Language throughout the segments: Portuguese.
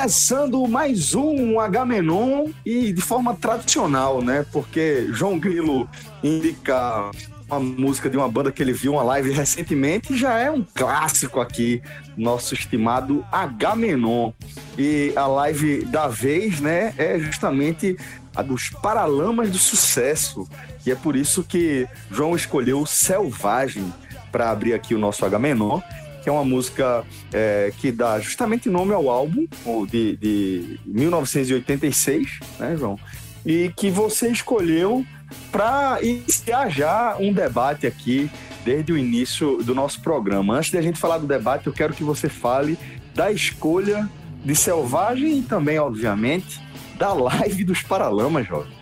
Começando mais um H-Menon e de forma tradicional, né? Porque João Grilo indica uma música de uma banda que ele viu uma live recentemente já é um clássico aqui, nosso estimado H-Menon. E a live da vez, né, é justamente a dos Paralamas do Sucesso. E é por isso que João escolheu Selvagem para abrir aqui o nosso H-Menon que é uma música é, que dá justamente nome ao álbum de, de 1986, né, João? E que você escolheu para iniciar já um debate aqui desde o início do nosso programa. Antes de a gente falar do debate, eu quero que você fale da escolha de Selvagem e também, obviamente, da live dos Paralamas, jovem.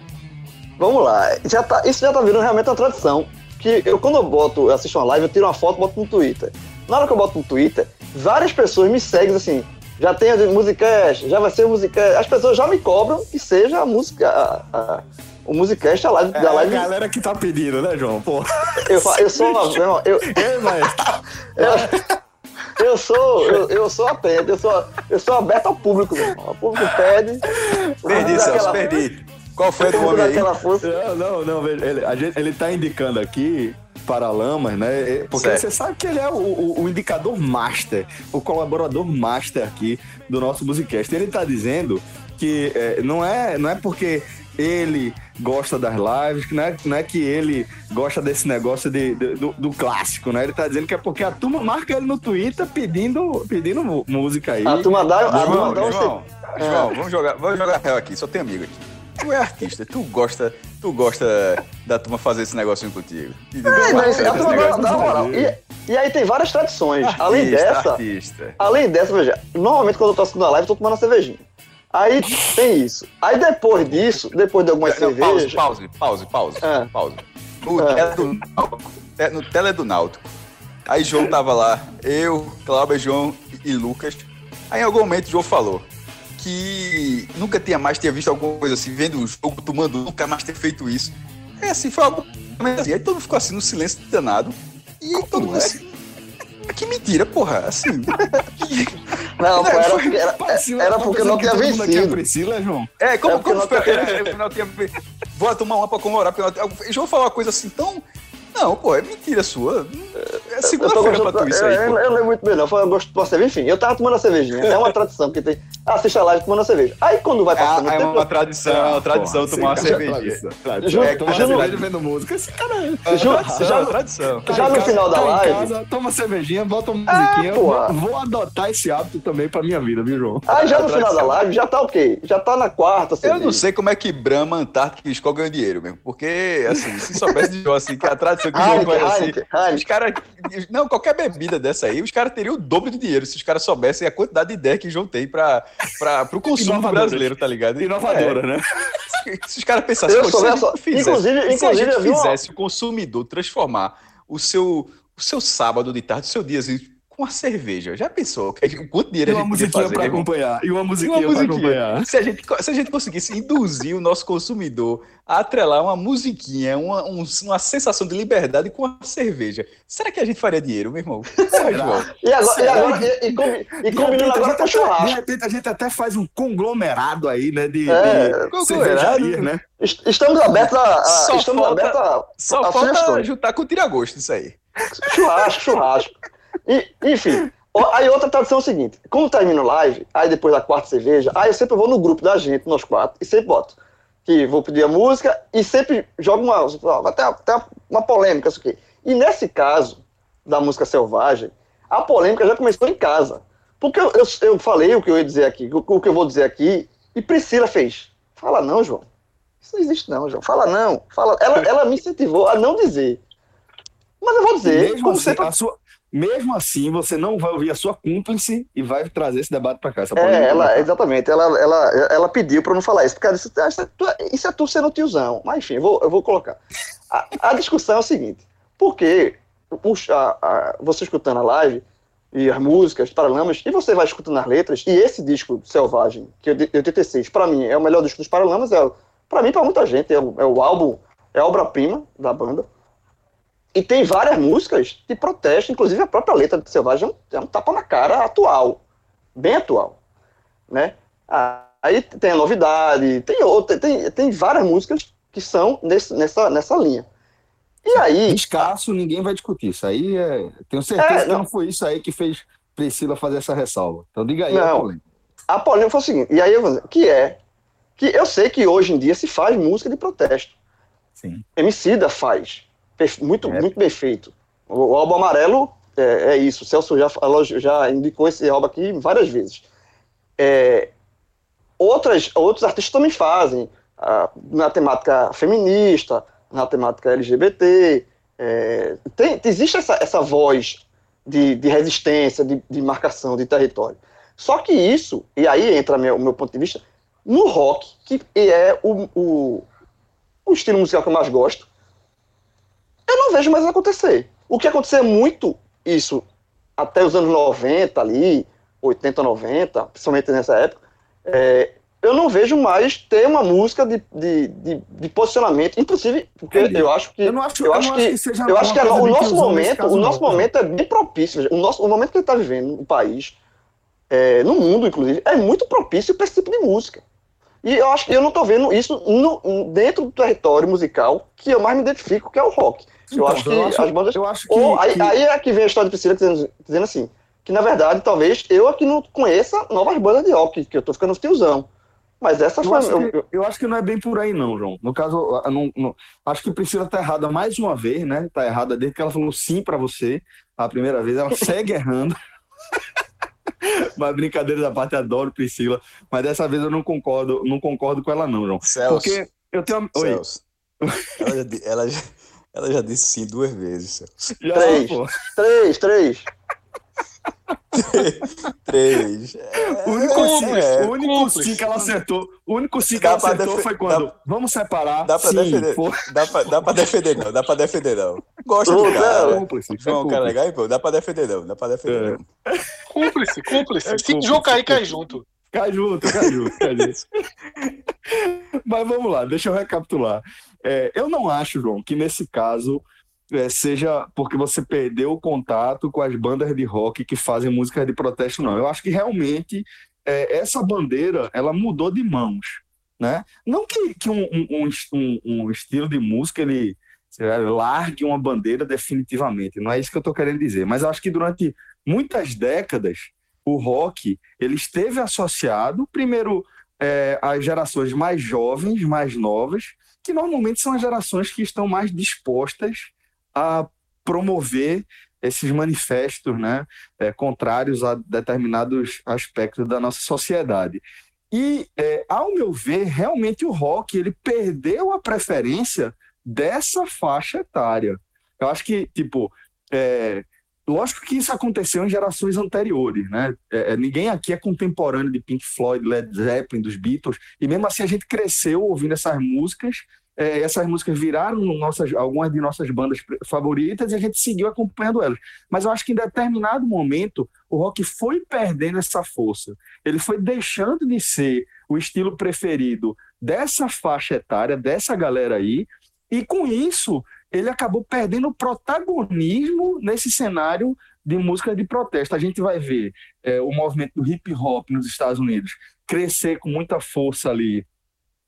Vamos lá, já tá, isso já tá virando realmente uma tradição. Que eu, quando eu boto, eu assisto uma live, eu tiro uma foto e boto no Twitter. Na hora que eu boto no Twitter, várias pessoas me seguem assim, já tem a musicast, já vai ser o musicast. As pessoas já me cobram que seja a música, a, a, o musicast, a live É da a live. galera que tá pedindo, né, João? Pô. Eu, eu sou uma. Eu, eu, Ei, eu, eu sou, eu, eu sou eu sou, eu sou aberto ao público, meu irmão. O público pede. Perdi, Celso, aquela- perdi. Qual foi O a dá aí? força. Não, não, não, veja, ele, a gente, ele tá indicando aqui Paralamas, né? é- Porque Certo. você sabe que ele é o, o- o indicador master, o colaborador master aqui do nosso Musicast. Ele tá dizendo que é, não, é, não é porque ele gosta das lives, que não é, não é que ele gosta desse negócio de, de- do, do clássico, né? Ele tá dizendo que é porque a turma marca ele no Twitter pedindo, pedindo música aí. A turma dá, a turma João, dá um João, João, vamos jogar, vamos jogar real aqui, só tem amigo aqui. Tu é artista, tu gosta, tu gosta da turma fazer esse negocinho contigo. É, mas dá, negócio moral. Brasil. E, e aí tem várias tradições. Artista, além dessa, artista. além dessa, veja, normalmente quando eu tô assistindo a live, eu tô tomando uma cervejinha. Aí tem isso. Aí depois disso, depois de algumas Não, pause, cervejas. pause, pause, pause, É. pause. No, É. tele do Náutico, no tele do Náutico. Aí João tava lá, eu, Cláudio, João e Lucas. Aí em algum momento o João falou que nunca tinha mais tinha visto alguma coisa assim, vendo o jogo, tomando, nunca mais ter feito isso. É assim, foi algo assim. Aí todo mundo ficou assim no silêncio danado. E aí todo mundo assim. Que mentira, porra. Assim. Não, pô, Não, era, foi- porque- era, Parecia- era porque não que tinha mundo aqui É vencido. Priscila, João? É, como, É como não foi? tinha- É, é, não tinha... Vou tomar uma pra comemorar. Porque não... João falou uma coisa assim tão. Não, pô, é mentira sua. É Eu segunda-feira pra tu isso eu, aí, eu, pô. eu lembro muito bem, não. Foi, eu gosto de tomar cerveja. Enfim, eu tava tomando a cervejinha. É uma tradição que tem. Assiste a live tomando a cerveja. Aí quando vai passando o É, é tempo. uma tradição, é uma tradição Porra, tomar uma cervejinha. É, tomar cerveja vendo música. Esse cara é. Eu juro- Tradição, já- tradição. Já no final da live- casa, toma cervejinha, bota uma musiquinha. porra. vou, vou adotar esse hábito também pra minha vida, viu, João? Aí já no final da live já tá o quê? Já tá na quarta. Eu não sei como é que Brahma, Antártica e Skol ganham dinheiro mesmo. Porque, assim, se soubesse de João, assim, que a tradição assim. Heineken. Os caras. Não, qualquer bebida dessa aí, os caras teriam o dobro de dinheiro se os caras soubessem a quantidade de ideia que o João tem pra, pra, pro consumo brasileiro, tá ligado? Inovadora, né? É, se os caras pensassem, Eu "Pô, sou se a gente fizesse, inclusive- se a gente fizesse o consumidor transformar o seu, o seu sábado de tarde, o seu dia assim, com uma cerveja, já pensou? O quanto E dinheiro a uma gente podia musiquinha fazer? pra acompanhar. E uma E musiquinha, uma pra musiquinha. acompanhar. Se a, gente, se a gente conseguisse induzir o nosso consumidor a atrelar uma musiquinha, uma, um- uma sensação de liberdade com a cerveja, será que a gente faria dinheiro, meu irmão? Será, João? E agora, e, Será? agora, e, e, combi- e combinando a agora gente com churrasco. De repente a gente até faz um conglomerado aí, né? De, É, de cervejaria, né? Est- Estamos abertos a, a- Só estamos falta- abertos a, Só a falta sugestões. juntar com o tiragosto isso aí. Churrasco, churrasco. E, enfim, Aí outra tradição é o seguinte: quando termina o live, aí depois da quarta cerveja, aí eu sempre vou no grupo da gente, nós quatro, e sempre boto. Que vou pedir a música e sempre jogo uma. Até, até uma polêmica, isso aqui. E nesse caso, da música selvagem, a polêmica já começou em casa. Porque eu, eu, eu falei o que eu ia dizer aqui, o, o que eu vou dizer aqui, e Priscila fez. Fala não, João. Isso não existe não, João. Fala não. Fala. Ela, ela me incentivou a não dizer. Mas eu vou dizer, mesmo, como assim, sempre a sua- mesmo assim, você não vai ouvir a sua cúmplice e vai trazer esse debate pra cá. É, ela, cá. exatamente, ela, ela, ela pediu eu não falar isso, porque ela disse, "Ah, isso, é tu, isso é tu sendo tiozão. Mas enfim, eu vou, eu vou colocar. A, a discussão é o seguinte, porque puxa, a- a- você escutando a live, e as músicas, Paralamas, e você vai escutando as letras, e esse disco Selvagem, que é de 86, pra mim, é o melhor disco dos Paralamas, é, pra mim, pra muita gente, é o, é o álbum, é a obra-prima da banda. E tem várias músicas de protesto, inclusive a própria letra de Selvagem é um, é um tapa na cara atual, bem atual, né? Ah, Aí tem a novidade, tem outra, tem, tem várias músicas que são nesse, nessa, nessa linha. E aí, Escasso, ninguém vai discutir. Isso aí é. Tenho certeza É, que não. não foi isso aí que fez Priscila fazer essa ressalva. Então diga aí a Não. polêmica. a polêmica foi o seguinte, e aí eu vou dizer, que é que eu sei que hoje em dia se faz música de protesto. Sim. Emicida faz. Muito, É. muito bem feito. O, o álbum amarelo é, é isso. O Celso já, falou, já indicou esse álbum aqui várias vezes. É, outras, outros artistas também fazem. ah, na temática feminista, na temática LGBT. é, tem, existe essa, essa voz de, de resistência, de, de marcação de território. Só que isso, e aí entra meu- o meu ponto de vista, no rock, que é o, o, o estilo musical que eu mais gosto, eu não vejo mais acontecer. O que acontecia muito isso até os anos 90 ali, 80, 90, principalmente nessa época, é, eu não vejo mais ter uma música de, de, de, de posicionamento, inclusive, porque Entendi. eu acho que Eu não acho, eu acho não que- acho que seja eu acho que o nosso momento, o não, nosso cara. momento é bem propício. O, nosso, o momento que está vivendo no país, é, no mundo, inclusive, é muito propício para esse tipo de música. E eu acho que eu não estou vendo isso no- dentro do território musical que eu mais me identifico, que é o rock. Eu Então, acho que as bandas. eu acho que, Ou, aí, que- aí é que vem a história de Priscila dizendo, dizendo assim: que na verdade, talvez eu aqui não conheça novas bandas de rock, que eu tô ficando tiozão. Mas essa Eu foi. acho, eu- que, eu acho que não é bem por aí, não, João. No caso, eu não- não- acho que Priscila tá errada mais uma vez, né? Tá errada desde que ela falou sim pra você a primeira vez. Ela segue errando. Mas brincadeira da parte, adoro Priscila. Mas dessa vez eu não concordo, não concordo com ela, não, João. Celso, Porque eu tenho. uma- Oi, Celso. Ela já, ela, já, ela já disse sim duas vezes, já, Três. pô. Três, três. Três. O único, É, sim, é, o único cúmplice. sim que ela acertou, o único sim que Dá ela acertou foi quando dá- vamos separar. Dá pra sim, defender. pô. Dá pra, dá pra defender, não. Dá pra defender, não. Gosta do cara. Zé, Cúmplice, isso é João, cara legal, pô. Dá pra defender, não. Dá pra defender, É. não. Cúmplice, cúmplice. É Se cúmplice. João cair, cai junto. Cai junto, cai junto, cai junto. Mas vamos lá, deixa eu recapitular. É, eu não acho, João, que nesse caso é, seja porque você perdeu o contato com as bandas de rock que fazem música de protesto, não. Eu acho que realmente é, essa bandeira ela mudou de mãos, né? Não que, que um, um- um um- estilo de música ele lá, largue uma bandeira definitivamente, não é isso que eu estou querendo dizer. Mas eu acho que durante muitas décadas o rock ele esteve associado primeiro é, às gerações mais jovens, mais novas, que normalmente são as gerações que estão mais dispostas a promover esses manifestos, né, é, contrários a determinados aspectos da nossa sociedade. E, é, ao meu ver, realmente o rock ele perdeu a preferência dessa faixa etária. Eu acho que, tipo, é, lógico que isso aconteceu em gerações anteriores, né? É, é, ninguém aqui é contemporâneo de Pink Floyd, Led Zeppelin, dos Beatles, e mesmo assim a gente cresceu ouvindo essas músicas, é, essas músicas viraram nossas, algumas de nossas bandas favoritas e a gente seguiu acompanhando elas. Mas eu acho que em determinado momento o rock foi perdendo essa força. Ele foi deixando de ser o estilo preferido dessa faixa etária, dessa galera aí, e com isso ele acabou perdendo protagonismo nesse cenário de música de protesto. A gente vai ver é, o movimento do hip hop nos Estados Unidos crescer com muita força ali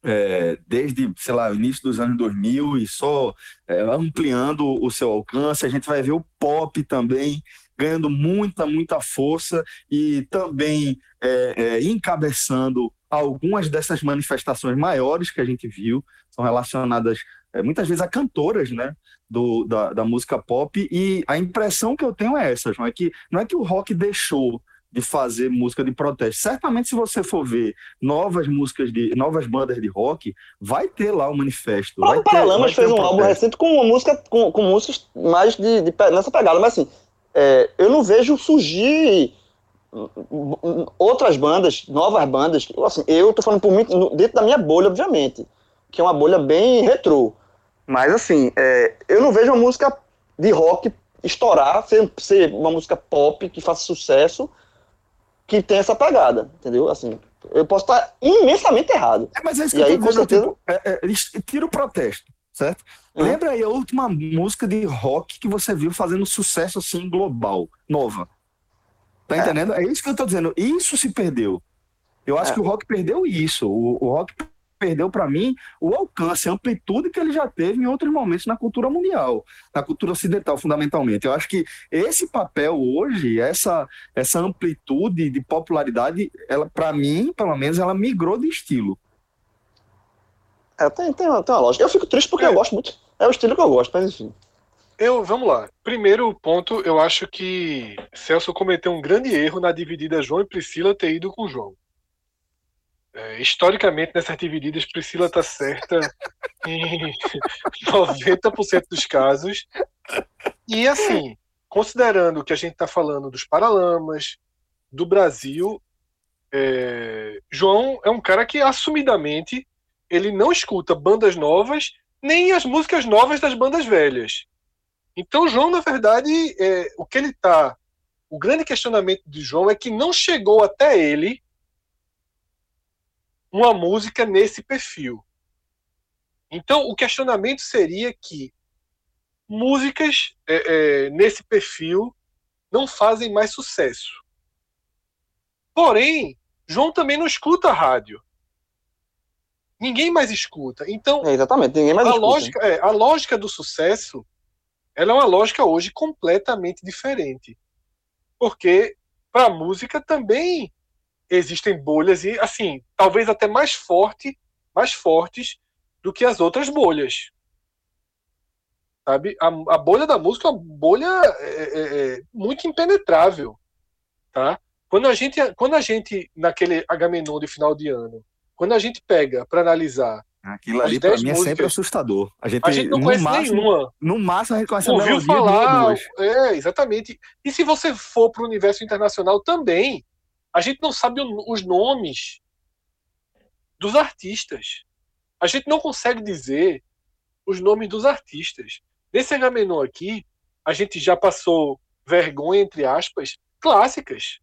é, desde, sei lá, início dos anos 2000 e só é, ampliando o seu alcance. A gente vai ver o pop também ganhando muita, muita força e também é, é, encabeçando algumas dessas manifestações maiores que a gente viu, são relacionadas muitas vezes a cantoras, né? Do, da, da música pop, e a impressão que eu tenho é essa, João, é que não é que o rock deixou de fazer música de protesto. Certamente, se você for ver novas músicas de novas bandas de rock, vai ter lá o manifesto. O Paralamas fez o um álbum recente com uma música com, com músicas mais de, de nessa pegada, mas assim, é, eu não vejo surgir outras bandas, novas bandas. Assim, eu tô falando por mim, dentro da minha bolha, obviamente, que é uma bolha bem retrô. Mas assim, é, eu não vejo uma música de rock estourar, ser, ser uma música pop que faça sucesso, que tem essa pegada, entendeu? Assim, eu posso estar imensamente errado. É, mas é isso E que eu aí, tô com dizendo, certeza- tipo, é, é, tiram o protesto, certo? Uhum. Lembra aí a última música de rock que você viu fazendo sucesso assim global, nova. Tá É. entendendo? É isso que eu tô dizendo. Isso se perdeu. Eu acho É. que o rock perdeu isso. O, o rock perdeu para mim o alcance, a amplitude que ele já teve em outros momentos na cultura mundial, na cultura ocidental fundamentalmente. Eu acho que esse papel hoje, essa essa amplitude de popularidade, ela para mim, pelo menos, ela migrou de estilo. É, tem, tem, uma, tem uma lógica. Eu fico triste porque É. eu gosto muito. É o estilo que eu gosto, mas enfim. Eu, vamos lá. Primeiro ponto, eu acho que Celso cometeu um grande erro na dividida João e Priscila ter ido com João. É, historicamente, nessas divididas, Priscila tá certa em 90% dos casos. E assim, considerando que a gente está falando dos Paralamas, do Brasil, é, João é um cara que assumidamente ele não escuta bandas novas nem as músicas novas das bandas velhas. Então, João, na verdade, é, o que ele tá. O grande questionamento de João é que não chegou até ele uma música nesse perfil. Então, o questionamento seria que músicas é, é, nesse perfil não fazem mais sucesso. Porém, João também não escuta rádio. Ninguém mais escuta. Então, É, exatamente, ninguém mais a escuta. lógica, é, a lógica do sucesso ela é uma lógica hoje completamente diferente. Porque para a música também existem bolhas e assim, talvez até mais forte, mais fortes do que as outras bolhas. Sabe? A, a bolha da música é uma bolha é, é, é, muito impenetrável, tá? Quando a gente, quando a gente naquele Agamenon de final de ano, quando a gente pega para analisar Aquilo ali pra 10 mim é sempre músicas. assustador. A gente, a gente não conhece máximo, nenhuma. No máximo a gente conhece ouviu falar. É, exatamente. E se você for para o universo internacional também, a gente não sabe os nomes dos artistas. A gente não consegue dizer os nomes dos artistas. Nesse Agamenon aqui, a gente já passou vergonha, entre aspas, clássicas.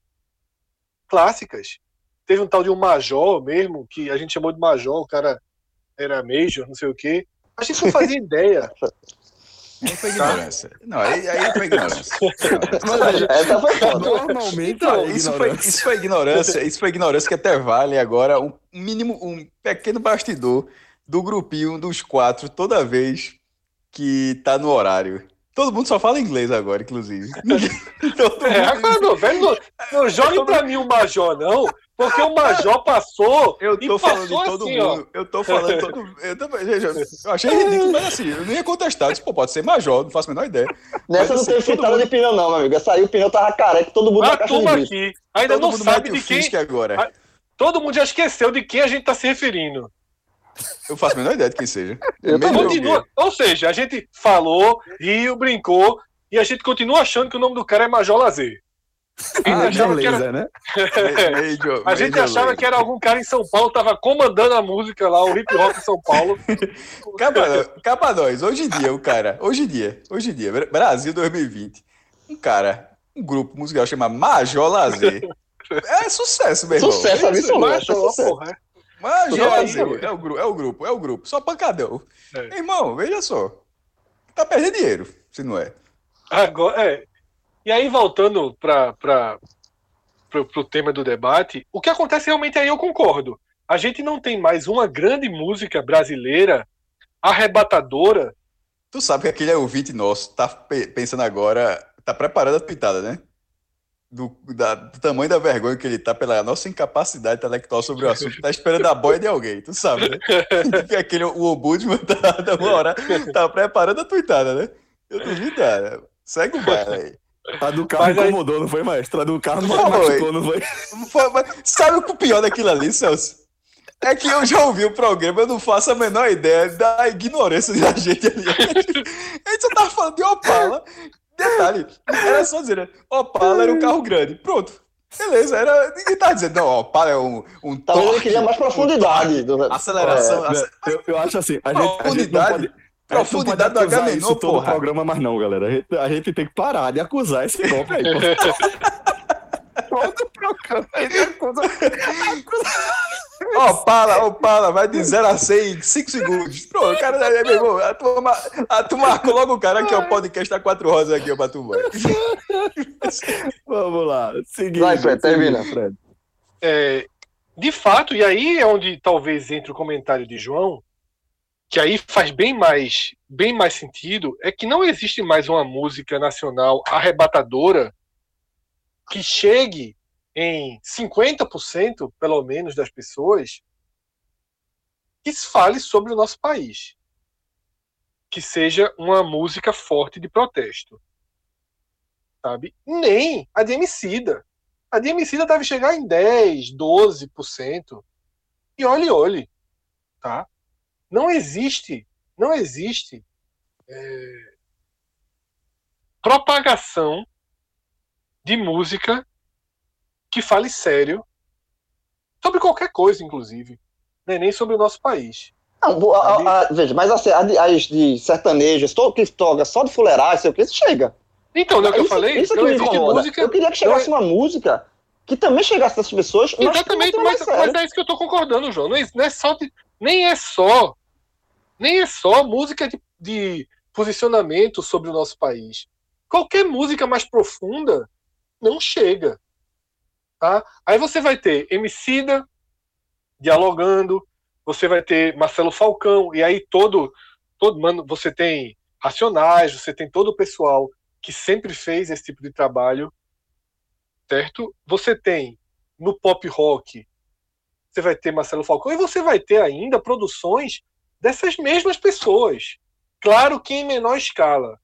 Clássicas. Teve um tal de um Major mesmo, que a gente chamou de Major, o cara era Major, não sei o quê. A gente não fazia ideia. Aí foi ignorância. Não, aí, aí foi ignorância. Foda. Normalmente Então, é isso foi, ignorância. isso foi ignorância, isso foi ignorância que até vale agora um mínimo, um pequeno bastidor do grupinho dos quatro toda vez que tá no horário. Todo mundo só fala inglês agora, inclusive. Ninguém- todo É, mundo- agora não, velho, não, não jogue pra mim o Major, não, porque o Major passou Eu e tô falando de todo assim, ó. mundo. Eu tô falando de todo mundo. Eu, também, eu achei ridículo, mas assim, eu não ia contestar. Disse, pô, pode ser major, não faço a menor ideia. Nessa não assim, teve fritada mundo- de pneu, não, meu amigo. Essa aí o pneu tava careca, todo mundo na A caixa de aqui ainda todo não mundo sabe de quem. Agora. Ah, Todo mundo já esqueceu de quem a gente tá se referindo. Eu faço a menor ideia de quem seja. Eu. Continua, ou seja, a gente falou, riu, brincou, e a gente continua achando que o nome do cara é Major Lazer. A gente Ah, achava que era, beleza, né? Major- a gente achava que era algum cara em São Paulo, tava comandando a música lá, o hip hop em São Paulo. Capa, nós, hoje em dia, o cara, hoje em dia, hoje em dia, Bra- Brasil 2020, um cara, um grupo musical chama Major Lazer. É sucesso, meu irmão. Sucesso É absoluto. É ó, sucesso. porra, é. Major Lazer. É o, grupo, é o grupo, é o grupo. Só pancadão. É. Irmão, veja só. Tá perdendo dinheiro, se não é. Agora, é. E aí, voltando para o tema do debate, o que acontece realmente aí eu concordo. A gente não tem mais uma grande música brasileira arrebatadora. Tu sabe que aquele é ouvinte nosso, tá pe- pensando agora, tá preparando a pitada, né? do, da- do tamanho da vergonha que ele tá pela nossa incapacidade intelectual sobre o assunto, tá esperando a boia de alguém, tu sabe, né? Que aquele, o Ombudsman tá, tá hora, tá preparando a tuitada, né? Eu duvido, cara. Segue o baile aí. A do carro Mas aí- incomodou, não foi, maestro? A do carro não Foi. machucou, não foi? Foi, mas sabe o que o pior daquilo ali, Celso? É que eu já ouvi o programa, eu não faço a menor ideia da ignorância da gente ali. A gente só tava falando de Opala. Detalhe, era só dizer, né? Opala era um carro grande. Pronto. Beleza, era. Ninguém tá dizendo, não, Opala é um, um Talvez ele queria mais profundidade. do- aceleração. É, ace- eu, eu acho assim, a gente, a gente não Profundidade- pode. Profundidade do não Agamenon, isso todo porra. programa mais não, galera. A gente, a gente tem que parar de acusar esse golpe aí. todo programa gente acusa. Opala, Opala, vai de 0 a 100 em 5 segundos. Pronto, o cara, meu irmão, a tu, a tu marcou logo o cara que é o podcast da Quatro Rosas aqui, ó, pra tu, vai. Vamos lá. Seguindo, Vai, Fred, termina. Fred. É, de fato, e aí é onde talvez entre o comentário de João, que aí faz bem mais, bem mais sentido, é que não existe mais uma música nacional arrebatadora que chegue em 50%, pelo menos, das pessoas que fale sobre o nosso país. Que seja uma música forte de protesto. Sabe? Nem a de Emicida. A de Emicida deve chegar em 10, 12%. E olhe, olhe. Tá? Não existe, não existe é, propagação de música que fale sério sobre qualquer coisa, inclusive. Nem, nem sobre o nosso país. Não, a- a- veja, mas assim, a de- as de sertanejas, todo que toca só de fuleiragem, sei o que, isso chega. Então, não é o que eu falei? Isso que me incomoda. música. Eu queria que chegasse uma música que também chegasse nessas pessoas, Exatamente, mas, mas é isso que eu tô concordando, João. Não é, não é só de- nem é só nem é só música de, de posicionamento sobre o nosso país. Qualquer música mais profunda não chega. Tá? Aí você vai ter Emicida dialogando, você vai ter Marcelo Falcão, e aí todo, todo mano, você tem Racionais, você tem todo o pessoal que sempre fez esse tipo de trabalho, certo? Você tem no pop rock, você vai ter Marcelo Falcão e você vai ter ainda produções dessas mesmas pessoas. Claro que em menor escala.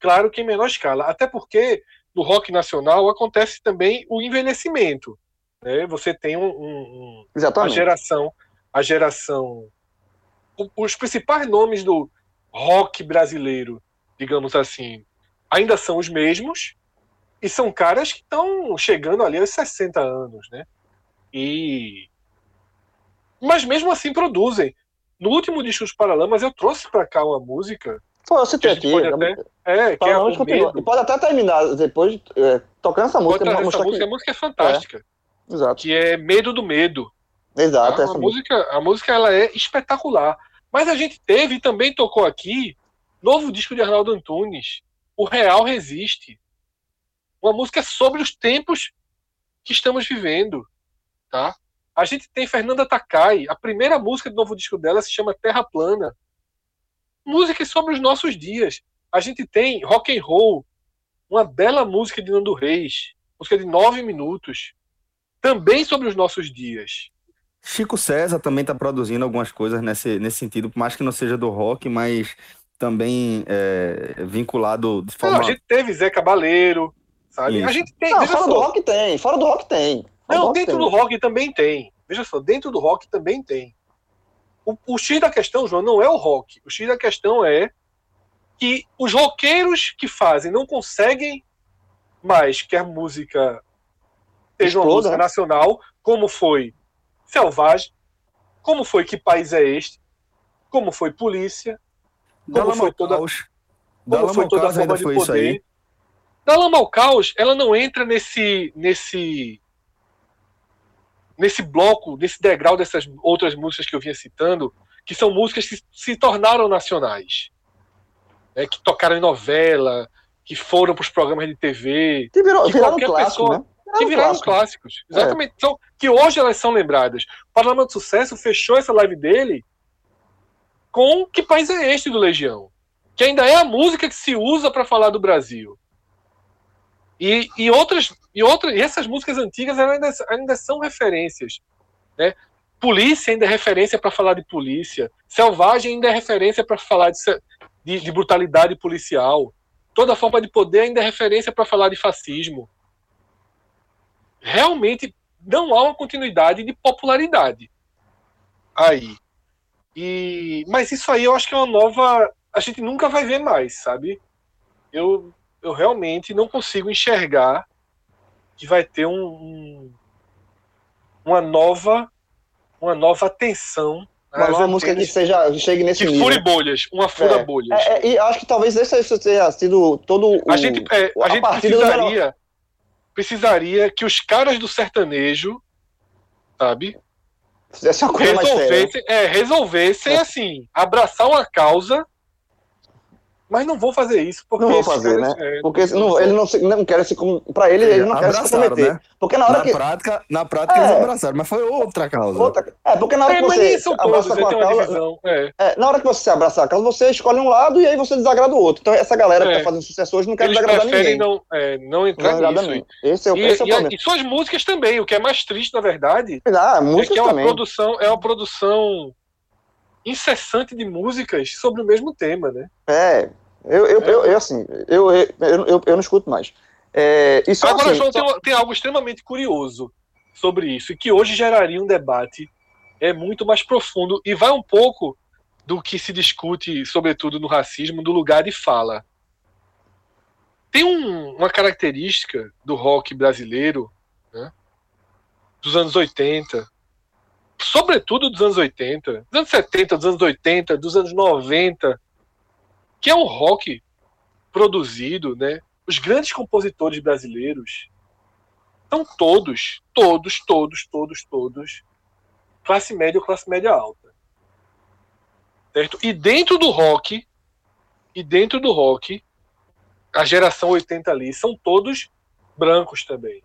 Claro que em menor escala. Até porque no rock nacional acontece também o envelhecimento. Né? Você tem um, um- a geração, a geração, os principais nomes do rock brasileiro, digamos assim, ainda são os mesmos e são caras que estão chegando ali aos 60 anos, né? E mas mesmo assim produzem. No último disco dos Paralamas eu trouxe pra cá uma música, Pô, eu citei aqui. acabei- até, é, que é o medo. Pode até terminar depois é, tocando essa música. Essa música, que... a música é fantástica, Exato, que é Medo do Medo. exato. Tá? essa a música. música, a música ela é espetacular. Mas a gente teve e também tocou aqui novo disco de Arnaldo Antunes, O Real Resiste. Uma música sobre os tempos que estamos vivendo, tá? A gente tem Fernanda Takai, a primeira música do novo disco dela se chama Terra Plana. Música sobre os nossos dias. A gente tem Rock and Roll, uma bela música de Nando Reis, música de nove minutos, também sobre os nossos dias. Chico César também está produzindo algumas coisas nesse, nesse sentido, por mais que não seja do rock, mas também é, vinculado de Não, forma. a gente teve Zé Cabaleiro, sabe? Isso. A gente tem. Não, fora só, do rock tem. Fora do rock tem. Não, dentro do rock também tem. Veja só, dentro do rock também tem. O, o X da questão, João, não é o rock. O X da questão é que os roqueiros que fazem não conseguem mais que a música seja uma música né? nacional, como foi Selvagem, como foi Que País é Este, como foi Polícia, como Dala foi toda- Caos. como Dala foi toda a forma de poder. Da Lama ao Caos, ela não entra nesse nesse nesse bloco, nesse degrau dessas outras músicas que eu vinha citando, que são músicas que se tornaram nacionais, né, que tocaram em novela, que foram para os programas de TV, Que virou, que viraram qualquer clássico, pessoa- né? que viraram clássico. clássicos. Exatamente. São, que hoje elas são lembradas. O Parlamento de Sucesso fechou essa live dele com Que País é Este do Legião? Que ainda é a música que se usa para falar do Brasil. E, e outras E, outra, e essas músicas antigas ainda, ainda são referências. Né? Polícia ainda é referência para falar de polícia. Selvagem ainda é referência para falar de, de, de, brutalidade policial. Toda forma de poder ainda é referência para falar de fascismo. Realmente não há uma continuidade de popularidade aí. E, mas isso aí eu acho que é uma nova. A gente nunca vai ver mais, sabe? Eu, eu realmente não consigo enxergar que vai ter um, um uma nova uma nova atenção uma nova música que seja chegue nesse que nível. fure bolhas uma fura é. bolhas é, é, e acho que talvez esse tenha sido todo a gente é, a, a gente precisaria precisaria que os caras do sertanejo sabe fizesse uma coisa resolvesse, é, resolvessem é. assim abraçar uma causa mas não vou fazer isso. Porque não vou fazer, né? É, porque não, ele não, não quer se. Para ele, ele não quer se comprometer. Né? Porque na hora na que. Prática, na prática, é. eles abraçaram, mas foi outra causa. Outra... É, porque na hora é, que você são abraça todos, com a causa. É. é. na hora que você se abraça a causa, você escolhe um lado e aí você desagrada o outro. Então, essa galera que tá é. fazendo sucesso hoje não quer eles desagradar ninguém. Não, é, não entrar não nisso. Esse é o, e, esse é o problema. E suas músicas também, o que é mais triste, na verdade. Ah, é que é uma também. produção, é uma produção incessante de músicas sobre o mesmo tema, né? É, eu, eu, eu, eu assim, eu, eu, eu, eu, não escuto mais. É, isso Agora, assim, João, só... tem, tem, algo extremamente curioso sobre isso, e que hoje geraria um debate é muito mais profundo, e vai um pouco do que se discute, sobretudo no racismo, do lugar de fala. Tem um, uma característica do rock brasileiro, né, dos anos 80, sobretudo dos anos 80, dos anos 70, dos anos 80, dos anos 90, que é um rock produzido, né? Os grandes compositores brasileiros são todos, todos, todos, todos, todos classe média ou classe média alta. Certo? E dentro do rock, e dentro do rock, a geração 80 ali são todos brancos também.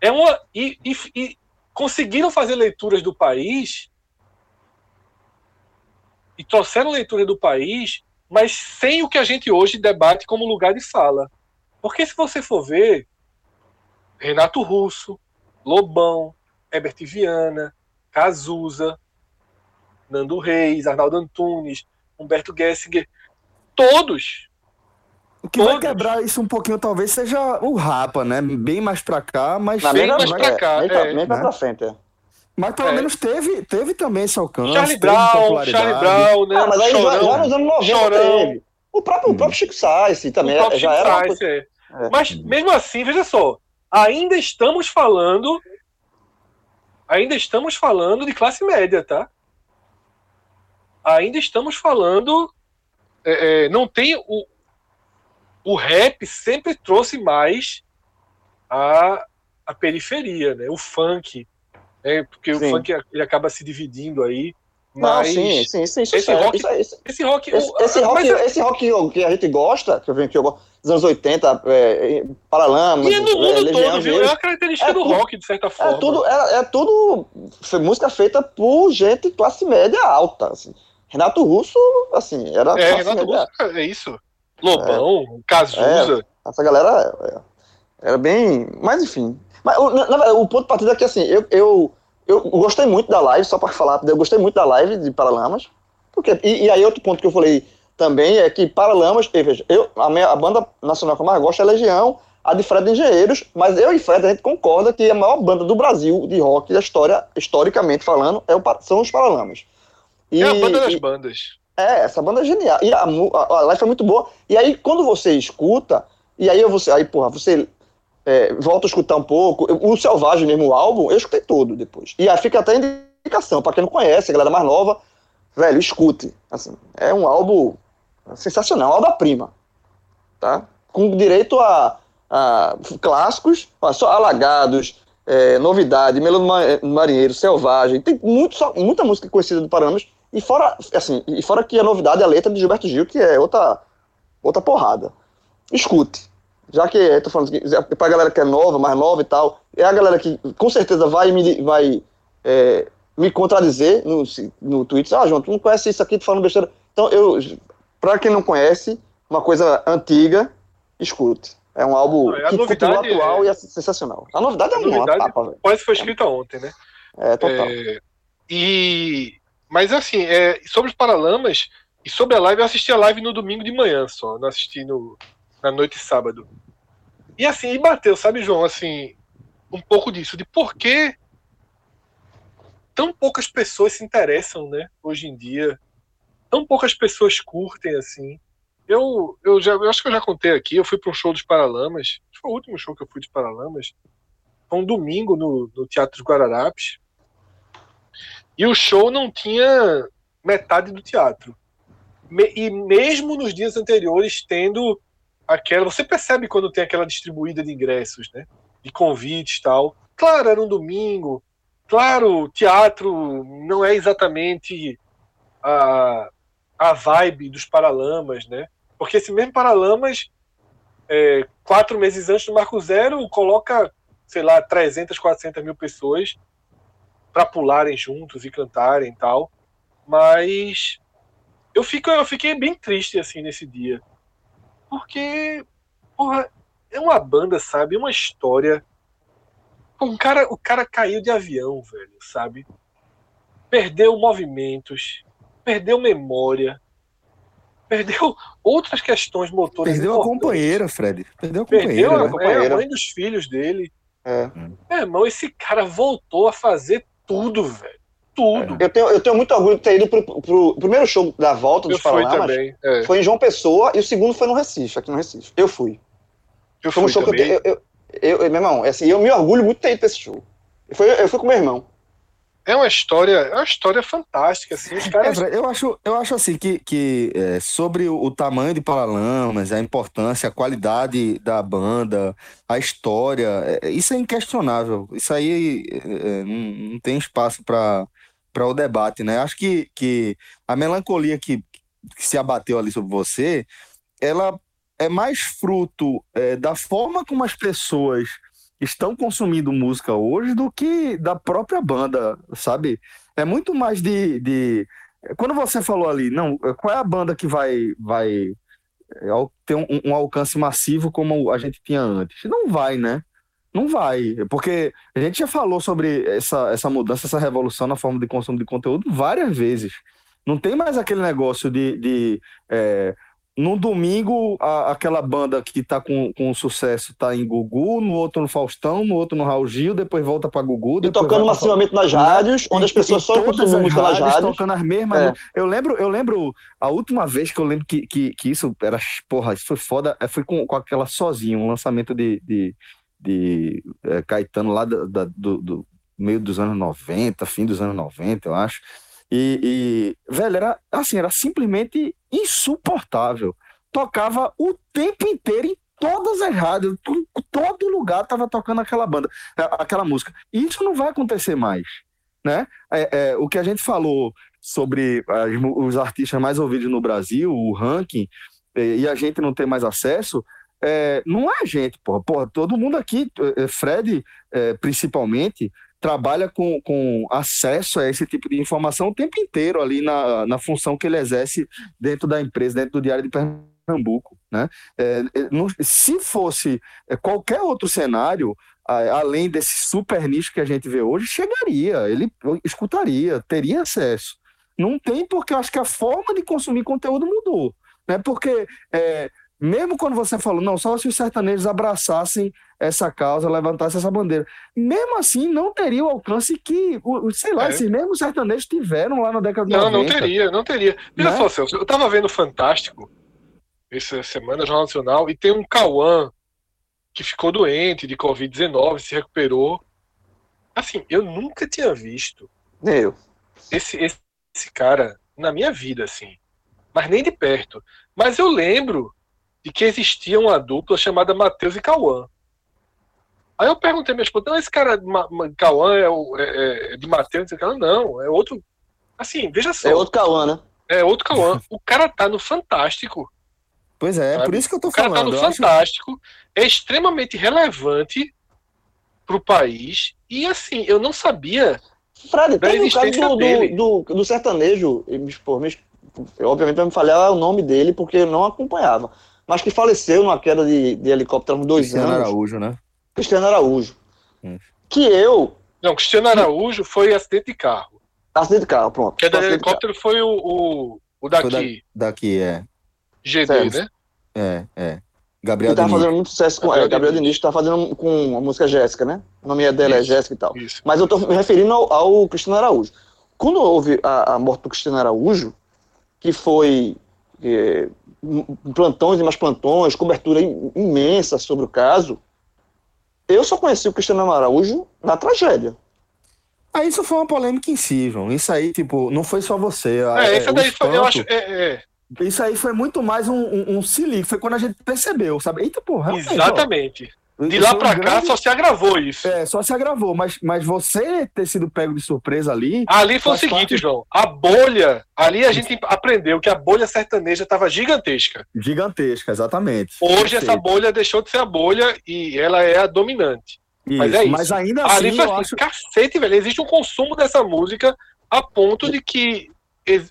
É uma e, e conseguiram fazer leituras do país e trouxeram leitura do país, mas sem o que a gente hoje debate como lugar de fala. Porque se você for ver, Renato Russo, Lobão, Herbert Viana, Cazuza, Nando Reis, Arnaldo Antunes, Humberto Gessinger, todos. O que todos. vai quebrar isso um pouquinho talvez seja o Rapa, né? Bem mais pra cá, mas... bem mais pra cá, é, é, bem, pra, frente, é. Mas pelo é. menos teve, teve também esse alcance. Charlie Brown, Charlie Brown, né? Ah, mas aí Chorão, já, já nos anos 90 Chorão. teve. O próprio, hum. o próprio Chico Sainz também o já Chico era. Sainz, é. é. Mas mesmo assim, veja só, ainda estamos falando. Ainda estamos falando de classe média, tá? Ainda estamos falando. É, é, não tem. O, o rap sempre trouxe mais a, a periferia, né? O funk né? Porque sim. o funk ele acaba se dividindo aí. Mas Não, sim, sim, sim, esse é, rock, isso, esse rock, esse, esse rock, é- esse rock que a gente gosta, que eu venho que eu gosto, dos anos 80, é, Paralamas, e é no mundo é, todo, viu? É uma característica é do tudo, rock, de certa forma. É tudo, é, é tudo música feita por gente classe média alta, assim. Renato Russo, assim, era É, Renato média, Russo, é isso. Lobão, é, Cazuza. essa galera era bem, mas enfim, mas o, na, o ponto de partida é que, assim, eu, eu, eu gostei muito da live, só para falar, eu gostei muito da live de Paralamas. Porque, e, e, aí outro ponto que eu falei também é que Paralamas, veja, eu, a, minha, a banda nacional que eu mais gosto é Legião, a de Fred Engenheiros, mas eu e Fred a gente concorda que a maior banda do Brasil de rock da história, historicamente falando, é o, são os Paralamas. E, é a banda das e, bandas. É, essa banda é genial. E a, a, a live foi muito boa. E aí, quando você escuta, e aí você, aí, porra, você é, volto a escutar um pouco. O Selvagem mesmo, o álbum, eu escutei todo depois. E aí fica até indicação, para quem não conhece, a galera mais nova, velho, escute. Assim, é um álbum sensacional, obra-prima. Tá? Com direito a, a clássicos, só Alagados, é, Novidade, Melão do Marinheiro, Selvagem. Tem muito, só, muita música conhecida do Paranas. E fora, assim, e fora que a novidade é a letra de Gilberto Gil, que é outra, outra porrada. Escute já que eu tô falando que pra galera que é nova, mais nova e tal, é a galera que com certeza vai me, vai, é, me contradizer no, no Twitter. Ah, João, tu não conhece isso aqui, tu falando besteira. Então, eu, pra quem não conhece, uma coisa antiga, escute. É um álbum Não, é que continua atual é- e é sensacional. A novidade é A uma novidade- papa, velho. Quase foi escrita ontem, né? É total. É, e mas assim, é, sobre os Paralamas e sobre a live, eu assisti a live no domingo de manhã só, não assisti no, na noite de sábado. E assim, e bateu, sabe, João, assim, um pouco disso, de por que tão poucas pessoas se interessam, né, hoje em dia. Tão poucas pessoas curtem, assim. Eu, eu, já, eu acho que eu já contei aqui, eu fui para um show dos Paralamas, foi o último show que eu fui dos Paralamas, foi um domingo no, no Teatro dos Guararapes, e o show não tinha metade do teatro. E mesmo nos dias anteriores, tendo aquela. Você percebe quando tem aquela distribuída de ingressos, né? De convites tal. Claro, era um domingo. Claro, teatro não é exatamente a, a vibe dos Paralamas, né? Porque esse mesmo Paralamas, é, quatro meses antes do Marco Zero, coloca, sei lá, 300, 400 mil pessoas para pularem juntos e cantarem e tal. Mas eu, fico, eu fiquei bem triste assim nesse dia. Porque, porra, é uma banda, sabe? Uma história. Um cara, o cara caiu de avião, velho, sabe? Perdeu movimentos, perdeu memória, perdeu outras questões motoras. Perdeu a companheira, Fred. Perdeu a Perdeu companheira. a, né? é, a companheira. mãe dos filhos dele. É. Meu irmão, esse cara voltou a fazer tudo, velho. Tudo. Eu, tenho, eu tenho muito orgulho de ter ido pro, pro- o primeiro show da volta dos Paralamas. também. É, Foi em João Pessoa e o segundo foi no Recife, aqui no Recife. Eu fui. eu Foi um fui show que eu, também. eu, eu, eu, meu irmão, assim, eu me orgulho muito de ter ido pra esse show. Eu fui, eu fui com meu irmão. É uma história, é uma história fantástica, assim. É, caras. Fred, eu acho, eu acho assim que, que é, sobre o, tamanho de Paralamas, a importância, a qualidade da banda, a história, é, isso é inquestionável. Isso aí é, é, não, não tem espaço para o debate, né? Acho que, que a melancolia que, que se abateu ali sobre você, ela é mais fruto é, da forma como as pessoas estão consumindo música hoje do que da própria banda, sabe? É muito mais de, de... Quando você falou ali, não, qual é a banda que vai, vai é, ter um, um alcance massivo como a gente tinha antes? Não vai, né? Não vai, porque a gente já falou sobre essa, essa mudança, essa revolução na forma de consumo de conteúdo várias vezes. Não tem mais aquele negócio de, de é, no domingo a- aquela banda que tá com, com sucesso tá em Gugu, no outro no Faustão, no outro no Raul Gil, depois volta para Gugu, E tocando vai pra- massivamente nas Né? rádios, onde as pessoas só as música nas rádios tocando as mesmas. É. mu- Eu lembro, eu lembro a última vez que eu lembro que, que, que isso era, porra, isso foi foda, eh, foi com, com aquela sozinho, um lançamento de, de, de eh, Caetano lá da- da- do, do meio dos anos 90, fim dos anos 90, eu acho. E, e, velho, era assim, era simplesmente insuportável. Tocava o tempo inteiro em todas as rádios, todo lugar tava tocando aquela banda, aquela música. E isso não vai acontecer mais, né? É, é, o que a gente falou sobre as os artistas mais ouvidos no Brasil, o ranking, e a gente não ter mais acesso, é, não é a gente, porra. Porra, todo mundo aqui, eh, Fred, eh, principalmente, trabalha com, com acesso a esse tipo de informação o tempo inteiro ali na, na função que ele exerce dentro da empresa, dentro do Diário de Pernambuco, né? É, é, se fosse é, qualquer outro cenário, além desse super nicho que a gente vê hoje, chegaria, ele escutaria, teria acesso. Não tem porque eu acho que a forma de consumir conteúdo mudou, né? Porque é, mesmo quando você falou, não, só se os sertanejos abraçassem essa causa, levantassem essa bandeira, mesmo assim não teria o alcance que, sei lá, É. esses mesmos sertanejos tiveram lá na década de Não, 90. não teria, não teria. Veja Né? só, Celso, eu tava vendo Fantástico essa semana, Jornal Nacional, e tem um Cauã que ficou doente de Covid-19, se recuperou. Assim, eu nunca tinha visto Nem eu. esse, esse, esse cara na minha vida, assim. Mas nem de perto. Mas eu lembro de que existia uma dupla chamada Matheus e Cauã. Aí eu perguntei minha esposa, não, esse cara Ma- Cauã é, o- é- é de Matheus? Ela, não, é outro. Assim, veja só. É outro Cauã, né? É outro Cauã. O cara tá no Fantástico. Pois é, é Sabe? por isso que eu tô O cara tá falando. no eu acho- Fantástico. É extremamente relevante pro país. E assim, eu não sabia. Fred, Da tem o caso existência do, dele. do, do, do sertanejo. e, Pô, me, eu, obviamente vai me falhar o nome dele porque eu não acompanhava. Mas que faleceu numa queda de, de helicóptero há uns dois Cristiano anos. Araújo, né? Cristiano Araújo. Hum. Que eu. Não, Cristiano Araújo foi acidente de carro. Acidente de carro, pronto. Queda de helicóptero foi o, o, o Foi da- daqui, daqui, é. GD, Certo. né? É, é. Que Gabriel tava Diniz. fazendo muito sucesso com. Gabriel É, Gabriel Diniz. Tá fazendo com a música Jéssica, né? O nome é dela é Isso. Jéssica e tal. Isso. Mas eu tô me referindo ao, ao Cristiano Araújo. Quando houve a, a morte do Cristiano Araújo, que foi é, um- plantões e mais plantões, cobertura im- imensa sobre o caso, eu só conheci o Cristiano Araújo na tragédia. Ah, isso foi uma polêmica em si, João. Isso aí, tipo, não foi só você. Ah, É, é, essa o daí foi, eu acho. É, é, Isso aí foi muito mais um, um, um se liga. Foi quando a gente percebeu, sabe? Eita, porra. ó, exatamente. De isso lá foi um pra cá grande- só se agravou isso. É, só se agravou, mas, mas você ter sido pego de surpresa ali. Ali foi o seguinte, parte- João. A bolha. Ali a gente aprendeu que a bolha sertaneja estava gigantesca. Gigantesca, exatamente. Hoje essa bolha deixou de ser a bolha e ela é a dominante. mas é isso. Mas ainda assim, Ali foi eu assim, acho. cacete, velho. Existe um consumo dessa música a ponto de que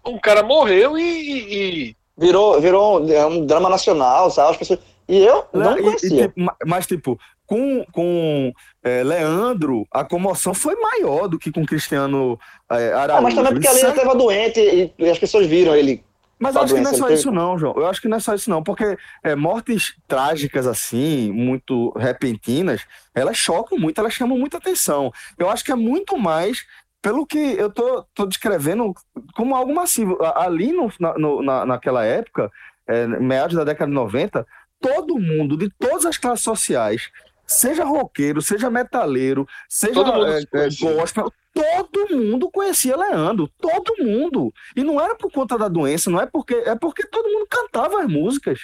um cara morreu e. e- e- Virou, virou um, é um drama nacional, sabe? As pessoas... E eu não Né, E- e, conhecia. tipo, ma- mas, tipo, com, com é, Leandro, a comoção foi maior do que com Cristiano é, Araújo. Ah, mas também porque ele é- estava doente e, as pessoas viram ele. Mas eu acho que não é só isso, não, João. Eu acho que não é só isso, não, porque é, mortes trágicas, assim, muito repentinas, elas chocam muito, elas chamam muita atenção. Eu acho que é muito mais pelo que eu tô, tô descrevendo como algo massivo. Ali no, na, no- na- naquela época, é, meados da década de 90, todo mundo, de todas as classes sociais, seja roqueiro, seja metaleiro, seja Todo mundo é, é, conhecia. gospel, todo mundo conhecia Leandro, todo mundo. E não era por conta da doença, não é porque é porque todo mundo cantava as músicas.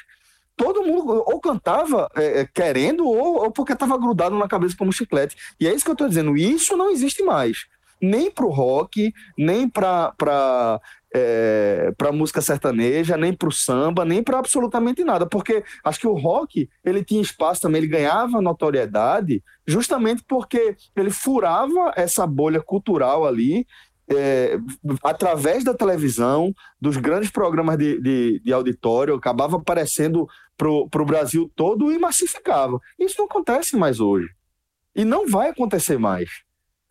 Todo mundo ou cantava é, é, querendo ou, ou porque estava grudado na cabeça como chiclete. E é isso que eu estou dizendo. Isso não existe mais. Nem pro rock, nem para para é, para música sertaneja, nem para o samba, nem para absolutamente nada, porque acho que o rock ele tinha espaço também, ele ganhava notoriedade justamente porque ele furava essa bolha cultural ali é, através da televisão, dos grandes programas de, de, de auditório, acabava aparecendo para o Brasil todo e massificava. Isso não acontece mais hoje. E não vai acontecer mais.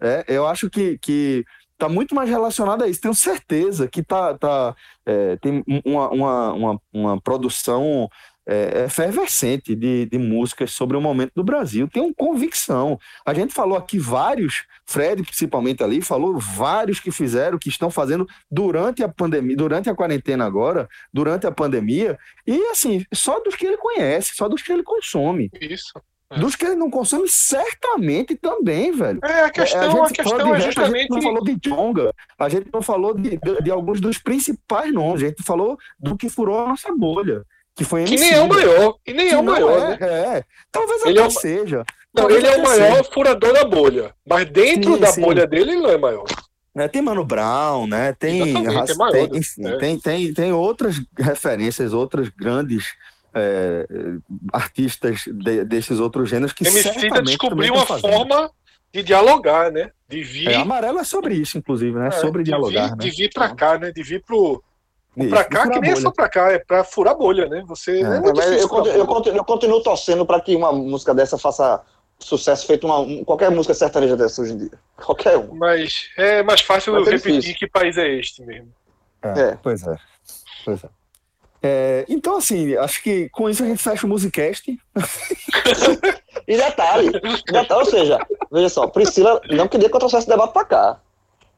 É, eu acho que, que tá muito mais relacionado a isso. Tenho certeza que tá, tá, é, tem uma, uma, uma, uma produção é, efervescente de, de músicas sobre o momento do Brasil. Tenho convicção. A gente falou aqui vários, Fred principalmente ali, falou vários que fizeram, que estão fazendo durante a pandemia, durante a quarentena agora, durante a pandemia, e assim, só dos que ele conhece, só dos que ele consome. Isso. Dos que ele não consome, certamente também, velho. É, a questão, É, a, gente questão é rap, A gente justamente. não falou de Jonga, a gente não falou de, de, de alguns dos principais nomes, a gente falou do que furou a nossa bolha, que foi Que nem é o maior. E nem é o maior, é, né? é. Talvez Ele até é o- seja. Não, Talvez ele é o maior seja. furador da bolha. Mas dentro Sim, da sim. bolha dele, ele não é maior. É, tem Mano Brown, né? Tem, Exatamente, é maior, tem, né? enfim, É. tem, tem, tem outras referências, outras grandes é, artistas de- desses outros gêneros que Emicida certamente descobriu uma fazendo. forma de dialogar, né? De vir, É, amarelo é sobre isso, inclusive, né? é, sobre de dialogar, vir, né? de vir pra cá, né? De vir pro, Isso, pra cá, que nem é só pra cá, é pra furar bolha, né? Você. É. É, É, eu, continuo, eu, continuo, eu continuo torcendo para que uma música dessa faça sucesso feito uma, um- qualquer música sertaneja dessa hoje em dia. Qualquer um. Mas é mais fácil Mas eu é repetir difícil. que país é este mesmo. É, É. Pois é. Pois é. É, então, assim, acho que com isso a gente fecha o Musicast. E detalhe, detalhe, ou seja, veja só, Priscila não queria que eu trouxesse debate pra cá.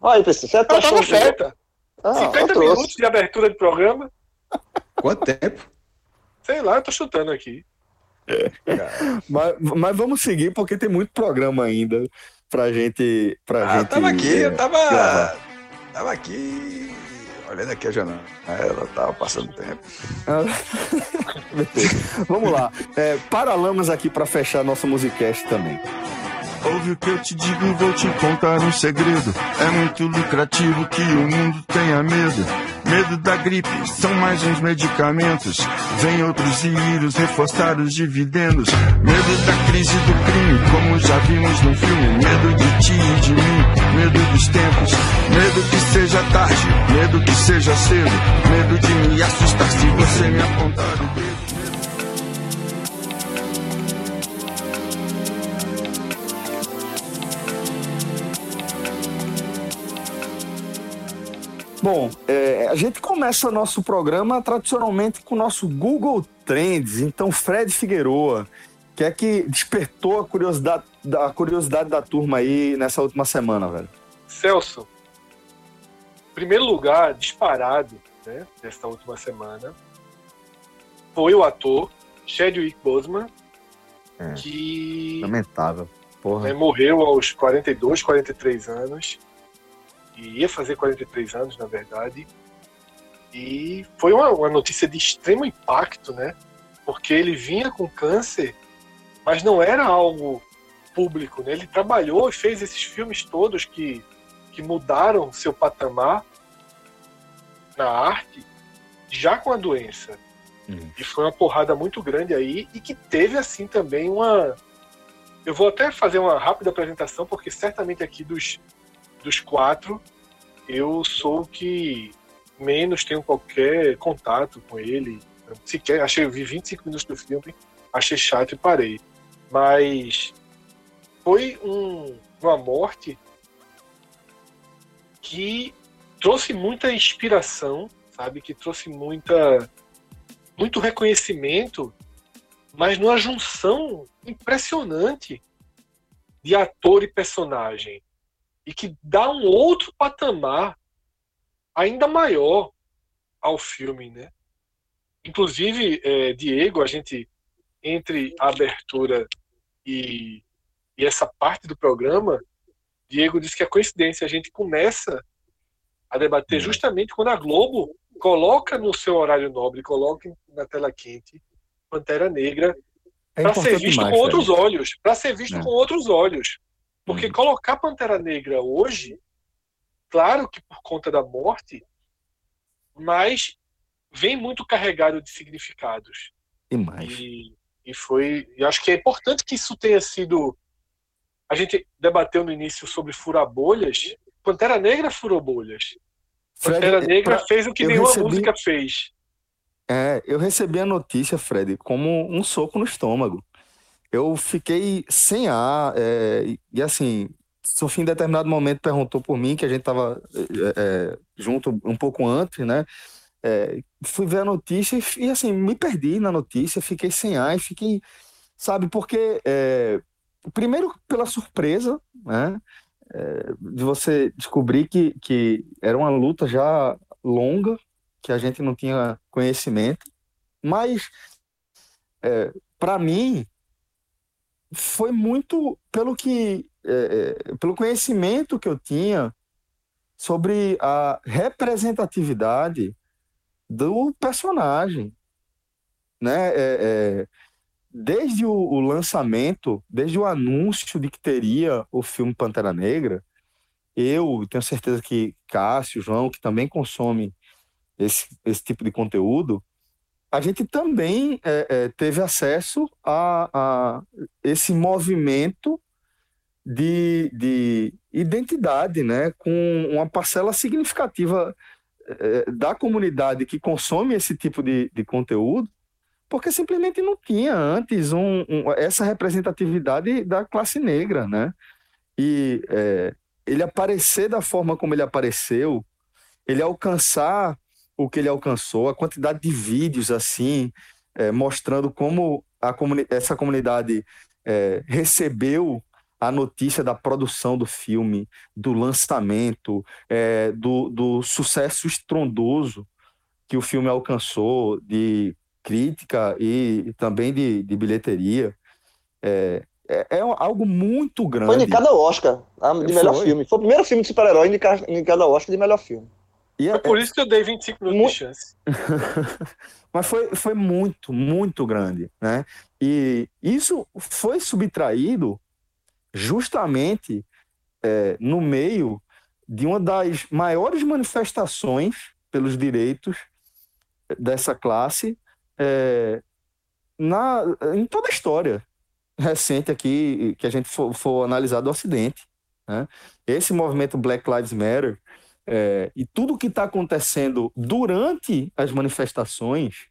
Olha Priscila, você tava achou- certa. Ah, eu 50 trouxe. minutos de abertura de programa. Quanto tempo? Sei lá, eu tô chutando aqui. Mas, mas vamos seguir, porque tem muito programa ainda pra gente. Pra Ah, eu gente tava aqui, é, eu tava. gravar. Tava aqui. Olhando aqui a janela. Ela tava passando tempo. Vamos lá. É, Paralamas aqui pra fechar nosso Musicast também. Ouve o que eu te digo, vou te contar um segredo. É muito lucrativo que o mundo tenha medo. Medo da gripe, são mais uns medicamentos. Vem outros vírus reforçar os dividendos. Medo da crise do crime, como já vimos no filme. Medo de ti e de mim, medo dos tempos. Medo que seja tarde, medo que seja cedo. Medo de me assustar se você me apontar o dedo. Bom, é, a gente começa nosso programa tradicionalmente com o nosso Google Trends. Então, Fred Figueroa, que é que despertou a curiosidade, a curiosidade da turma aí nessa última semana, velho? Celso, primeiro lugar, disparado, né, desta última semana, foi o ator Chadwick Boseman, É. que Lamentável. Porra. né, morreu aos 42, 43 anos. E ia fazer 43 anos, na verdade. E foi uma, uma notícia de extremo impacto, né? Porque ele vinha com câncer, mas não era algo público, né? Ele trabalhou e fez esses filmes todos que, que mudaram seu patamar na arte já com a doença. Uhum. E foi uma porrada muito grande aí e que teve assim também uma eu vou até fazer uma rápida apresentação, porque certamente aqui dos, dos quatro, eu sou o que menos tenho qualquer contato com ele. Sequer, achei, eu vi 25 minutos do filme, achei chato e parei. Mas foi um, uma morte que trouxe muita inspiração, sabe? Que trouxe muita, muito reconhecimento mas numa junção impressionante de ator e personagem e que dá um outro patamar ainda maior ao filme, né? Inclusive, é, Diego, a gente entre a abertura e, e essa parte do programa, Diego disse que é coincidência a gente começa a debater justamente quando a Globo coloca no seu horário nobre, coloca na tela quente Pantera Negra É para ser visto demais, com outros olhos, para ser visto É. com outros olhos. Porque Uhum. colocar Pantera Negra hoje, claro que por conta da morte, mas vem muito carregado de significados. Demais. E, e foi, e acho que é importante que isso tenha sido a gente debateu no início sobre furar bolhas. Pantera Negra furou bolhas. Fred, Pantera Negra pra- fez o que eu nenhuma recebi- música fez. É, eu recebi a notícia, Fred, como um soco no estômago. Eu fiquei sem ar, é, e, assim, Sofia em determinado momento perguntou por mim, que a gente estava junto um pouco antes, né? É, fui ver a notícia e, e, assim, me perdi na notícia, fiquei sem ar e fiquei, sabe, porque é, primeiro pela surpresa, né? é, de você descobrir que, que era uma luta já longa, que a gente não tinha conhecimento, mas para mim foi muito pelo que é, é, pelo conhecimento que eu tinha sobre a representatividade do personagem, né? É, é, desde o, o lançamento, desde o anúncio de que teria o filme Pantera Negra, eu tenho certeza que Cássio, João, que também consome esse, esse tipo de conteúdo, a gente também é, é, teve acesso a, a esse movimento de, de identidade, né, com uma parcela significativa é, da comunidade que consome esse tipo de, de conteúdo, porque simplesmente não tinha antes um, um- essa representatividade da classe negra, né? E é, ele aparecer da forma como ele apareceu, ele alcançar o que ele alcançou, a quantidade de vídeos assim, é, mostrando como a comuni essa comunidade é, recebeu a notícia da produção do filme, do lançamento, é, do, do sucesso estrondoso que o filme alcançou de crítica e também de, de bilheteria. É, é, é algo muito grande. Foi indicado ao Oscar de melhor Foi. filme. Foi o primeiro filme de super-herói indicado, indicado ao Oscar de melhor filme. E é- Foi por isso que eu dei 25 minutos Mu- de chance. Mas foi, foi muito, muito grande, né? E isso foi subtraído justamente é, no meio de uma das maiores manifestações pelos direitos dessa classe é, na, em toda a história recente aqui que a gente for, for analisar do Ocidente. Né? Esse movimento Black Lives Matter é, e tudo o que está acontecendo durante as manifestações,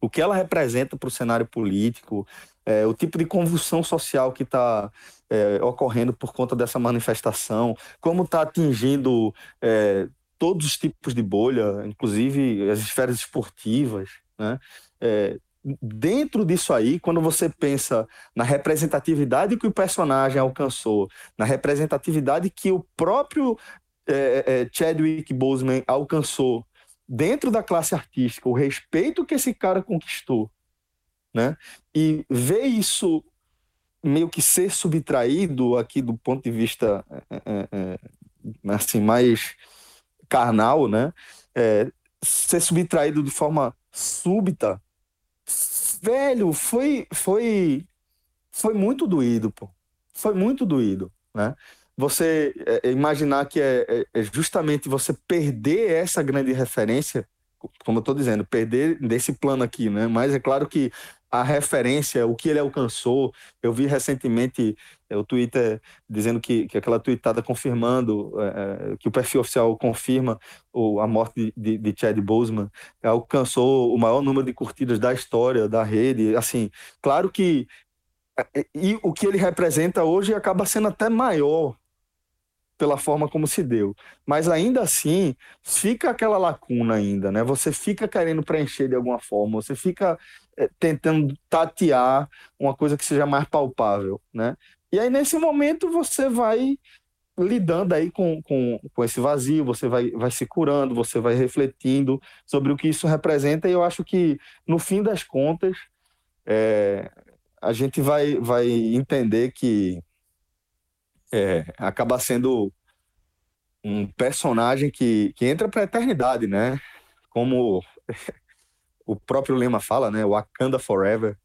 o que ela representa para o cenário político, é, o tipo de convulsão social que está ocorrendo por conta dessa manifestação, como está atingindo é, todos os tipos de bolha, inclusive as esferas esportivas, né? É, dentro disso aí, quando você pensa na representatividade que o personagem alcançou, na representatividade que o próprio é, é, Chadwick Boseman alcançou dentro da classe artística, o respeito que esse cara conquistou, né? E ver isso meio que ser subtraído aqui do ponto de vista é, é, é assim mais carnal, né? É, ser subtraído de forma súbita, velho, foi foi foi muito doído, pô. Foi muito doído, né? Você é, imaginar que é, é, é justamente você perder essa grande referência, como eu estou dizendo, perder desse plano aqui, né? Mas é claro que a referência, o que ele alcançou. Eu vi recentemente é, o Twitter dizendo que, que aquela tweetada confirmando, é, é que o perfil oficial confirma o, a morte de, de, de Chad Boseman, alcançou o maior número de curtidas da história da rede. Assim, claro que é, e o que ele representa hoje acaba sendo até maior pela forma como se deu. Mas ainda assim, fica aquela lacuna ainda, né? Você fica querendo preencher de alguma forma, você fica é, tentando tatear uma coisa que seja mais palpável, né? E aí, nesse momento, você vai lidando aí com, com, com esse vazio, você vai, vai se curando, você vai refletindo sobre o que isso representa, e eu acho que, no fim das contas, é, a gente vai, vai entender que é, acaba sendo um personagem que, que entra para a eternidade, né? Como o próprio lema fala, né? Wakanda Forever.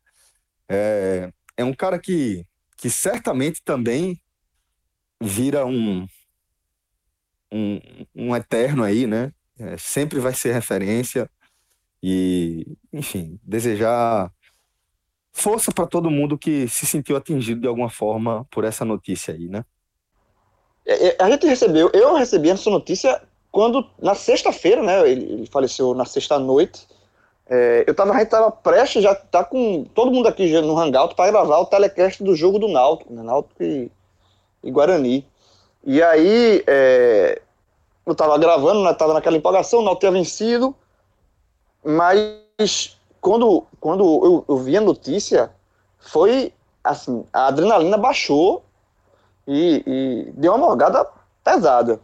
É, é um cara que, que certamente também vira um, um, um eterno aí, né? É, sempre vai ser referência. E, enfim, desejar força para todo mundo que se sentiu atingido de alguma forma por essa notícia aí, né? É, é, a gente recebeu, eu recebi essa notícia quando, na sexta-feira, né, ele, faleceu na sexta-noite, é, eu tava, a gente tava prestes, já tá com todo mundo aqui no Hangout para gravar o telecast do jogo do Náutico, né, Náutico e, e Guarani. E aí, é, eu tava gravando, né, tava naquela empolgação, o Náutico tinha vencido, mas quando, quando eu, eu vi a notícia, foi assim, a adrenalina baixou e, e deu uma morgada pesada.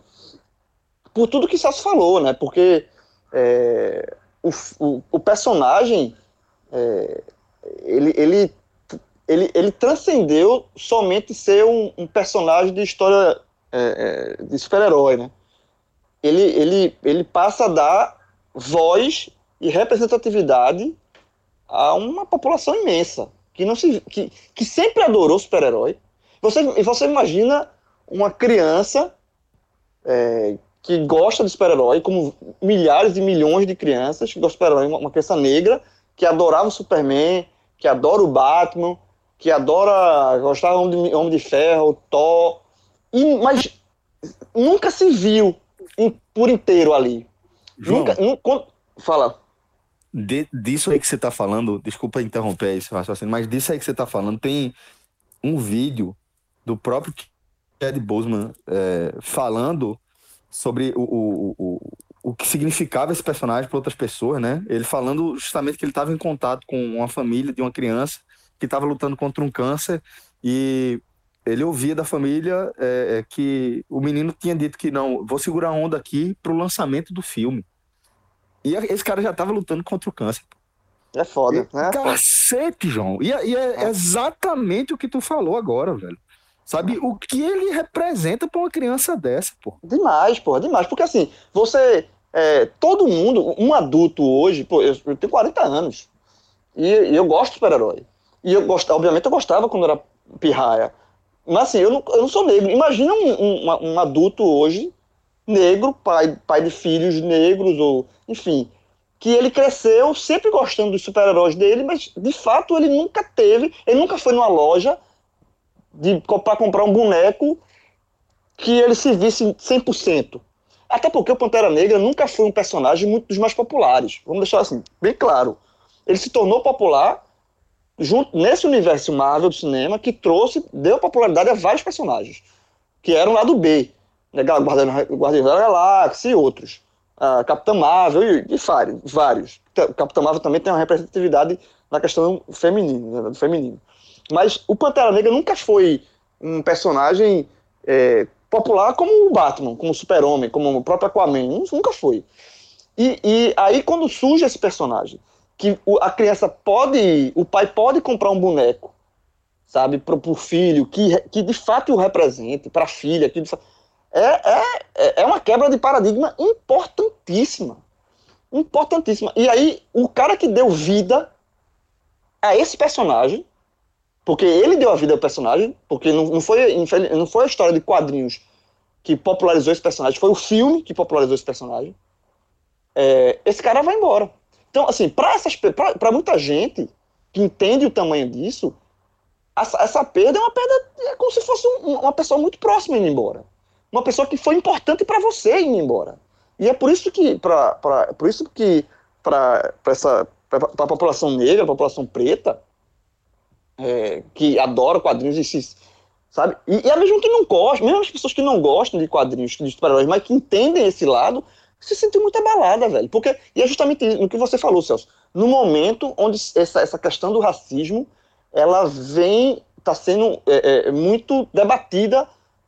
Por tudo que Celso falou, né? Porque é, o, o, o, personagem é, ele, ele, ele, ele transcendeu somente ser um, um personagem de história é, é de super-herói, né? Ele, ele, ele passa a dar voz e representatividade a uma população imensa que não se que, que sempre adorou super-herói você, você imagina uma criança é, que gosta de super-herói, como milhares e milhões de crianças que gostam de super-herói, uma, criança negra que adorava o Superman, que adora o Batman, que adora, gostava do Homem de, Homem de Ferro, Thor, e, mas nunca se viu em, por inteiro ali. João, nunca, nunca, fala. De, disso aí que você está falando, desculpa interromper esse raciocínio, mas disso aí que você está falando, tem um vídeo do próprio Ted Boseman é, falando sobre o, o, o, o que significava esse personagem para outras pessoas, né? Ele falando justamente que ele estava em contato com uma família de uma criança que estava lutando contra um câncer e ele ouvia da família é, é, que o menino tinha dito que não, vou segurar a onda aqui para o lançamento do filme. E esse cara já estava lutando contra o câncer. É foda, e, né? Cacete, João. E, e é, é exatamente o que tu falou agora, velho. Sabe o que ele representa para uma criança dessa, pô? Demais, pô, demais. Porque assim, você. É, todo mundo, um adulto hoje, pô, eu, eu tenho 40 anos. E, e eu gosto de super-herói. E eu gosto, obviamente eu gostava quando era pirraia. Mas assim, eu não, eu não sou negro. Imagina um, um, um adulto hoje, negro, pai, pai de filhos negros, ou enfim, que ele cresceu sempre gostando dos super-heróis dele, mas de fato ele nunca teve, ele nunca foi numa loja de para comprar um boneco que ele se visse 100%. Até porque o Pantera Negra nunca foi um personagem muito dos mais populares. Vamos deixar assim, bem claro. Ele se tornou popular junto nesse universo Marvel do cinema que trouxe, deu popularidade a vários personagens, que eram lá do B. né, Guardião da Galáxia e outros. Uh, Capitã Marvel e, e vários, vários. Capitã Marvel também tem uma representatividade na questão feminina, né, do feminino. Mas o Pantera Negra nunca foi um personagem é, popular como o Batman, como o Super-Homem, como o próprio Aquaman. Nunca foi. E, e aí, quando surge esse personagem, que a criança pode, o pai pode comprar um boneco, sabe, para o filho, que, que de fato o represente, para a filha, que é, é, é uma quebra de paradigma importantíssima. Importantíssima. E aí, o cara que deu vida a esse personagem, porque ele deu a vida ao personagem, porque não, não, foi, não foi a história de quadrinhos que popularizou esse personagem, foi o filme que popularizou esse personagem. É, esse cara vai embora. Então, assim, para muita gente que entende o tamanho disso, essa, essa perda é uma perda, é como se fosse um, uma pessoa muito próxima indo embora. Uma pessoa que foi importante para você indo embora. E é por isso que, pra, pra, por isso que para essa para a população negra, a população preta, é, que adora quadrinhos e se, sabe? E, e a mesmo que não gosta, mesmo as pessoas que não gostam de quadrinhos, de super-heróis, mas que entendem esse lado, se sentem muito abalada, velho. Porque, e é justamente no que você falou, Celso. No momento onde essa, essa questão do racismo, ela vem, está sendo é, é, muito debatida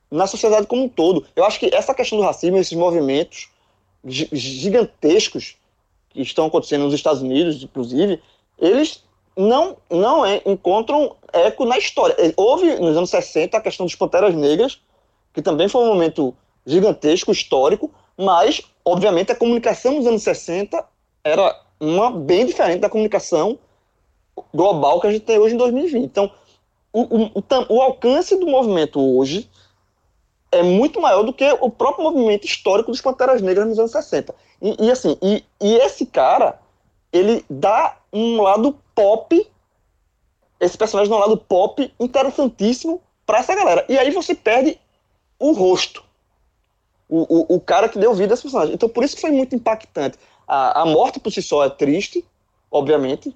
na sociedade como um todo. Eu acho que essa questão do racismo, esses movimentos gigantescos que estão acontecendo nos Estados Unidos, inclusive, eles não, não é, encontram eco na história. Houve, nos anos 60, a questão dos Panteras Negras, que também foi um momento gigantesco, histórico, mas, obviamente, a comunicação nos anos 60 era uma bem diferente da comunicação global que a gente tem hoje em 2020. Então, o, o, o, o alcance do movimento hoje é muito maior do que o próprio movimento histórico dos Panteras Negras nos anos 60. E, e assim, e, e, esse cara, ele dá um lado pop, esse personagem dá um lado pop interessantíssimo para essa galera. E aí você perde o rosto. O, o, o, cara que deu vida a esse personagem. Então por isso que foi muito impactante. A, a morte por si só é triste, obviamente,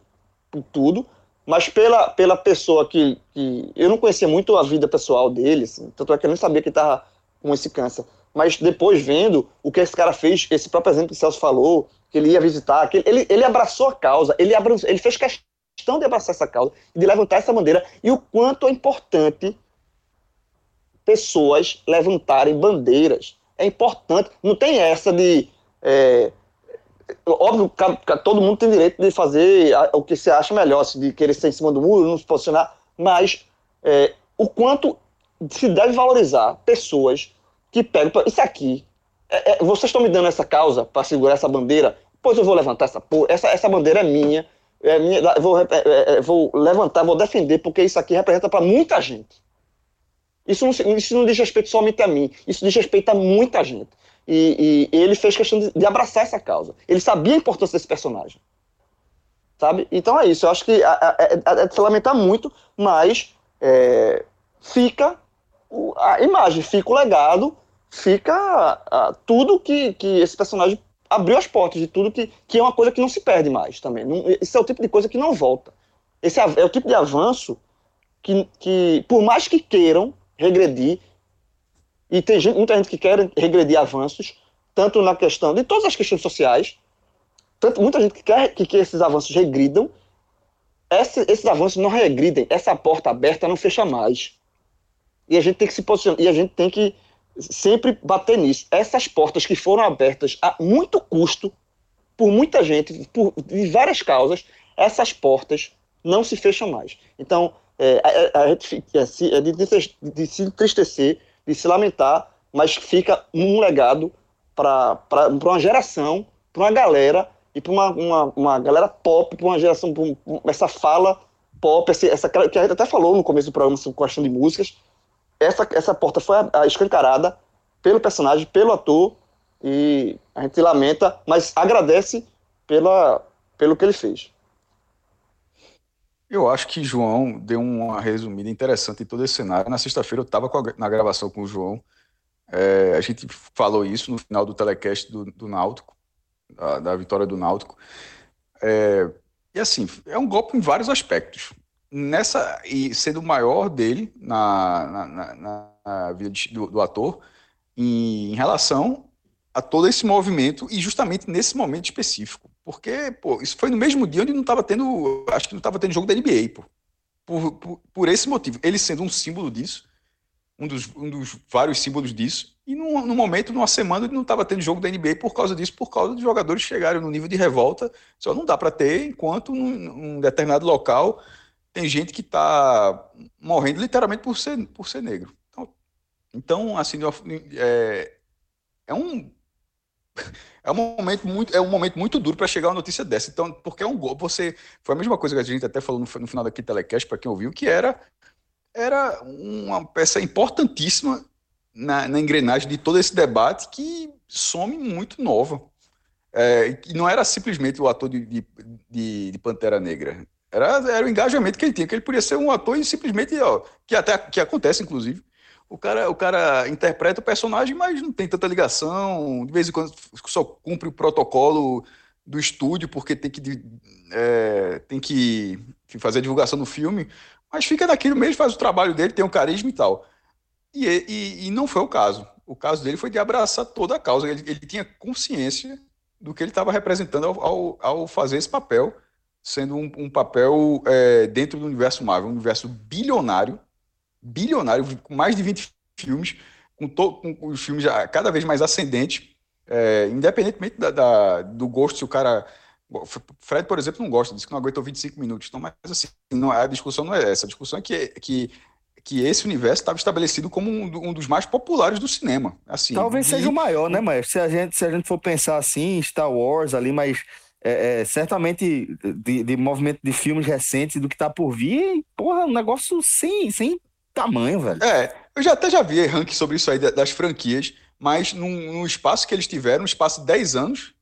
por tudo, mas pela, pela pessoa que, que. Eu não conhecia muito a vida pessoal dele, assim, tanto é que eu nem sabia que ele estava com esse câncer. Mas depois vendo o que esse cara fez, esse próprio exemplo que o Celso falou, que ele ia visitar, que ele, ele abraçou a causa, ele, abraçou, ele fez questão de abraçar essa causa e de levantar essa bandeira, e o quanto é importante pessoas levantarem bandeiras. É importante, não tem essa de. É, óbvio que todo mundo tem direito de fazer o que você acha melhor, de querer ser em cima do muro, não se posicionar, mas é, o quanto se deve valorizar pessoas que pegam. Isso aqui, é, é, vocês estão me dando essa causa para segurar essa bandeira, pois eu vou levantar essa essa, essa bandeira é minha, é minha vou, é, é, vou levantar, vou defender, porque isso aqui representa para muita gente. Isso não, isso não diz respeito somente a mim, isso diz respeito a muita gente. E, e, ele fez questão de, de, abraçar essa causa. Ele sabia a importância desse personagem. Sabe? Então é isso. Eu acho que é, é de se lamentar muito, mas é, fica a imagem, fica o legado, fica a, tudo que, que esse personagem abriu as portas de tudo que, que é uma coisa que não se perde mais também. Não, esse é o tipo de coisa que não volta. Esse é, é o tipo de avanço que, que, por mais que queiram regredir, e tem gente, muita gente que quer regredir avanços, tanto na questão de todas as questões sociais, tanto muita gente que quer que, que esses avanços regridam, esse, esses avanços não regridem, essa porta aberta não fecha mais. E a gente tem que se posicionar, e a gente tem que sempre bater nisso. Essas portas que foram abertas a muito custo, por muita gente, por de várias causas, essas portas não se fecham mais. Então, é, a, a, gente é, é de, de se entristecer de se lamentar, mas fica um legado para uma geração, para uma galera e para uma, uma, uma, galera pop, para uma geração, pra essa fala pop, essa, essa, que a gente até falou no começo do programa sobre questão de músicas. Essa, essa porta foi a, a escancarada pelo personagem, pelo ator, e a gente lamenta, mas agradece pela, pelo que ele fez. Eu acho que João deu uma resumida interessante em todo esse cenário. Na sexta-feira eu estava na gravação com o João. É, a gente falou isso no final do telecast do, do Náutico, da, da, vitória do Náutico. É, e assim, é um golpe em vários aspectos. Nessa, e sendo o maior dele na, na, na, na vida de, do, do, ator, em, em relação a todo esse movimento e justamente nesse momento específico. Porque, pô, isso foi no mesmo dia onde não estava tendo, acho que não estava tendo jogo da NBA, pô. Por, por, por, esse motivo. Ele sendo um símbolo disso, um dos, um dos vários símbolos disso, e num, momento, numa semana, ele não estava tendo jogo da NBA por causa disso, por causa dos jogadores chegarem no nível de revolta. Só não dá para ter enquanto num determinado local tem gente que está morrendo literalmente por ser, por ser negro. Então, então assim, é, é um é um momento muito, é um momento muito duro para chegar uma notícia dessa. Então, porque é um gol, você foi a mesma coisa que a gente até falou no, no final daqui telecast para quem ouviu, que era era uma peça importantíssima na, na, engrenagem de todo esse debate que some muito nova. É, e não era simplesmente o ator de, de, de, de Pantera Negra. Era, era o engajamento que ele tinha, que ele podia ser um ator e simplesmente, ó, que até que acontece, inclusive, o cara, o cara interpreta o personagem, mas não tem tanta ligação, de vez em quando só cumpre o protocolo do estúdio, porque tem que, é, tem que fazer a divulgação do filme, mas fica naquilo mesmo, faz o trabalho dele, tem um carisma e tal. E, e, e não foi o caso. O caso dele foi de abraçar toda a causa. Ele, ele tinha consciência do que ele estava representando ao, ao, ao, fazer esse papel sendo um, um papel é, dentro do universo Marvel, um universo bilionário, bilionário, com mais de 20 filmes, com, to, com os filmes cada vez mais ascendentes, é, independentemente da, da, do gosto, se o cara. Fred, por exemplo, não gosta, disse que não aguentou 25 minutos. Então, mas assim, não, a discussão não é essa. A discussão é que, que, que esse universo estava estabelecido como um, um, dos mais populares do cinema. Assim, Talvez e... seja o maior, né, mas se a gente se a gente for pensar assim, Star Wars ali, mas é, é, certamente de, de, movimento de filmes recentes do que tá por vir, porra, um negócio sem, sem tamanho, velho. É, eu já até já vi ranking sobre isso aí das franquias, mas num, num espaço que eles tiveram, um espaço de 10 anos,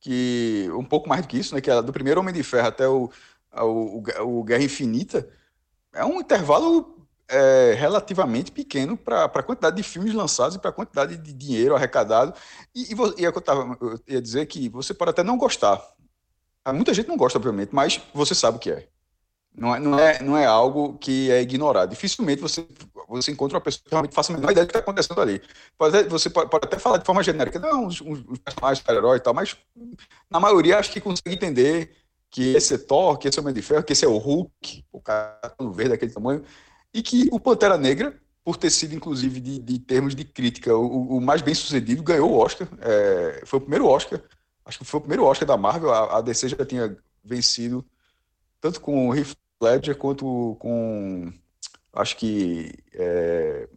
que um pouco mais do que isso, né, que é do primeiro Homem de Ferro até o, o, o Guerra Infinita, é um intervalo é, relativamente pequeno para a quantidade de filmes lançados e para a quantidade de dinheiro arrecadado. E, e, e é eu, tava, eu ia dizer que você pode até não gostar. Ah, muita gente não gosta, obviamente, mas você sabe o que é. Não é, não é, não é algo que é ignorado. Dificilmente você, você encontra uma pessoa que realmente faça a menor ideia do que está acontecendo ali. Pode, você pode, pode, até falar de forma genérica, não, os personagens super-herói e tal, mas na maioria acho que consegue entender que esse é Thor, que esse é o Homem de Ferro, que esse é o Hulk, o cara verde daquele tamanho, e que o Pantera Negra, por ter sido, inclusive, de, de termos de crítica, o, o, mais bem sucedido, ganhou o Oscar. É, foi o primeiro Oscar, acho que foi o primeiro Oscar da Marvel. A, a DC já tinha vencido tanto com o Heath Ledger quanto com, acho que, é,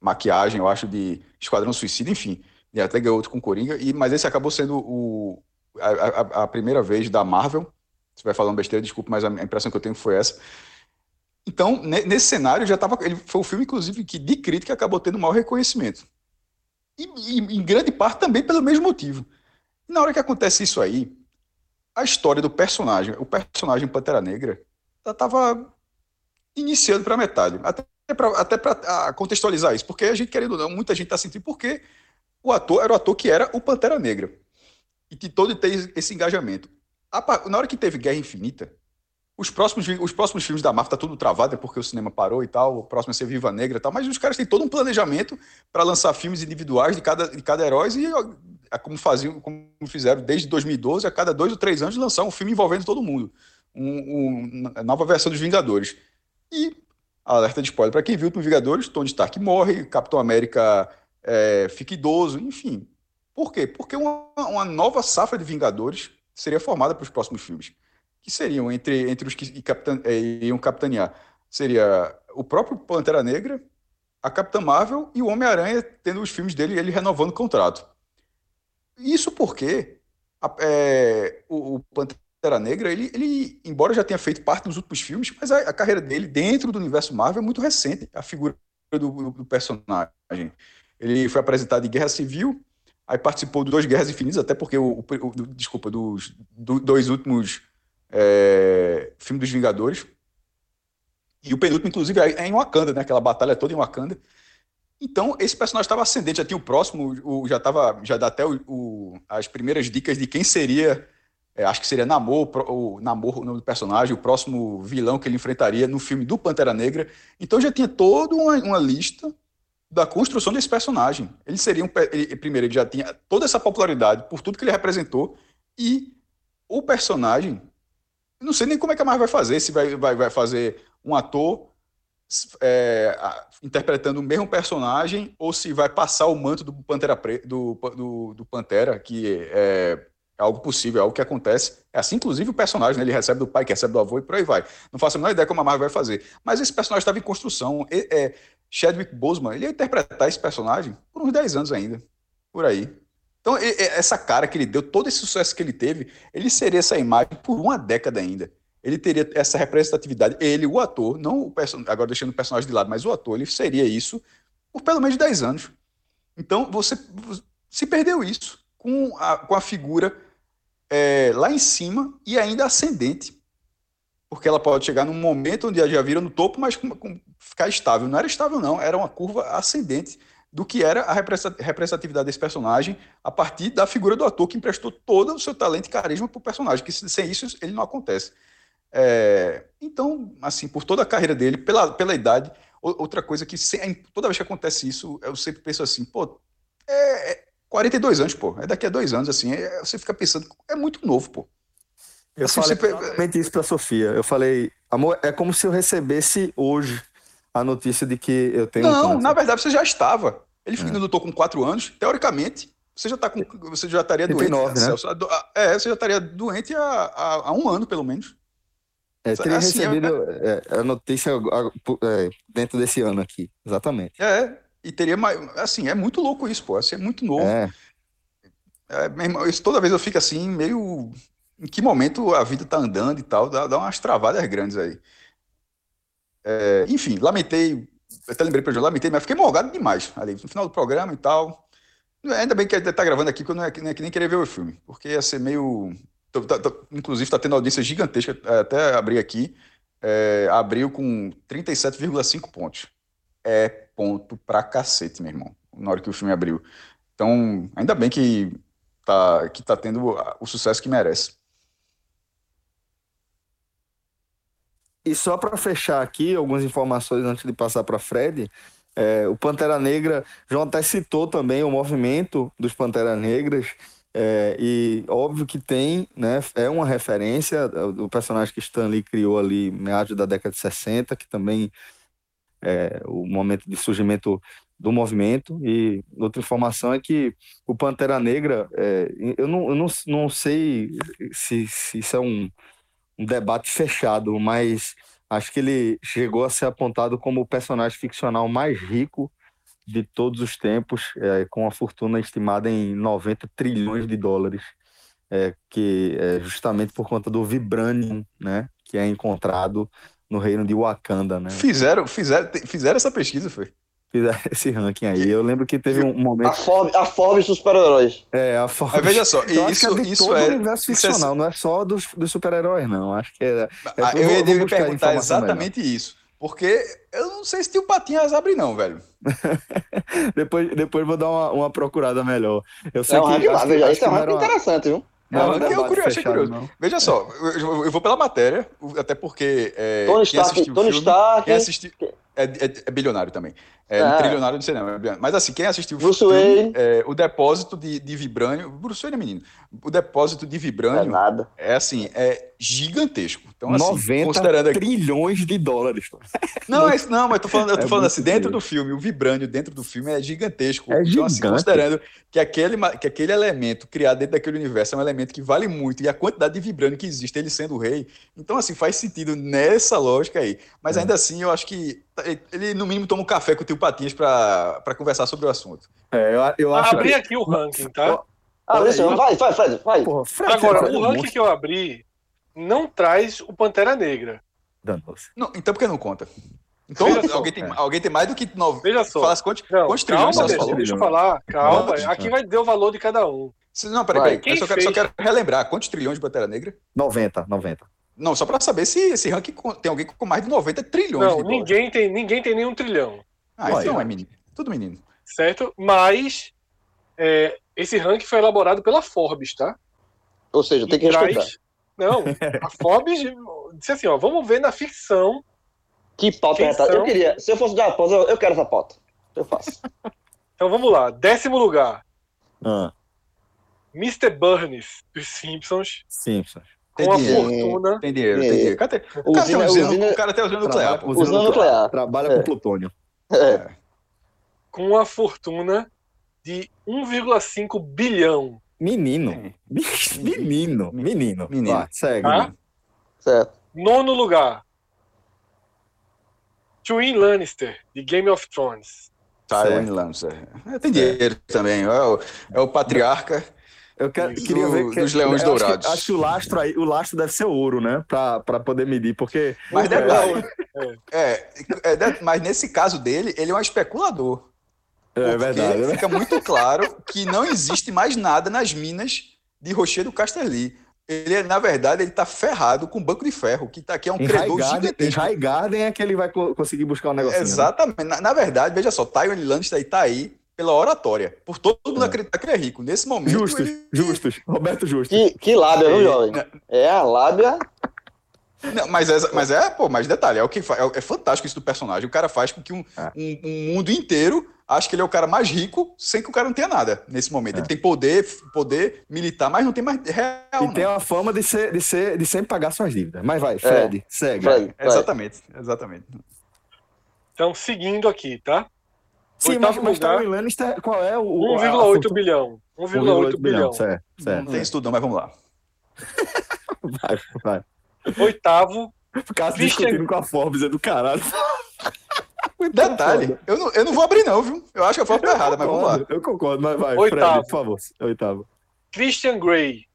maquiagem, eu acho, de Esquadrão Suicida, enfim. E até ganhou outro com Coringa, e, mas esse acabou sendo o, a, a, a primeira vez da Marvel. Se vai falando besteira, desculpa, mas a impressão que eu tenho foi essa então, nesse cenário, já estava. Ele foi o filme, inclusive, que de crítica acabou tendo maior reconhecimento. E, e, em grande parte também pelo mesmo motivo. Na hora que acontece isso aí, a história do personagem, o personagem Pantera Negra, já estava iniciando para metade. Até para contextualizar isso, porque a gente, querendo ou não, muita gente está sentindo porque o ator era o ator que era o Pantera Negra. E que todo tem esse engajamento. na hora que teve Guerra Infinita, os próximos, os próximos filmes da Marvel tá tudo travado, é porque o cinema parou e tal. O próximo é ser Viva Negra e tal. Mas os caras têm todo um planejamento para lançar filmes individuais de cada, de cada herói e é como faziam, como fizeram desde 2012, a cada dois ou três anos lançar um filme envolvendo todo mundo. Um, um, a nova versão dos Vingadores. E alerta de spoiler para quem viu no Vingadores, Tony Stark morre, Capitão América é, fica idoso, enfim. Por quê? Porque uma, uma nova safra de Vingadores seria formada para os próximos filmes que seriam entre, entre os que é, iam capitanear. Seria o próprio Pantera Negra, a Capitã Marvel e o Homem-Aranha tendo os filmes dele ele renovando o contrato. Isso porque a, é, o, o, Pantera Negra, ele, ele, embora já tenha feito parte dos últimos filmes, mas a, a carreira dele dentro do universo Marvel é muito recente, a figura do, do, personagem. Ele foi apresentado em Guerra Civil, aí participou de duas Guerras Infinitas, até porque o, o desculpa, dos do, dois últimos é, filme dos Vingadores. E o penúltimo, inclusive, é em Wakanda, né? Aquela batalha toda em Wakanda. Então, esse personagem estava ascendente, já tinha o próximo, o, já estava, já dá até o, o, as primeiras dicas de quem seria, é, acho que seria Namor, o Namor, o nome do personagem, o próximo vilão que ele enfrentaria no filme do Pantera Negra. Então já tinha toda uma, uma lista da construção desse personagem. Ele seria um. Ele, primeiro, ele já tinha toda essa popularidade por tudo que ele representou, e o personagem. Não sei nem como é que a Marvel vai fazer, se vai, vai, vai fazer um ator é, interpretando o mesmo personagem, ou se vai passar o manto do Pantera, do, do, do Pantera, que é, é algo possível, é algo que acontece. É assim, inclusive, o personagem, né, ele recebe do pai, que recebe do avô e por aí vai. Não faço a menor ideia como a Marvel vai fazer. Mas esse personagem estava em construção. E, é, Chadwick Boseman, ele ia interpretar esse personagem por uns 10 anos ainda. Por aí. Então, essa cara que ele deu, todo esse sucesso que ele teve, ele seria essa imagem por uma década ainda. Ele teria essa representatividade. Ele, o ator, não o agora deixando o personagem de lado, mas o ator, ele seria isso por pelo menos 10 anos. Então, você se perdeu isso com a, com a figura é, lá em cima e ainda ascendente. Porque ela pode chegar num momento onde ela já vira no topo, mas com, com- ficar estável. Não era estável, não. Era uma curva ascendente do que era a representatividade desse personagem a partir da figura do ator que emprestou todo o seu talento e carisma para o personagem, que se- sem isso ele não acontece. É, então, assim, por toda a carreira dele, pela, pela idade, outra coisa que se- toda vez que acontece isso, eu sempre penso assim, pô, é, é 42 anos, pô, é daqui a dois anos, assim, é- você fica pensando, é muito novo, pô. Eu Assim, falei você- exatamente isso pra Sofia. Eu falei, amor, é como se eu recebesse hoje a notícia de que eu tenho um Não, câncer. na verdade você já estava. Ele É. lutou com quatro anos, teoricamente, você já tá com, você já estaria doente. 39, né? Celso. É, você já estaria doente há, há, há um ano, pelo menos. É, teria assim, recebido é, a notícia é, dentro desse ano aqui, exatamente. É, e teria mais. Assim, é muito louco isso, pô. Assim, é muito novo. É, É, irmão, isso, toda vez eu fico assim, meio. Em que momento a vida tá andando e tal, dá, dá umas travadas grandes aí. É, enfim, lamentei, até lembrei pra João, lamentei, mas fiquei morgado demais ali, no final do programa e tal. Ainda bem que ele tá gravando aqui, porque eu não é, que- é que nem querer ver o filme, porque ia ser meio. tô- tá- tá- inclusive, tá tendo audiência gigantesca, é, até abri aqui, é, abriu com 37,5 pontos. É ponto pra cacete, meu irmão, na hora que o filme abriu. Então, ainda bem que tá, que tá tendo o sucesso que merece. E só para fechar aqui algumas informações antes de passar para Fred, é, o Pantera Negra, João até citou também o movimento dos Panteras Negras, é, e óbvio que tem, né, é uma referência do personagem que Stan Lee criou ali meados da década de 60, que também é o momento de surgimento do movimento. E outra informação é que o Pantera Negra, é, eu, não, eu não, não sei se, se isso é um, um debate fechado, mas acho que ele chegou a ser apontado como o personagem ficcional mais rico de todos os tempos, é, com a fortuna estimada em 90 trilhões de dólares, é, que é justamente por conta do vibranium, né, que é encontrado no reino de Wakanda, né? Fizeram, fizeram, fizeram essa pesquisa, foi? Fizeram esse ranking aí. Eu lembro que teve um A momento. Forbes, a Forbes dos super-heróis. É, a Forbes. Mas veja só, acho que isso, é de isso todo é. o universo é- ficcional, não é só dos, dos super-heróis, não. Acho que é. é- Ah, eu ia me a perguntar exatamente isso. Porque eu não sei se tio Patinhas abre, não, velho. Depois, depois vou dar uma, uma procurada melhor. Eu sei É um que, ranking lá, acho que- veja, acho isso é um que não ranking era uma- interessante, viu? não era um Não, que eu curioso, achei fechado, curioso. não. Veja só, eu, eu vou pela matéria, até porque. É, Tony quem Stark, assistiu o Tony filme- Stark, Quem assistiu. É, é- é bilionário também. É, É. Trilionário, não sei não. é. Mas assim, quem assistiu o Bruce filme, Wayne. é, o depósito de, de vibrânio. Bruce Wayne é menino. O depósito de Não é vibrânio nada. é assim, é gigantesco. Então, assim, 90 considerando trilhões de dólares. Não, é não, mas tô falando, eu tô É falando assim, dentro do filme, o vibrânio dentro do filme é gigantesco. É então, assim, gigante. considerando que aquele, que aquele elemento criado dentro daquele universo é um elemento que vale muito, e a quantidade de vibrânio que existe, ele sendo o rei, então, assim, faz sentido nessa lógica aí. Mas É. ainda assim, eu acho que ele, no mínimo, toma um café com o tio Patinhas pra, pra conversar sobre o assunto. É, eu, eu acho Abri que. aqui o ranking, tá? Ah, isso, aí. vai, vai, Fred, vai. Porra, Fred, Agora, Fred é o um ranking monstro. que eu abri não traz o Pantera Negra. Não, então por que não conta? Então, Veja só, alguém, tem, é. alguém tem mais do que nove. Veja só. Falasse quantos, Não, quantos calma, trilhões deixa, falou? deixa eu falar. Calma, aqui vai ter o valor de cada um. Não, peraí, peraí. Eu só quero, só quero relembrar. Quantos trilhões de Pantera Negra? 90, 90. Não, só pra saber se esse ranking tem alguém com mais de 90 trilhões Não, ninguém tem, ninguém tem nenhum trilhão, Ah, Olha. então é menino. Tudo menino. certo? Mas é, esse ranking foi elaborado pela Forbes, tá? Ou seja, tem que E respeitar. traz- Não, a Forbes disse assim, ó, vamos ver na ficção. Que pauta Quem retada. Eu queria, se eu fosse dar pauta, eu, eu quero essa pauta. Eu faço. Então vamos lá. Décimo lugar. Ah, Mr. Burns, dos Simpsons, Simpsons. Com a Tem dinheiro. fortuna. Tem dinheiro, tem É. dinheiro. O cara tem, o cara tem Usina- usina- usina- o cara tem usina nuclear, pô. Usina nuclear. Trabalha É. com plutônio. É. com a fortuna de 1,5 bilhão. Menino. Tem. Menino. Menino. Menino. Vai, segue. Tá? Certo. Nono lugar. Twin Lannister, de Game of Thrones. Tywin. Lannister. É, Tem dinheiro também. É o, é o patriarca. Eu quero, Do- queria ver que, dos leões eu acho que- dourados. Acho que, o lastro aí, o lastro deve ser ouro, né? Pra, pra poder medir, porque. Mas É. detalhe. É, é, de- mas nesse caso dele, ele é um especulador. É Porque verdade, né? Fica muito claro que não existe mais nada nas minas de Rochedo Casterly. Ele, é, na verdade, ele tá ferrado com o banco de ferro, que tá aqui é um Em credor em gigantesco. Highgarden é que ele vai co- conseguir buscar um negocinho. né? Exatamente. Na, na verdade, veja só, Tywin Lannister tá aí pela oratória. Por todo mundo É. acreditar que ele é rico. Nesse momento, Justos, ele- justos. Roberto Justus. Que, que lábia, viu, É. jovem? É a lábia. Não, mas, é, mas é, pô, mas detalhe, é o que fa- é, é fantástico isso do personagem. O cara faz com que um, É. um, um mundo inteiro ache que ele é o cara mais rico, sem que o cara não tenha nada nesse momento. É. Ele tem poder, poder militar, mas não tem mais real. E não. tem a fama de, ser, de, ser, de sempre pagar suas dívidas. Mas vai, Fred, segue. Fred, vai. Exatamente, exatamente. Então, seguindo aqui, tá? Sim, mas, Oitavo mas lugar. Tywin Lannister, qual é o. o- a- a 1,8 fortuna? bilhão. 1,8 bilhão. Certo, Não certo. tem isso tudo, não, mas vamos lá. Vai, vai. Oitavo, Ficar Christian- discutindo com a Forbes é do caralho. Muito Detalhe, foda. eu não, eu não vou abrir, não, viu? Eu acho que a foto tá errada, mas vamos lá. Eu concordo, mas vai. Oitavo. Fred, por favor. Oitavo. Christian Grey,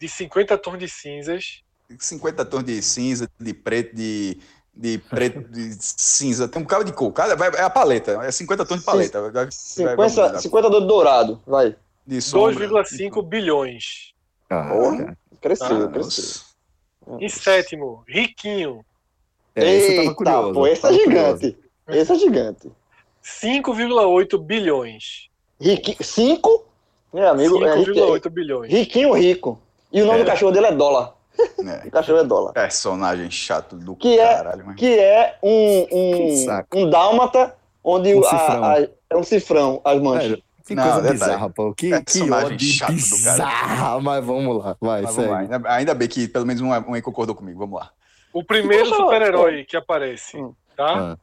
de 50 tons de cinzas. 50 tons de cinza, de preto, de, de preto, de cinza. Tem um bocado de cor. Cada, vai- é a paleta, é 50 tons de paleta. Vai- vai- vai- 50, vai- 50 do dourado. Vai. de sombra. 2,5 bilhões. Ah, Porra. Cresceu, Ah, cresceu. Em sétimo, Riquinho, É, esse Eita, curioso. pô, esse é tava curioso. gigante. Esse é gigante. 5,8 bilhões. Riqui... Cinco? Meu amigo, é riqui- 5,8 bilhões. riquinho rico. E o nome É. do cachorro dele é dólar. É, O cachorro é dólar. personagem chato do Que é- caralho, mas... Que é um, Que um, um dálmata, onde Um o- a- a- é um cifrão, as manchas. É, que Não, coisa detalhe. bizarra, pô. Que, que Personagem ódio chato do cara. bizarra. Mas vamos lá. Vai, Mas segue. vamos lá. Ainda, ainda bem que pelo menos um, um concordou comigo. Vamos lá. O primeiro super-herói que aparece, tá? Ah,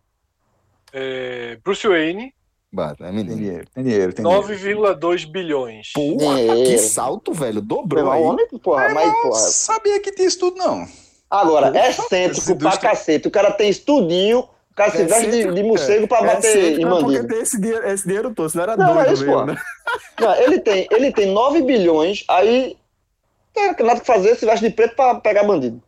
É Bruce Wayne, bata, é Tem menino. dinheiro, tem dinheiro, tem dinheiro. 9,2 bilhões. Porra, Dinheiro. que salto, velho. Dobrou Meu aí. homem, porra, mas, Não porra. sabia que tinha isso tudo, não. Agora, é Essa excêntrico pra cacete. O cara tem estudinho, o cara se É veste de, de morcego pra É bater sempre em não, porque tem esse dinheiro, esse dinheiro todo, senão era Não, doido é isso, mesmo, né? Não, ele, tem, ele tem 9 bilhões, aí tem nada que fazer, se veste de preto pra pegar bandido.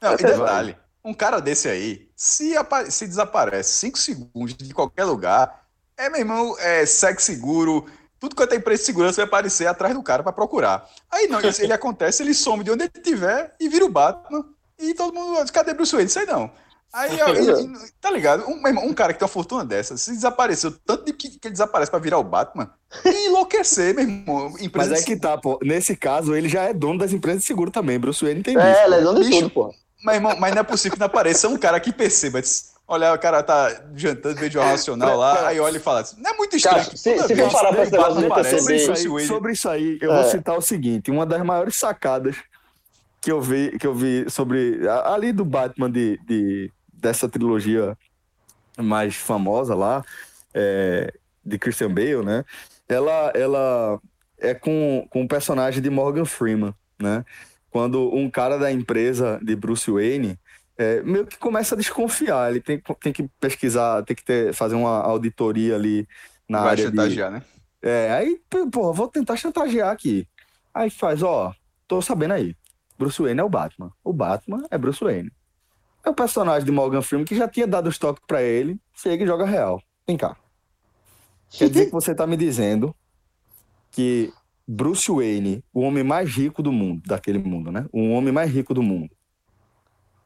Não, e Essa é detalhe, um cara desse aí, se, se desaparece 5 segundos de qualquer lugar, é, meu irmão, é segue seguro, tudo quanto é empresa de segurança vai aparecer atrás do cara pra procurar. Aí não, ele acontece, ele some de onde ele estiver e vira o Batman, e todo mundo, cadê Bruce Wayne? Sei não. Aí, ó, e- e- tá ligado? Um, meu irmão, um cara que tem uma fortuna dessa, se desapareceu tanto de que, que ele desaparece pra virar o Batman, e enlouquecer, meu irmão. Mas Empresa é de que tá, pô. Nesse caso, ele já é dono das empresas de seguro também. Bruce Wayne tem É, isso. lesão de Bicho. tudo, porra. Mas, irmão, mas não é possível que não apareça um cara que perceba. diz, Olha, o cara tá jantando, de Jornal Nacional lá, aí olha e fala assim, não é muito estranho. Cara, que se- toda se vez for parar pra esse negócio sobre, isso aí, sobre isso aí, eu É. vou citar o seguinte: uma das maiores sacadas que eu vi, que eu vi sobre. Ali do Batman de, de- dessa trilogia mais famosa lá, é, de Christian Bale, né? Ela, ela é com, com o personagem de Morgan Freeman, né? Quando um cara da empresa de Bruce Wayne é, meio que começa a desconfiar, ele tem, tem que pesquisar, tem que ter, fazer uma auditoria ali na vai área de, chantagear, né? é, aí, pô, vou tentar chantagear aqui. Aí faz, ó, tô sabendo aí. Bruce Wayne é o Batman. O Batman é Bruce Wayne. É o personagem de Morgan Freeman que já tinha dado o estoque pra ele, chega e joga real. Vem cá. Quer dizer que você tá me dizendo que Bruce Wayne, o homem mais rico do mundo, daquele mundo, né? O homem mais rico do mundo,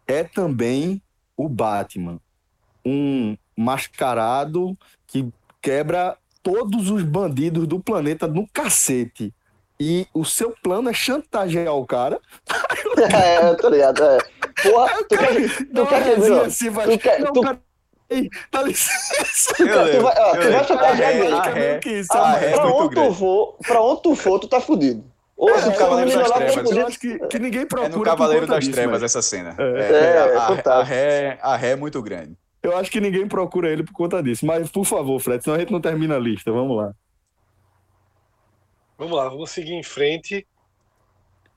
é também o Batman. Um mascarado que quebra todos os bandidos do planeta no cacete. E o seu plano é chantagear o cara. É, eu tô ligado. É. Porra, tu quer, Dá tu uma quer que viu? assim, vai- Tu quer- Não, tu- cara, Ei, dá licença. Eu Tu lembro, vai, ó, eu tu vai lembro. ficar A ré, vermelho. a ré, Que isso, a é é Pra onde tu for, pra onde tu for, tu tá fudido. Ou É, no Cavaleiro das Trevas. Acho que, que ninguém É procura. no por Cavaleiro das disso, Trevas essa cena. É. É, É, a, fantástico. a, ré, a ré é muito grande. Eu acho que ninguém procura ele por conta disso. Mas, por favor, Fred, senão a gente não termina a lista. Vamos lá. Vamos lá, vamos seguir em frente.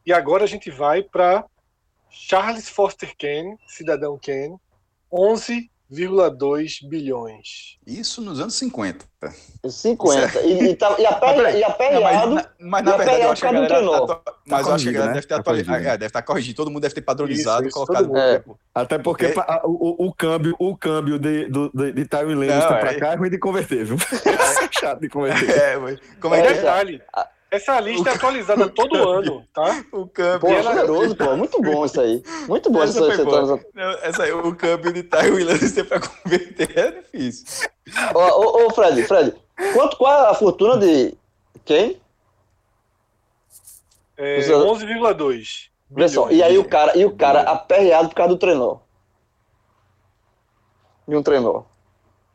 E agora a gente vai para Charles Foster Kane, Cidadão Kane, 11,2 bilhões. Isso nos anos 50. 50. E, e, tá, e aperreado. Mas, na- mas na verdade eu acho que a galera. atua- Mas eu acho que a galera né? deve ter Tá atualizado. né? É, deve estar corrigido. Todo mundo deve ter padronizado Isso, e isso, colocado. É. Até porque Porque- pa- o, o, o câmbio, o câmbio de, do, de, de Lannister Não, pra é- cá é ruim de converter, viu? É chato de converter. É, mas como é que é? Detalhe, essa lista é atualizada todo ano, tá? O câmbio. Pô, E ela- generoso, pô. Muito bom isso aí. Muito bom Essa essa. Não, essa aí, o câmbio de Tywin Lannister pra converter é difícil. Ó, ô, ô, Fred, Fred, quanto, qual é a fortuna de quem? É, Você- 11,2. Vê só, e aí o cara, e o cara aperreado por causa do trenó. De um trenó.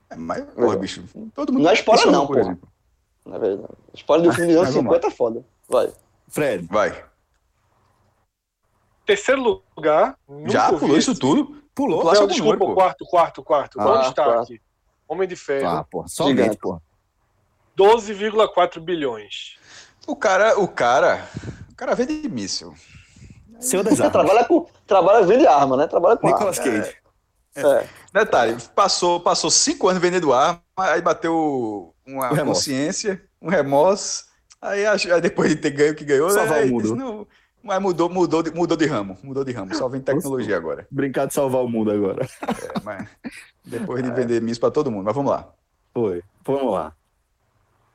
É, mas, porra, bicho. Todo mundo Não é Isso não, por porra. exemplo. Na verdade. Spoiler do filme dos anos Mas vamos 50 é foda. Vai. Fred, Vai. Terceiro lugar. Já pulou isso tudo? pulou? Não, desculpa, número, pô. quarto, quarto, quarto. Ah, Tony Stark. quarto. Homem de Ferro. Ah, porra, somente, Gigante. porra. 12,4 bilhões. O cara, o cara. O cara vende de míssil. Seu das armas. trabalha com. Trabalha vende arma, né? Trabalha com Nicolas arma. Cage. É. Detalhe, passou, passou cinco anos vendendo arma, aí bateu uma Um consciência, um remorso. Aí, aí depois de ter ganho o que ganhou, Salvar aí o mundo. disse, não, mas mudou, mudou, de, mudou de ramo. Mudou de ramo. Só vem tecnologia agora. Brincar de salvar o mundo agora. É, mas depois de vender míssil pra todo mundo. Mas vamos lá. Foi. Vamos lá.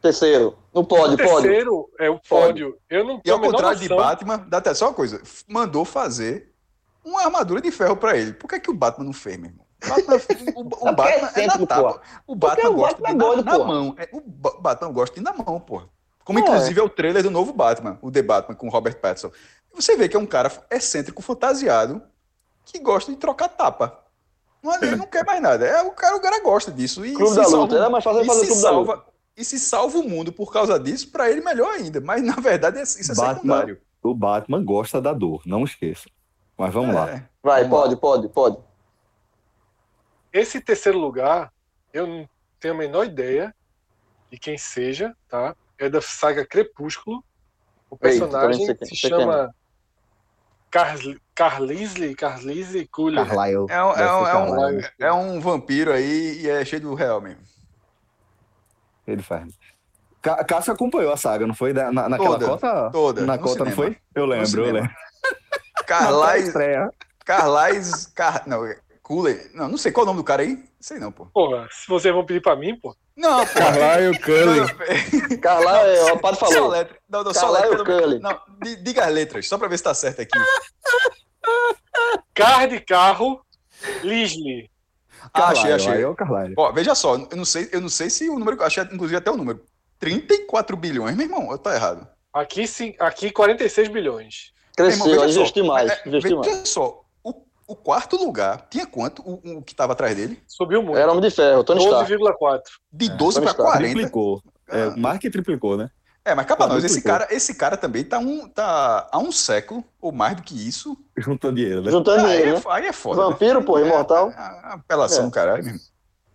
Terceiro. No pódio, o pódio. terceiro é o pódio. Eu não E ao contrário de noção. Batman, dá até só uma coisa, mandou fazer uma armadura de ferro pra ele. Por que, que o Batman não fez, meu irmão? O Batman, o, o porque é Batman é na tapa. O Batman o gosta Batman de é na, na mão. É, o Ba- Batman gosta de ir na mão, porra. Como É. inclusive é o trailer do novo Batman, o The Batman com o Robert Pattinson. E você vê que é um cara excêntrico, fantasiado, que gosta de trocar tapa. Não, ele não quer mais nada. É, o, cara, o cara gosta disso. E Clube se da salva- luta. Era mais fácil e fazer da luta. salva, e se salva o mundo por causa disso, pra ele melhor ainda. Mas na verdade é- isso é Batman. secundário. O Batman gosta da dor, não esqueça. Mas vamos lá. É. Vai, Vamos lá. pode, pode, pode. Esse terceiro lugar, eu não tenho a menor ideia de quem seja, tá? É da saga Crepúsculo. O personagem quem- se é. chama Carl- Carlisle, Carlisle Cullen. Carlyle. É um, é, um, é, um, é um vampiro aí e é cheio do real mesmo. Ele faz. Cássio acompanhou a saga, não foi? Na, naquela Toda, cota? toda, Na cota, não cinema. foi? Eu lembro, eu lembro. Carlais. Carlais. Car... Não, é Cooler. Não, não sei qual é o nome do cara aí. Sei não, pô. Porra, se vocês vão pedir pra mim, pô. Não, pô. Carlyle Cullen. Carla, é, o padre Só falou. letra. Não, não, só Carlyle letra. Cullen. Não, di- diga as letras, só pra ver se tá certo aqui. Car de carro, Lisle. Ah, achei, Carlyle, achei. É o Carlyle. Ó, veja só, eu não sei, eu não sei se o número. Achei inclusive até o número. 34 bilhões, meu irmão, eu tô errado. Aqui, sim, aqui 46 bilhões. Cresceu, veja só, investi mais. é, Investi veja mais. só, o, o quarto lugar tinha quanto o, o que tava atrás dele? Subiu muito. Era Homem de Ferro, Tony Stark. 12,4. De 12 Tony pra Stark. 40. Triplicou. É, Ah. o Mark triplicou, né? É, mas pra Pô, nós, esse cara, esse cara também tá, um, tá há um século, ou mais do que isso. Juntou dinheiro, né? Juntando aí, dinheiro, é, né? aí é foda. né? Vampiro, pô, imortal. É, a, a apelação É. do caralho.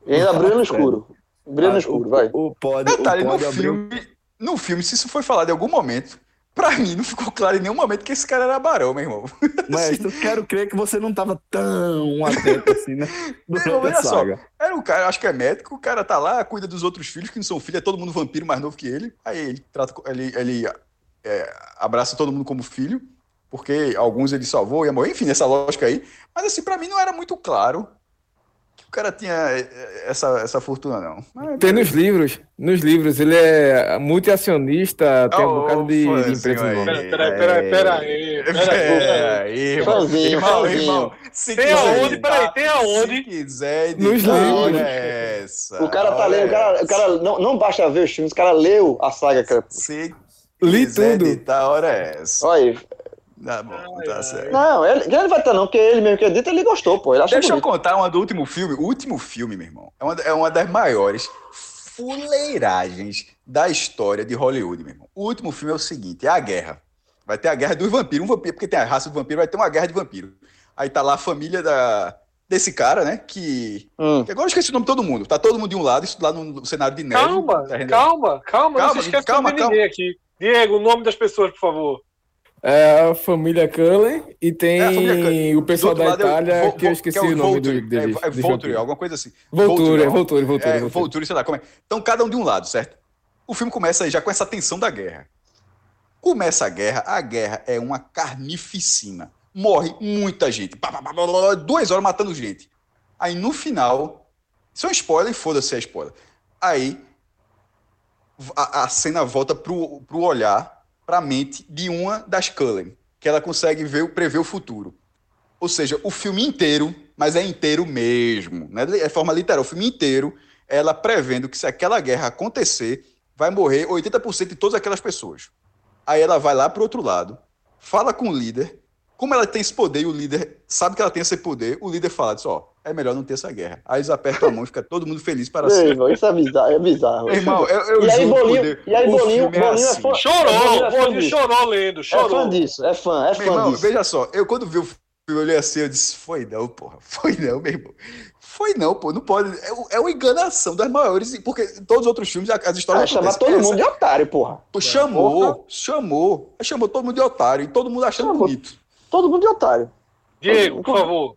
E ainda brilha no escuro. Brilha no Ah, escuro, o, vai. O o Detalhe, no pod abriu. filme, no filme, se isso foi falado em algum momento, pra mim não ficou claro em nenhum momento que esse cara era barão, meu irmão. Mas eu quero crer que você não tava tão atento assim, né? Não, Durante a veja só. Era um cara, acho que é médico, o cara tá lá, cuida dos outros filhos que não são filhos, é todo mundo vampiro mais novo que ele. Aí ele trata, ele, ele é, abraça todo mundo como filho, porque alguns ele salvou e ia morrer, enfim, essa lógica aí. Mas assim, pra mim não era muito claro cara tinha é, essa, essa fortuna, não. Mas, Tem nos livros. Nos livros, ele é multiacionista, tem um bocado de, de empresa aí. no nome. Pera, pera, pera, aí. Pera aí. É, aí, irmão. Fãzinho, irmão, se Tem quiser aonde? Peraí, tem aonde? Se quiser Nos livros. olha essa. O cara tá olha lendo, o cara, o cara não, não basta ver os filmes, o cara leu a saga Crepúsculo. Se Li quiser tudo. editar, hora é essa. Olha aí, Tá bom, tá certo. Não, ele, ele vai estar não, porque ele mesmo que edita, ele gostou, pô. Ele acha Deixa eu bonito. contar uma do último filme. O último filme, meu irmão, é uma, é uma das maiores fuleiragens da história de Hollywood, meu irmão. O último filme é o seguinte: é a guerra. Vai ter a guerra dos vampiros. Um vampiro, porque tem a raça do vampiro, vai ter uma guerra de vampiro. Aí tá lá a família da, desse cara, né? Que, Hum. que agora eu esqueci o nome de todo mundo. Tá todo mundo de um lado, isso lá no cenário de neve. Calma, terreno- calma, calma, não Calma, se esquece calma, de ninguém aqui. Diego, o nome das pessoas, por favor. É a família Cullen e tem É, a o pessoal da lado é o Itália, que eu esqueci é o nome Volturi. do, deles. É, é Volturi, alguma coisa assim. Volturi, é ó. Volturi, Volturi, É, Volturi. Volturi, sei lá como é. Então, cada um de um lado, certo? O filme começa aí já com essa tensão da guerra. Começa a guerra, a guerra é uma carnificina. Morre muita gente. Duas horas matando gente. Aí no final. Isso é um spoiler, foda-se se é spoiler. Aí a, a cena volta pro, pro olhar, pra mente de uma das Cullen, que ela consegue ver, prever o futuro. Ou seja, o filme inteiro, mas é inteiro mesmo, né? É forma literal, o filme inteiro, ela prevendo que se aquela guerra acontecer, vai morrer 80% de todas aquelas pessoas. Aí ela vai lá pro outro lado, fala com o líder, como ela tem esse poder e o líder sabe que ela tem esse poder, o líder fala diz, ó, é melhor não ter essa guerra. Aí eles apertam a mão e fica todo mundo feliz para sempre. irmão, isso é bizarro, é bizarro. Meu irmão, eu, eu E aí, Bolinho- e aí, o Bolinho- filme Bolinho é assim. fã- Bolinho Chorou, é o fã Bolinho disso. chorou lendo, é fã chorou. disso, é fã, é Meu fã irmão, disso. veja só, eu quando vi o filme, eu olhei assim, eu disse, foi não, porra, foi não, meu irmão. Foi não, pô, não pode. É, é uma enganação das maiores, porque todos os outros filmes, as histórias Ah, chamar todo Essa- mundo de otário, porra. Pô, chamou, chamou, chamou todo mundo de otário, e todo mundo achando Chamou. bonito. Todo mundo de otário. Diego, por favor,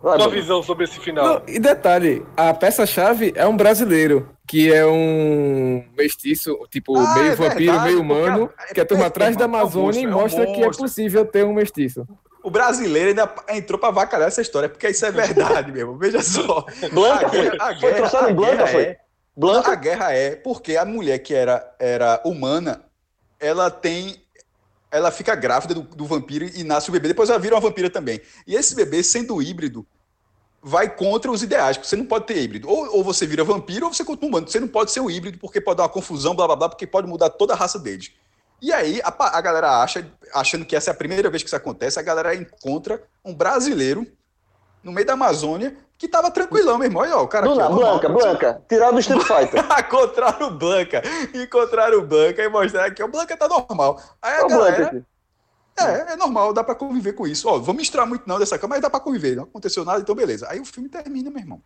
sua visão sobre esse final. Não, e detalhe, a peça-chave é um brasileiro, que é um mestiço, tipo, Ah, meio é vampiro, verdade, meio humano, a- que a turma é- atrás da é um Amazônia e é um mostra que é possível ter um mestiço. O brasileiro ainda entrou pra avacalhar essa história, porque isso é verdade, meu irmão. Veja só. Blanca A foi. guerra- a Foi guerra- trouxeram em Blanca, foi. é- Blanca. A guerra é porque a mulher que era, era humana, ela tem. Ela fica grávida do, do vampiro e nasce o bebê. Depois ela vira uma vampira também. E esse bebê, sendo híbrido, vai contra os ideais. porque Você não pode ter híbrido. Ou, ou você vira vampiro ou você continua humano. Você não pode ser um híbrido porque pode dar uma confusão, blá blá blá, porque pode mudar toda a raça deles. E aí a, a galera acha, achando que essa é a primeira vez que isso acontece, a galera encontra um brasileiro no meio da Amazônia que tava tranquilão, meu irmão. Olha, ó, o cara aqui, normal, Blanca. Tiraram do Street Fighter. encontraram o Blanca. Encontraram o Blanca e mostraram que o Blanca tá normal. Aí a Blanca galera. É, é normal, dá pra conviver com isso. Ó, vou misturar muito não dessa cama, mas dá pra conviver. Não aconteceu nada, então beleza. Aí o filme termina, meu irmão.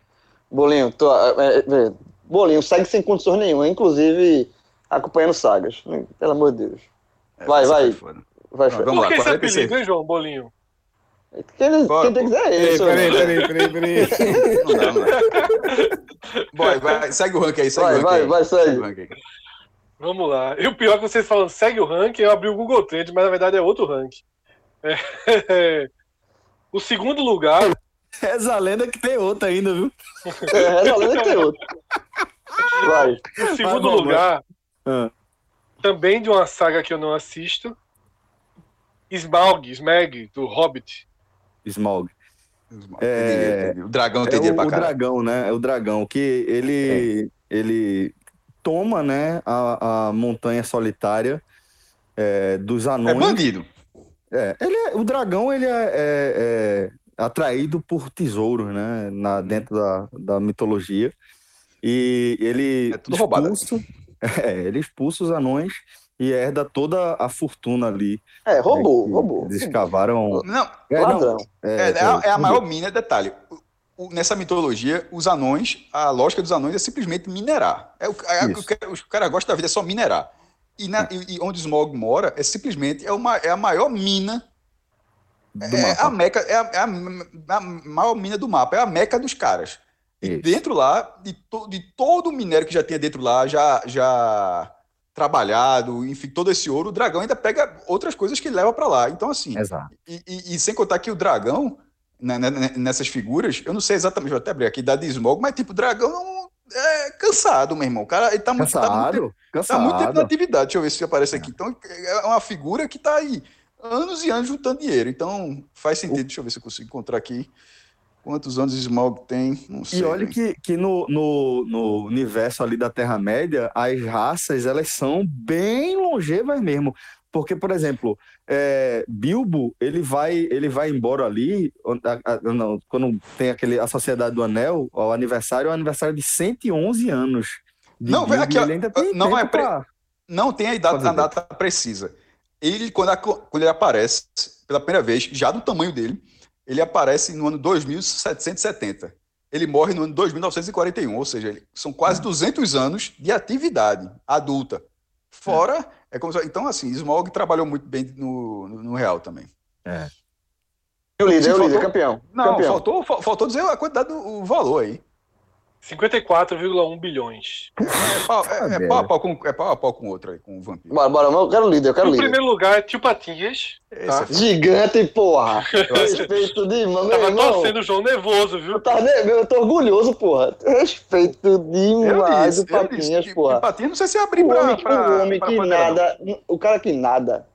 Bolinho, tô, é, é, Bolinho, segue sem condições nenhuma, inclusive acompanhando sagas. Pelo amor de Deus. É, Vai, essa vai. foi foda. Vai, Vamos lá, Por que esse 46. apelido, hein, João Bolinho? Quem, tem que dizer é Peraí, isso. peraí, mano. peraí, peraí, peraí. Não dá, não dá. Vai, vai, segue o ranking aí, segue Vai, o ranking vai, aí. vai, segue. o ranking aí. Vamos lá. E o pior é que vocês falam, segue o ranking, eu abri o Google Trends, mas na verdade é outro ranking. É, O segundo lugar, Essa lenda que tem outra ainda, viu? É, é lenda que tem outro. Vai. o segundo bom, lugar, Ah. também de uma saga que eu não assisto, Smaug, Smeg, do Hobbit. Smaug. É... É- O dragão É tem dinheiro o, pra o dragão, né? É o dragão que ele ele toma, né, a, a montanha solitária é, dos É anões. bandido. É, ele é- o dragão ele é, é- é atraído por tesouros, né, na, dentro da, da mitologia. E ele É tudo roubado. expulsa, é, ele expulsa os anões e herda toda a fortuna ali. É, roubou, que roubou. Eles escavaram. Não, É, não, Ladrão. É, é a, é a maior mina, detalhe. o- o- nessa mitologia, os anões, a lógica dos anões é simplesmente minerar. É o, é, o os caras gostam da vida é só minerar. E, na- e- e onde o Smog mora é simplesmente é, uma, é a maior mina, do é mapa. a meca, é a, é a- a maior mina do mapa, é a meca dos caras. E Isso. dentro lá, de, to- de todo o minério que já tinha dentro lá, já, já trabalhado, enfim, todo esse ouro, o dragão ainda pega outras coisas que ele leva para lá. Então, assim, Exato. e, e- e sem contar que o dragão, né, né, né, nessas figuras, eu não sei exatamente, vou até abrir aqui, da de Smog, mas tipo, o dragão é cansado, meu irmão. O cara ele tá muito, tá muito, Cansado, tá muito tempo na cansado. atividade. Deixa eu ver se aparece aqui. Então, é uma figura que tá aí anos e anos juntando dinheiro. Então, faz sentido. Deixa eu ver se eu consigo encontrar aqui. Quantos anos Smaug tem? Não sei. E olha que, que no, no, no universo ali da Terra-média, as raças, elas são bem longevas mesmo. Porque, por exemplo, é, Bilbo, ele vai, ele vai embora ali, a- a- não, quando tem aquele, a Sociedade do Anel, o aniversário é o aniversário de 111 anos. de Não, Bilbo, aqui, tem não é pre- pra- Não tem a data, Pode a data precisa. Ele, quando, a- quando ele aparece pela primeira vez, já do tamanho dele, ele aparece no ano 2770. Ele morre no ano 2941, ou seja, ele- são quase 200 anos de atividade adulta. Fora, é como se- então assim, Smaug trabalhou muito bem no, no, no real também. E o líder, é o líder, faltou- campeão. Não, campeão. faltou, fa- faltou dizer a quantidade do o valor aí. 54,1 bilhões. É pau, é, é pau a pau com, é pau a pau com o outro aí, com o vampiro. Bora, bora, eu quero o líder, eu quero o No líder. primeiro lugar é Tio Patinhas. Tá. é Gigante, porra. Respeito demais, meu Tava irmão. torcendo o João nervoso, viu? Eu, tava, eu tô orgulhoso, porra. Respeito demais disse, o disse Patinhas, que- porra. que Patinhas, não sei se abrir O pra, homem, pra, o homem pra que não. nada, o cara que nada,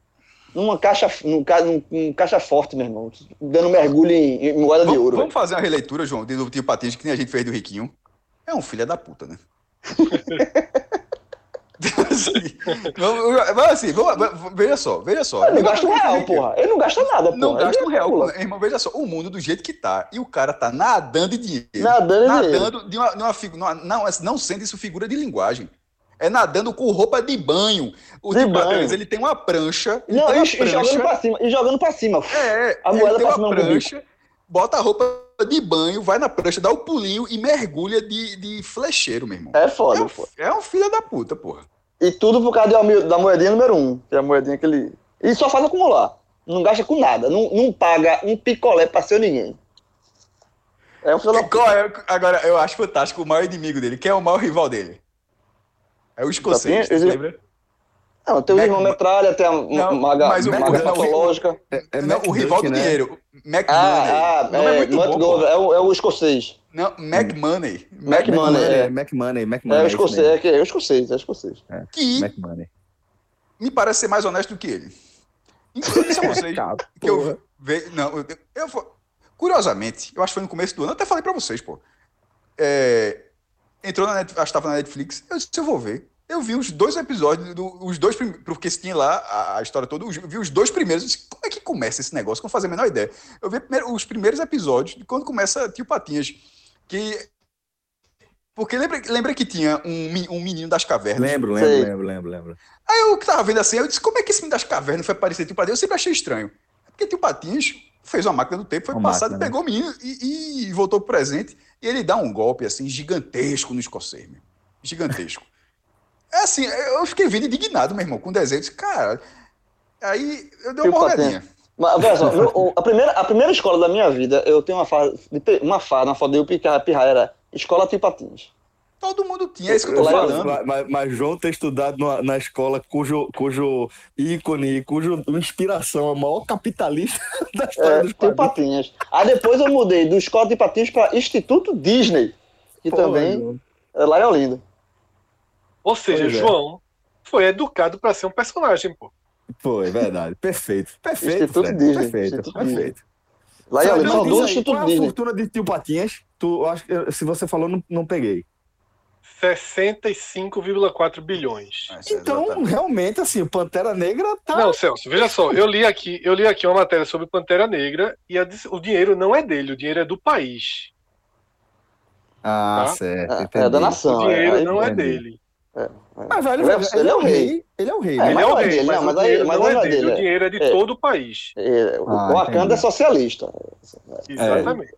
numa caixa, num, ca- num, num caixa forte, meu irmão, dando mergulho em, em moeda de Vamos, ouro. vamos fazer uma releitura, João, do tio Patins, que nem a gente fez do Riquinho. É um filho da puta, né? assim, mas assim, veja só, veja só. Ele não gasta um real, Riquinho. porra. Ele não gasta nada, porra. Não gasta um Ele real. calcula. Irmão, veja só, o mundo do jeito que tá. E o cara tá nadando em dinheiro. Nadando. Nadando de uma, de uma figu- numa- não, não sendo isso figura de linguagem. É nadando com roupa de banho. O De banho. Ele tem uma prancha. ele Não, e, uma e jogando pra cima, e jogando pra cima. É, A ele moeda tem pra uma cima prancha, bota a roupa de banho, vai na prancha, dá o pulinho e mergulha de, de flecheiro, meu irmão. É É foda, um, pô. é um filho da puta, porra. E tudo por causa de da moedinha número um, que é a moedinha que ele. E só faz acumular. Não gasta com nada. Não, não paga um picolé pra ser ninguém. É um filho da puta. É, agora, eu acho fantástico o maior inimigo dele. Quem é o maior rival dele? É o escocês, lembra? Não, tem o Mac- irmão metralha, tem a Não, maga, mas o maga Mac- patológica. É Não, o rival do né? dinheiro. McMoney. Ah, ah, O nome é, muito bom, é, o, é o escocês. Não, McMoney. Mac- McMoney, Money, é. McMoney, É McMoney. o isso escocês, é, que- é o escocês, é o escocês. Que McMoney. me parece ser mais honesto do que ele. Então, eu disse a vocês que eu ve- não, eu, eu vou- curiosamente, eu acho que foi no começo do ano, eu até falei pra vocês, pô. É, entrou na Netflix, acho que tava na Netflix, eu disse, eu vou ver. Eu vi os dois episódios, do- os dois primeiros, porque se tinha lá a, a história toda, eu vi os dois primeiros, eu disse, como é que começa esse negócio? Eu não fazia a menor ideia. Eu vi primeiro- os primeiros episódios de quando começa Tio Patinhas, que... Porque lembra, lembra que tinha um, um menino das cavernas? Lembro, lembro, Sei. lembro, lembro, lembro. Aí eu que tava vendo assim, eu disse, como é que esse menino das cavernas foi aparecer Tio Patinhas? Eu sempre achei estranho. Porque Tio Patinhas fez uma máquina do tempo, foi Uma passado, máquina, né? pegou o menino e, e voltou pro presente. E ele dá um golpe, assim, gigantesco no escocês, meu. Gigantesco. É assim, eu fiquei vendo indignado, meu irmão, com o desenho. Eu disse, cara... Aí eu dei uma Tio morgadinha. Mas, olha só, eu- a, primeira, a primeira escola da minha vida, eu tenho uma fase, de uma fase na foto de eu picar pirraia, era Escola Tio Patins. Todo mundo tinha, é isso que eu tô falando. Mas, mas- mas João ter estudado numa- na escola cujo, cujo ícone, cujo inspiração é o maior capitalista da história É, dos quadrinhos. Patinhas. Aí depois eu mudei do Escola Tio Patins para Instituto Disney, que Pô, também é lá em Olinda. Ou seja, Pois é. João foi educado pra ser um personagem, pô. Foi, verdade. Perfeito. Perfeito, Instituto Fred. Disney, Perfeito, Instituto perfeito. Lá em são diz duas aí, Instituto qual é a Disney. fortuna de Tio Patinhas? Tu, acho que se você falou, não, não peguei. 65,4 bilhões. É, Então, exatamente. realmente, assim, o Pantera Negra tá... Não, Celso, veja só, eu li aqui, eu li aqui uma matéria sobre Pantera Negra e a o dinheiro não é dele, o dinheiro é do país. Ah, Tá? certo. É, entendi. é da nação. O dinheiro é, não é entendi. Dele. Mas, velho, Ele é- ele, ele é o rei. Ele é o rei. É, né? Ele mas é o é rei, mas mas aí- mas não é é dele, dele, o dinheiro é de é. todo o país. É, o Ah, o Wakanda é socialista. Exatamente.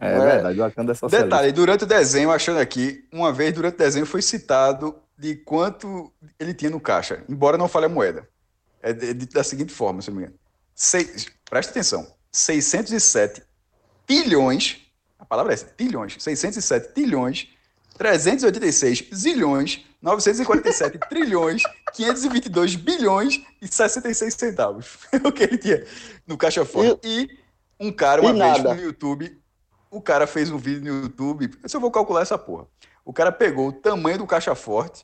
É, é? verdade, o Wakanda é socialista. Detalhe, durante o desenho, achando aqui, uma vez durante o desenho foi citado de quanto ele tinha no caixa, embora não fale a moeda. É de- de- da seguinte forma, se não me engano. Seis, presta atenção. 607 bilhões, a palavra é essa, bilhões, 607 bilhões, 386 zilhões, 947 trilhões, 522 bilhões e 66 centavos. o que ele tinha no caixa forte. E um cara, uma vez nada. no YouTube, o cara fez um vídeo no YouTube, se eu vou calcular essa porra. O cara pegou o tamanho do caixa forte,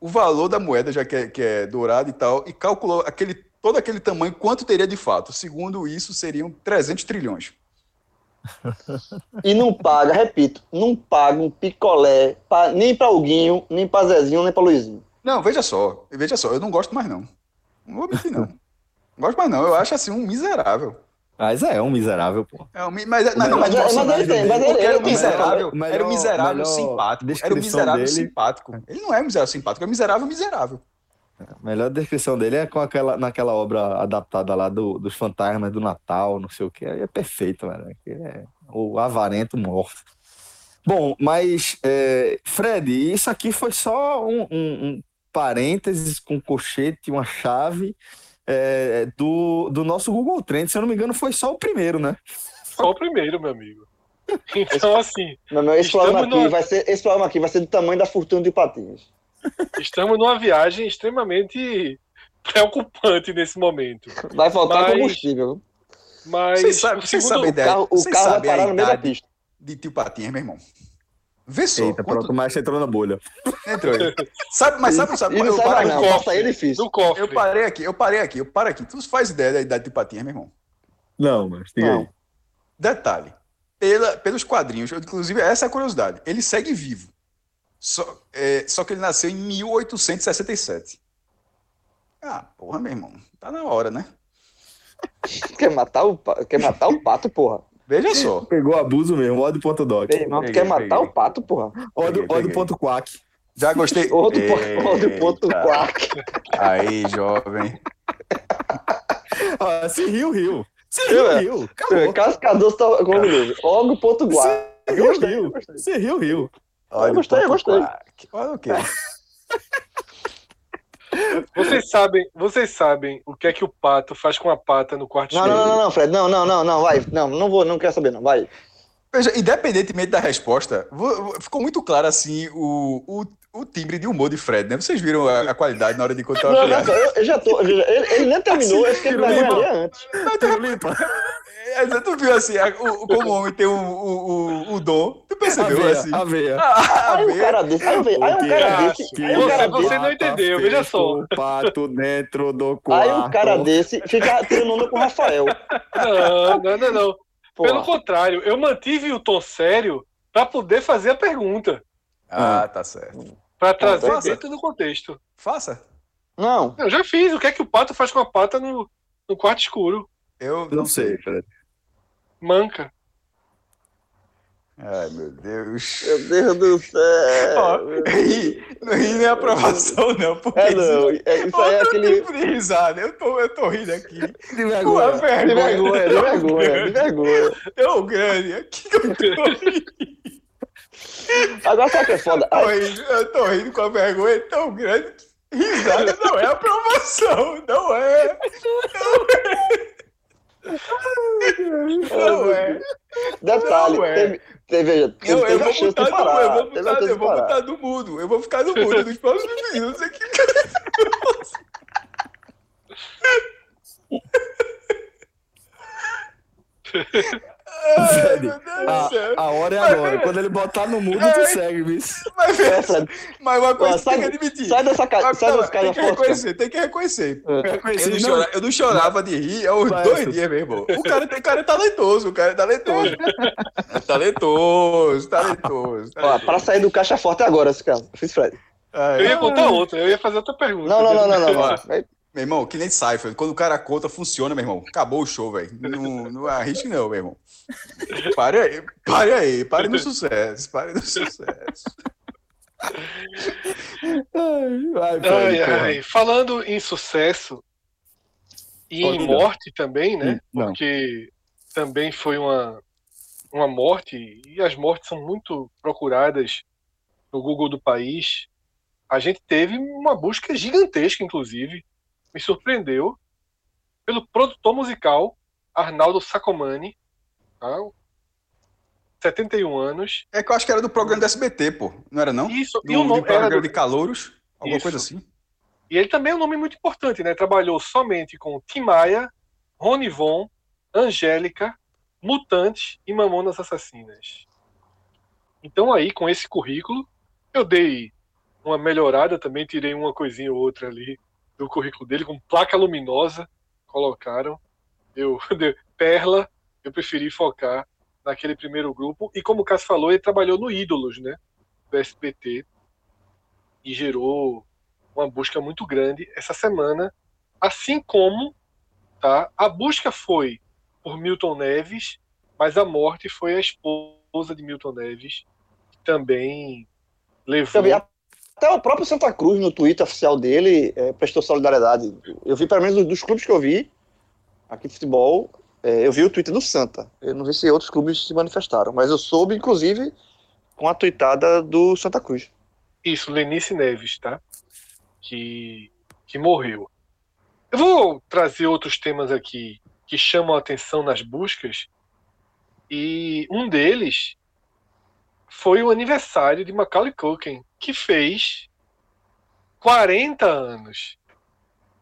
o valor da moeda, já que é, que é dourado e tal, e calculou aquele, todo aquele tamanho, quanto teria de fato. Segundo isso, seriam 300 trilhões. E não paga, repito, não paga um picolé pra- nem pra Alguinho, nem pra Zezinho, nem pra Luizinho. Não, veja só, veja só, eu não gosto mais não. Não vou mentir não. Não gosto mais não, eu acho assim um miserável. Mas é um miserável, pô. É um, mas, não, mas, Mas, mas ele tem, mas ele, era tem miserável, melhor- era o miserável melhor simpático. Era o descrição miserável dele- simpático. Ele não é miserável simpático, é miserável miserável. A melhor descrição dele é com aquela, naquela obra adaptada lá do, dos fantasmas do Natal, não sei o que. Aí é perfeito. Aquele É o avarento morto. Bom, mas, é, Fred, isso aqui foi só um, um- um parênteses com colchete, uma chave é, do, do nosso Google Trends. Se eu não me engano, foi só o primeiro, né? Só o primeiro, meu amigo. Então, assim, Meu irmão, esse programa, aqui numa- vai ser, esse programa aqui vai ser do tamanho da fortuna de Patinhas. Estamos numa viagem extremamente preocupante nesse momento. Vai faltar Mas- combustível. Mas Vocês sabem, a O ideia, carro, o carro vai parar no meio da idade pista. de tio Patinhas, meu irmão. Vê só, Eita, quanto pronto, o Maestro entrou na bolha. entrou aí. Sabe, mas sabe, sabe, E não eu sai parei não, cofre. é difícil. cofre. eu parei aqui, eu parei aqui, eu parei aqui. Tu faz ideia da idade de Patinhas, meu irmão? Não, mas diga Não. aí. Detalhe, pela, pelos quadrinhos, inclusive essa é a curiosidade, ele segue vivo. Só, é, só que ele nasceu em 1867. Ah, porra, meu irmão, tá na hora, né? Quer matar o, quer matar o pato, porra. Veja só. Pegou abuso mesmo. Meu irmão, Peguei, quer matar peguei. o pato, porra. Peguei, ódio.quack. Já gostei. Quatro. Aí, jovem. Ah, se riu, riu. Se riu, é. riu. Acabou. Cascador tá como. Og.guar. Se riu, riu. Se riu, riu. Olha, Eu gostei, eu gostei. Olha o quê? Vocês sabem, vocês sabem o que é que o pato faz com a pata no quarto Não, escuro? não, não, não, Fred. Não, não, não, não, vai. Não, não vou, não quero saber, não. Vai. Veja, independentemente da resposta, ficou muito claro assim o, o, o timbre de humor de Fred, né? Vocês viram a, a qualidade na hora de contar Não, não, piada? eu, já tô. ele, ele nem terminou, eu fiquei com Tiro vergonha limpa. ali antes. É, Tu viu assim, a- o, como o homem tem o, o, o, o dom? Tu percebeu Aveia, assim? aveia. Ah, Aí um cara desse, aí, aí um cara desse, aí um cara você não entendeu, veja só. Pato dentro do quarto. aí um cara desse fica tirando onda com o Rafael. Não, não, não, não. Pelo contrário, eu mantive o tom sério para poder fazer a pergunta, Ah, tá certo. para trazer Nossa. dentro do contexto. Faça. Não, Eu já fiz. O que é que o pato faz com a pata no, no quarto escuro? Eu Não sei, Fred. Manca. Ai, meu Deus. meu Deus do céu. Ó, ri, não ri nem aprovação, não, porque É não, é, isso aí é aquele. tipo de risada. Eu tô, eu tô rindo aqui. De vergonha. De vergonha, vergonha, de vergonha, de vergonha. tão grande. Aqui que eu tô rindo. Agora sabe o que é foda? Tô rindo, eu tô rindo com a vergonha tão grande que risada não é aprovação, não é. Não é. Detalhe, Não, é. teve, teve, teve, Eu, eu teve a vou chance de no, parar. eu vou a chance eu vou botar no mudo. Eu vou ficar no mudo nos próximos minutos aqui. Ai, Fred, meu Deus do A, céu. a hora é agora. Quando ele botar no mudo, tu segue, bicho. Mas, É, Fred, mas uma coisa Ó, que tem sai- que admitir. sai dessa ca- Mas, sai não, dessa casa tem que reconhecer, tem que reconhecer. Eu Eu não, chora- eu não chorava de rir há uns dois dias, meu irmão. O cara, o cara é talentoso, o cara é talentoso. talentoso, talentoso. Ó, pra sair do caixa forte agora, esse cara. Fiz Fred. Ai, Eu ia contar outra, eu ia fazer outra pergunta. Não, não, não, não, não. Não. Meu irmão, que nem Cypher. Quando o cara conta, funciona, meu irmão. Acabou o show, velho. Não, não arrisque, não, meu irmão. Pare aí, pare aí, pare no sucesso, pare no sucesso. Ai, Ai, ai. Falando em sucesso e em Olha. morte também, né? Não. Porque também foi uma, uma morte, e as mortes são muito procuradas no Google do país. A gente teve uma busca gigantesca, inclusive, me surpreendeu, pelo produtor musical Arnaldo Sacomani, tá? 71 anos. É que eu acho que era do programa do SBT, pô. Não era, não? Isso, Do, e o do nome programa era do- de calouros? Alguma Isso. coisa assim? E ele também é um nome muito importante, né? Trabalhou somente com Tim Maia, Rony Von, Angélica, Mutante e Mamonas Assassinas. Então aí, com esse currículo, eu dei uma melhorada também, tirei uma coisinha ou outra ali do currículo dele, com placa luminosa, colocaram. Eu, Perla, eu preferi focar naquele primeiro grupo. E como o Cássio falou, ele trabalhou no Ídolos, né? Do SBT. E gerou uma busca muito grande essa semana. Assim como tá, a busca foi por Milton Neves, mas a morte foi a esposa de Milton Neves, que também levou. Também, até o próprio Santa Cruz, no Twitter oficial dele, é, prestou solidariedade. Eu vi, pelo menos, dos- dos clubes que eu vi, aqui de futebol, é, eu vi o Twitter do Santa. Eu não vi se outros clubes se manifestaram, mas eu soube, inclusive, com a tweetada do Santa Cruz. Isso, Lenice Neves, tá? Que, que morreu. Eu vou trazer outros temas aqui que chamam a atenção nas buscas. E um deles foi o aniversário de Macaulay Culkin, que fez 40 anos.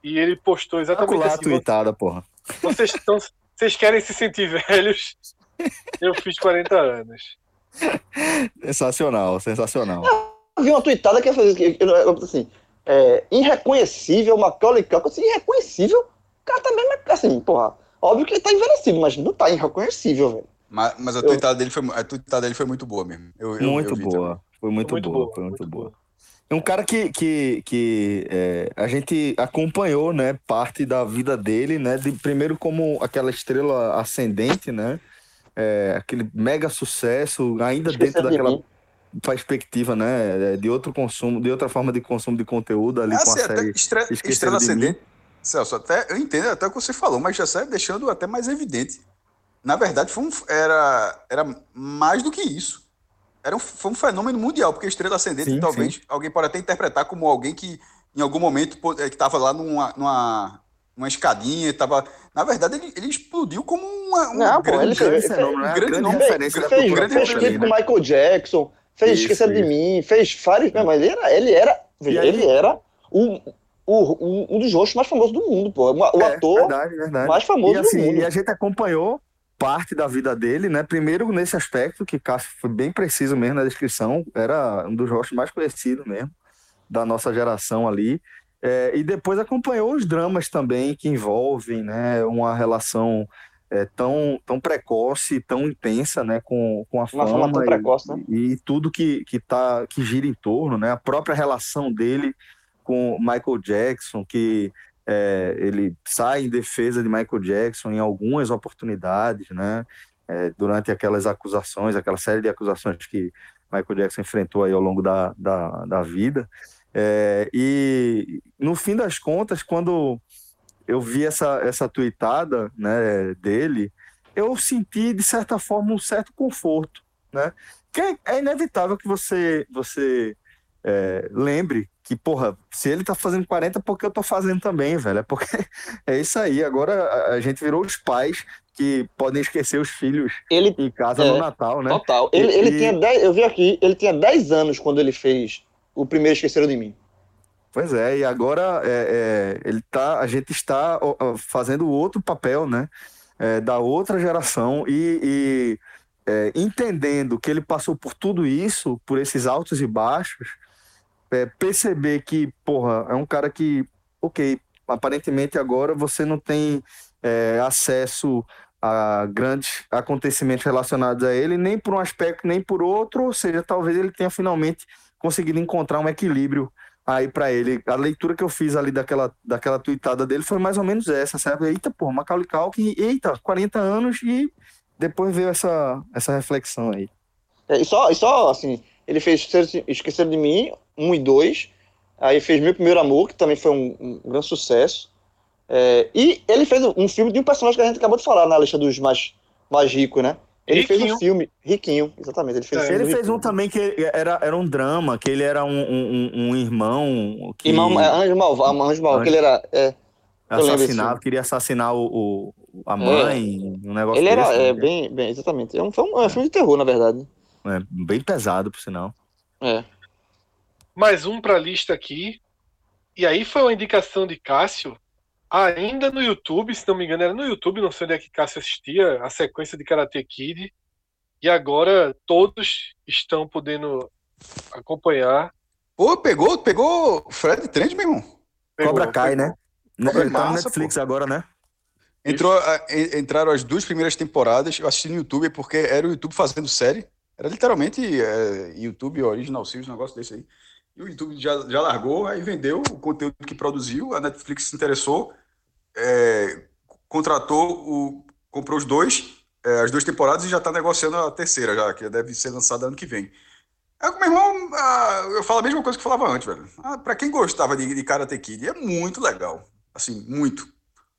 E ele postou exatamente Calcular assim: tweetada, porra. vocês, estão, vocês querem se sentir velhos? Eu fiz 40 anos. Sensacional, sensacional. Eu vi uma tweetada que ia fazer assim, é, irreconhecível, Macaulay Culkin, assim, irreconhecível, o cara também, assim, porra, óbvio que ele tá envelhecido, mas não tá irreconhecível, velho. Mas, mas a, Eu- tweetada dele foi, a tweetada dele foi muito boa mesmo. Eu, eu- muito boa. Foi muito, Muito boa, boa, foi muito, muito boa. boa. É um cara que, que, que é, a gente acompanhou, né, parte da vida dele, né, de, primeiro como aquela estrela ascendente, né, é, aquele mega sucesso, ainda dentro Esqueceram de daquela mim. perspectiva, né, é, de outro consumo, de outra forma de consumo de conteúdo ali Ah, com a série estrela Mim. ascendente. Celso, até, eu entendo até o que você falou, mas já sai deixando até mais evidente. Na verdade, foi um, era, era mais do que isso. Era um, foi um fenômeno mundial, porque estrela ascendente Sim, talvez alguém pode até interpretar como alguém que em algum momento eh, que estava lá numa, numa, numa escadinha, tava, na verdade ele, ele explodiu como uma, uma Não, pô, grande, ele fez- grande né, um grande grande nome, referência da fez, cultura grande fez clipe com? Michael Jackson, fez Isso, Esqueceram de. Mim, fez vários, mas ele era, ele era, veja, aí- ele era o, o, um, um dos rostos mais famosos do mundo, pô, o, o É, ator verdade, verdade. mais famoso E assim, do mundo. e a gente acompanhou parte da vida dele, né? Primeiro nesse aspecto, que Cássio foi bem preciso mesmo na descrição, era um dos rostos mais conhecidos mesmo, da nossa geração ali. É, e depois acompanhou os dramas também que envolvem né, uma relação é, tão, tão precoce, tão intensa né, com, com a fama forma tão e- precoce, né? e tudo que, que, tá, que gira em torno, né? A própria relação dele com Michael Jackson, que é, ele sai em defesa de Michael Jackson em algumas oportunidades, né? É, durante aquelas acusações, aquela série de acusações que Michael Jackson enfrentou aí ao longo da, da, da vida. É, e no fim das contas, quando eu vi essa, essa tweetada né, dele, eu senti, de certa forma, um certo conforto, né? Que é, é inevitável que você, você é, lembre que, porra, se ele tá fazendo 40, porque eu tô fazendo também, velho. É porque é isso aí. Agora a, gente virou os pais que podem esquecer os filhos Ele, em casa É, no Natal, né? total, ele, E- ele e- tinha 10, eu vi aqui, ele tinha 10 anos quando ele fez o primeiro Esqueceram de Mim. Pois é, e agora é, é, ele tá, a gente está fazendo outro papel, né? É, da outra geração e, e, é, entendendo que ele passou por tudo isso, por esses altos e baixos, é, perceber que, porra, é um cara que, ok, aparentemente agora você não tem é, acesso a grandes acontecimentos relacionados a ele, nem por um aspecto, nem por outro, ou seja, talvez ele tenha finalmente conseguido encontrar um equilíbrio aí para ele. A leitura que eu fiz ali daquela, daquela tweetada dele foi mais ou menos essa, sabe? Eita, pô, Macaulay Culkin, eita, 40 anos e depois veio essa, essa reflexão aí. É, e, só, e só, assim, ele fez Esqueceram de Mim, 1 e 2, aí fez Meu Primeiro Amor, que também foi um, um grande sucesso, É, e ele fez um filme de um personagem que a gente acabou de falar na lista dos mais, mais ricos, né? Ele fez Riquinho. um filme, Riquinho, exatamente, ele fez É, um filme Ele fez um também que era, era um drama, que ele era um, um, um- irmão que Irmão, é, Anjo Malvado, Anjo Malvado, que ele era... é, filme. queria assassinar o, o- a mãe, um negócio ele era é, né? bem, bem, exatamente, é um, foi um, é um filme de terror, na verdade. É, bem pesado, por sinal. É. Mais um para a lista aqui. E aí foi uma indicação de Cássio, ainda no YouTube, se não me engano, era no YouTube, não sei onde é que Cássio assistia, a sequência de Karate Kid. E agora todos estão podendo acompanhar. Pô, pegou, pegou Fred Trend, meu irmão. Pegou, Cobra Kai, pegou. né? Cobra Ele tá no massa, Netflix agora, né? Entrou, entraram as duas primeiras temporadas, eu assisti no YouTube porque era o YouTube fazendo série. Era literalmente é, YouTube Original Series, um negócio desse aí. E o YouTube já, já largou, aí vendeu o conteúdo que produziu, a Netflix se interessou, é, contratou, o, comprou os dois, é, as duas temporadas e já está negociando a terceira, já, que deve ser lançada ano que vem. É, meu irmão, ah, eu falo a mesma coisa que eu falava antes, velho. Ah, para quem gostava de, de Karate Kid, é muito legal. Assim, muito.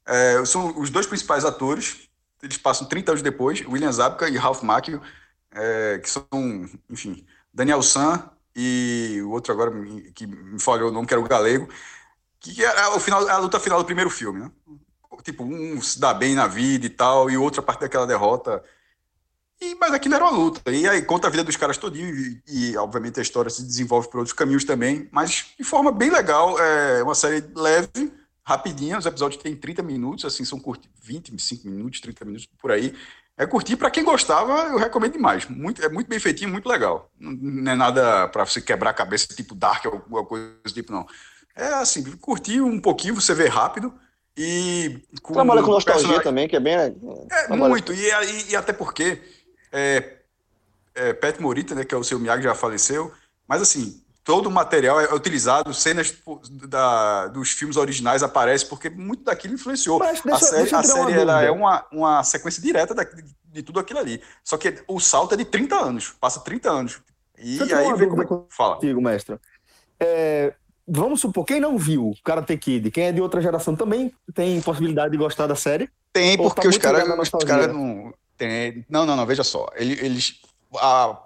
É, são os dois principais atores, eles passam 30 anos depois, William Zabka e Ralph Macchio, é, que são, enfim, Daniel San e o outro agora que me falhou o nome, que era o Galego, que era o final, a luta final do primeiro filme, né? Tipo, um se dá bem na vida e tal, e outra parte daquela derrota. E, mas aquilo era uma luta. E aí conta a vida dos caras todinho, e, e, obviamente a história se desenvolve por outros caminhos também, mas de forma bem legal. É uma série leve, rapidinha, os episódios têm 30 minutos, assim, são curti 25 minutos, 30 minutos por aí. É curtir, para quem gostava, eu recomendo demais. Muito, é muito bem feitinho, muito legal. Não, não é nada para você quebrar a cabeça, tipo Dark ou alguma coisa do tipo, não. É assim, curtir um pouquinho, você vê rápido. E com Trabalha com nostalgia personagem- também, que é bem. é, trabalha- muito, e, e, e até porque é, é, Pet Morita, né, que é o seu Miyagi, já faleceu, mas assim, todo o material é utilizado, cenas pô, da, dos filmes originais aparecem, porque muito daquilo influenciou. Mas deixa- a série, deixa a tirar uma série ela é uma, uma sequência direta da- de, tudo aquilo ali. Só que o salto é de 30 anos, passa 30 anos. E Deixa aí dúvida como é que fala. Contigo, mestre. É, vamos supor, quem não viu Karate Kid, quem é de outra geração também tem possibilidade de gostar da série? Tem, porque tá os caras caras não. Tem, não, não, não, veja só. Ele- Eles. A,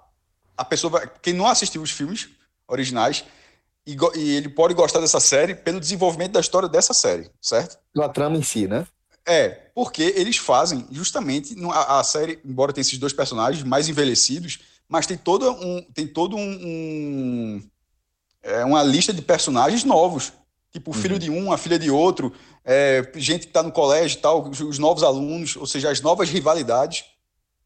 a pessoa. Quem não assistiu os filmes originais, e, e ele pode gostar dessa série pelo desenvolvimento da história dessa série, certo? Da trama em si, né? É, porque eles fazem justamente a, a série, embora tenha esses dois personagens mais envelhecidos, mas tem toda um, tem todo um, um- é, uma lista de personagens novos, tipo o filho de um, a filha de outro, é, gente que está no colégio e tal, os, os novos alunos, ou seja, as novas rivalidades,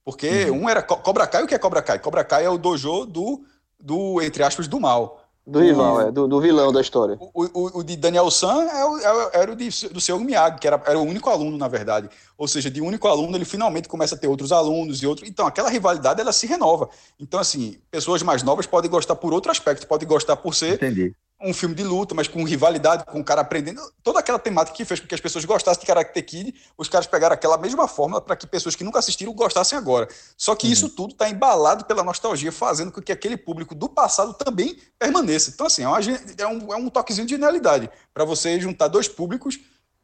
porque um era Co- Cobra Kai, o que é Cobra Kai? Cobra Kai é o dojo do, do entre aspas, do mal. Do rival, é, do, do vilão da história. O, o- o de Daniel San é o- é o- era o de, do seu Miyagi, que era, era o único aluno, na verdade. Ou seja, de único aluno, ele finalmente começa a ter outros alunos e outros. Então, aquela rivalidade, ela se renova. Então, assim, pessoas mais novas podem gostar por outro aspecto, podem gostar por ser Entendi. Um filme de luta, mas com rivalidade, com o cara aprendendo. Toda aquela temática que fez com que as pessoas gostassem de Karate Kid, os caras pegaram aquela mesma fórmula para que pessoas que nunca assistiram gostassem agora. Só que isso tudo está embalado pela nostalgia, fazendo com que aquele público do passado também permaneça. Então, assim, é, uma é um, é um toquezinho de genialidade para você juntar dois públicos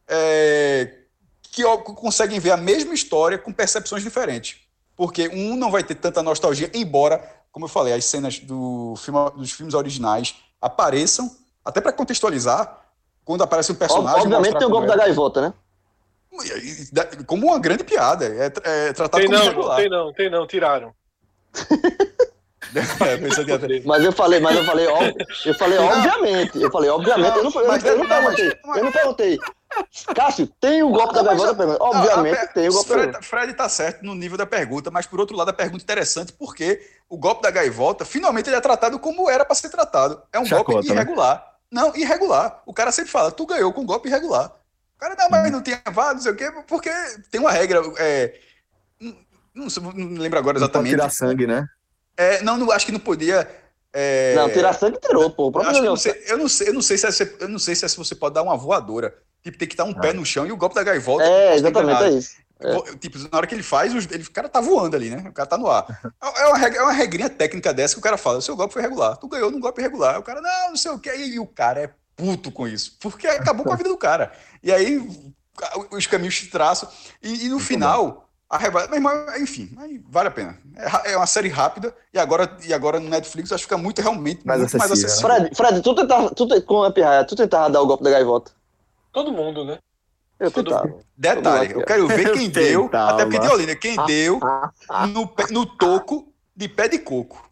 é, que conseguem ver a mesma história com percepções diferentes. Porque um não vai ter tanta nostalgia, embora, como eu falei, as cenas do filme, dos filmes originais apareçam, até para contextualizar, quando aparece um personagem. Obviamente tem o golpe da era. gaivota, né? Da- Como uma grande piada. É, é tratado Tem como não, regular. tem não, tem não, tiraram. É, Mas eu falei, mas eu falei, ó, eu falei, obviamente. Eu falei, obviamente, eu não, eu, Mas- eu não não, mas- perguntei. Eu não perguntei. Cássio, tem o golpe da Não, mas gaivota? a- Pergunta. Obviamente Não, a- tem o golpe da Fred, gaivota. Fred tá certo no nível da pergunta, mas por outro lado a pergunta é interessante porque o golpe da gaivota, finalmente ele é tratado como era para ser tratado. É um Chacota, golpe né? irregular. Não, irregular. O cara sempre fala, tu ganhou com um golpe irregular. O cara, não, mas não tinha vá, não sei o quê, porque tem uma regra. é, não, não não lembro agora Não pode exatamente. tirar sangue, né? É, não, não, acho que não podia. é, Não, tirar sangue tirou, pô. Eu, não sei, eu não sei, eu não sei se é, se- eu não sei se se você pode dar uma voadora. Tipo, tem que estar um pé no chão e o golpe da gaivota. É, exatamente, é isso. É. Vo- Tipo, na hora que ele faz, ele, o cara tá voando ali, né? O cara tá no ar. É uma, regra- é uma regrinha técnica dessa que o cara fala: o seu golpe foi regular. Tu ganhou num golpe regular. O cara, não, não sei o quê. E o cara é puto com isso. Porque acabou com a vida do cara. E aí os caminhos se traçam. E, e no final, a reva- Meu irmão, enfim, vale a pena. É, é uma série rápida. E agora, e agora no Netflix acho que fica muito realmente Mais muito mais acessível, acessível. Fred, Fred, tu tentava, tu, com a pirraia, tu tentava dar o golpe da gaivota? Todo mundo, né? Eu Todo tentava. Detalhe, eu quero ver quem Eu deu. tentava. Até porque de Olinda, quem deu no, pé- no toco de pé de coco.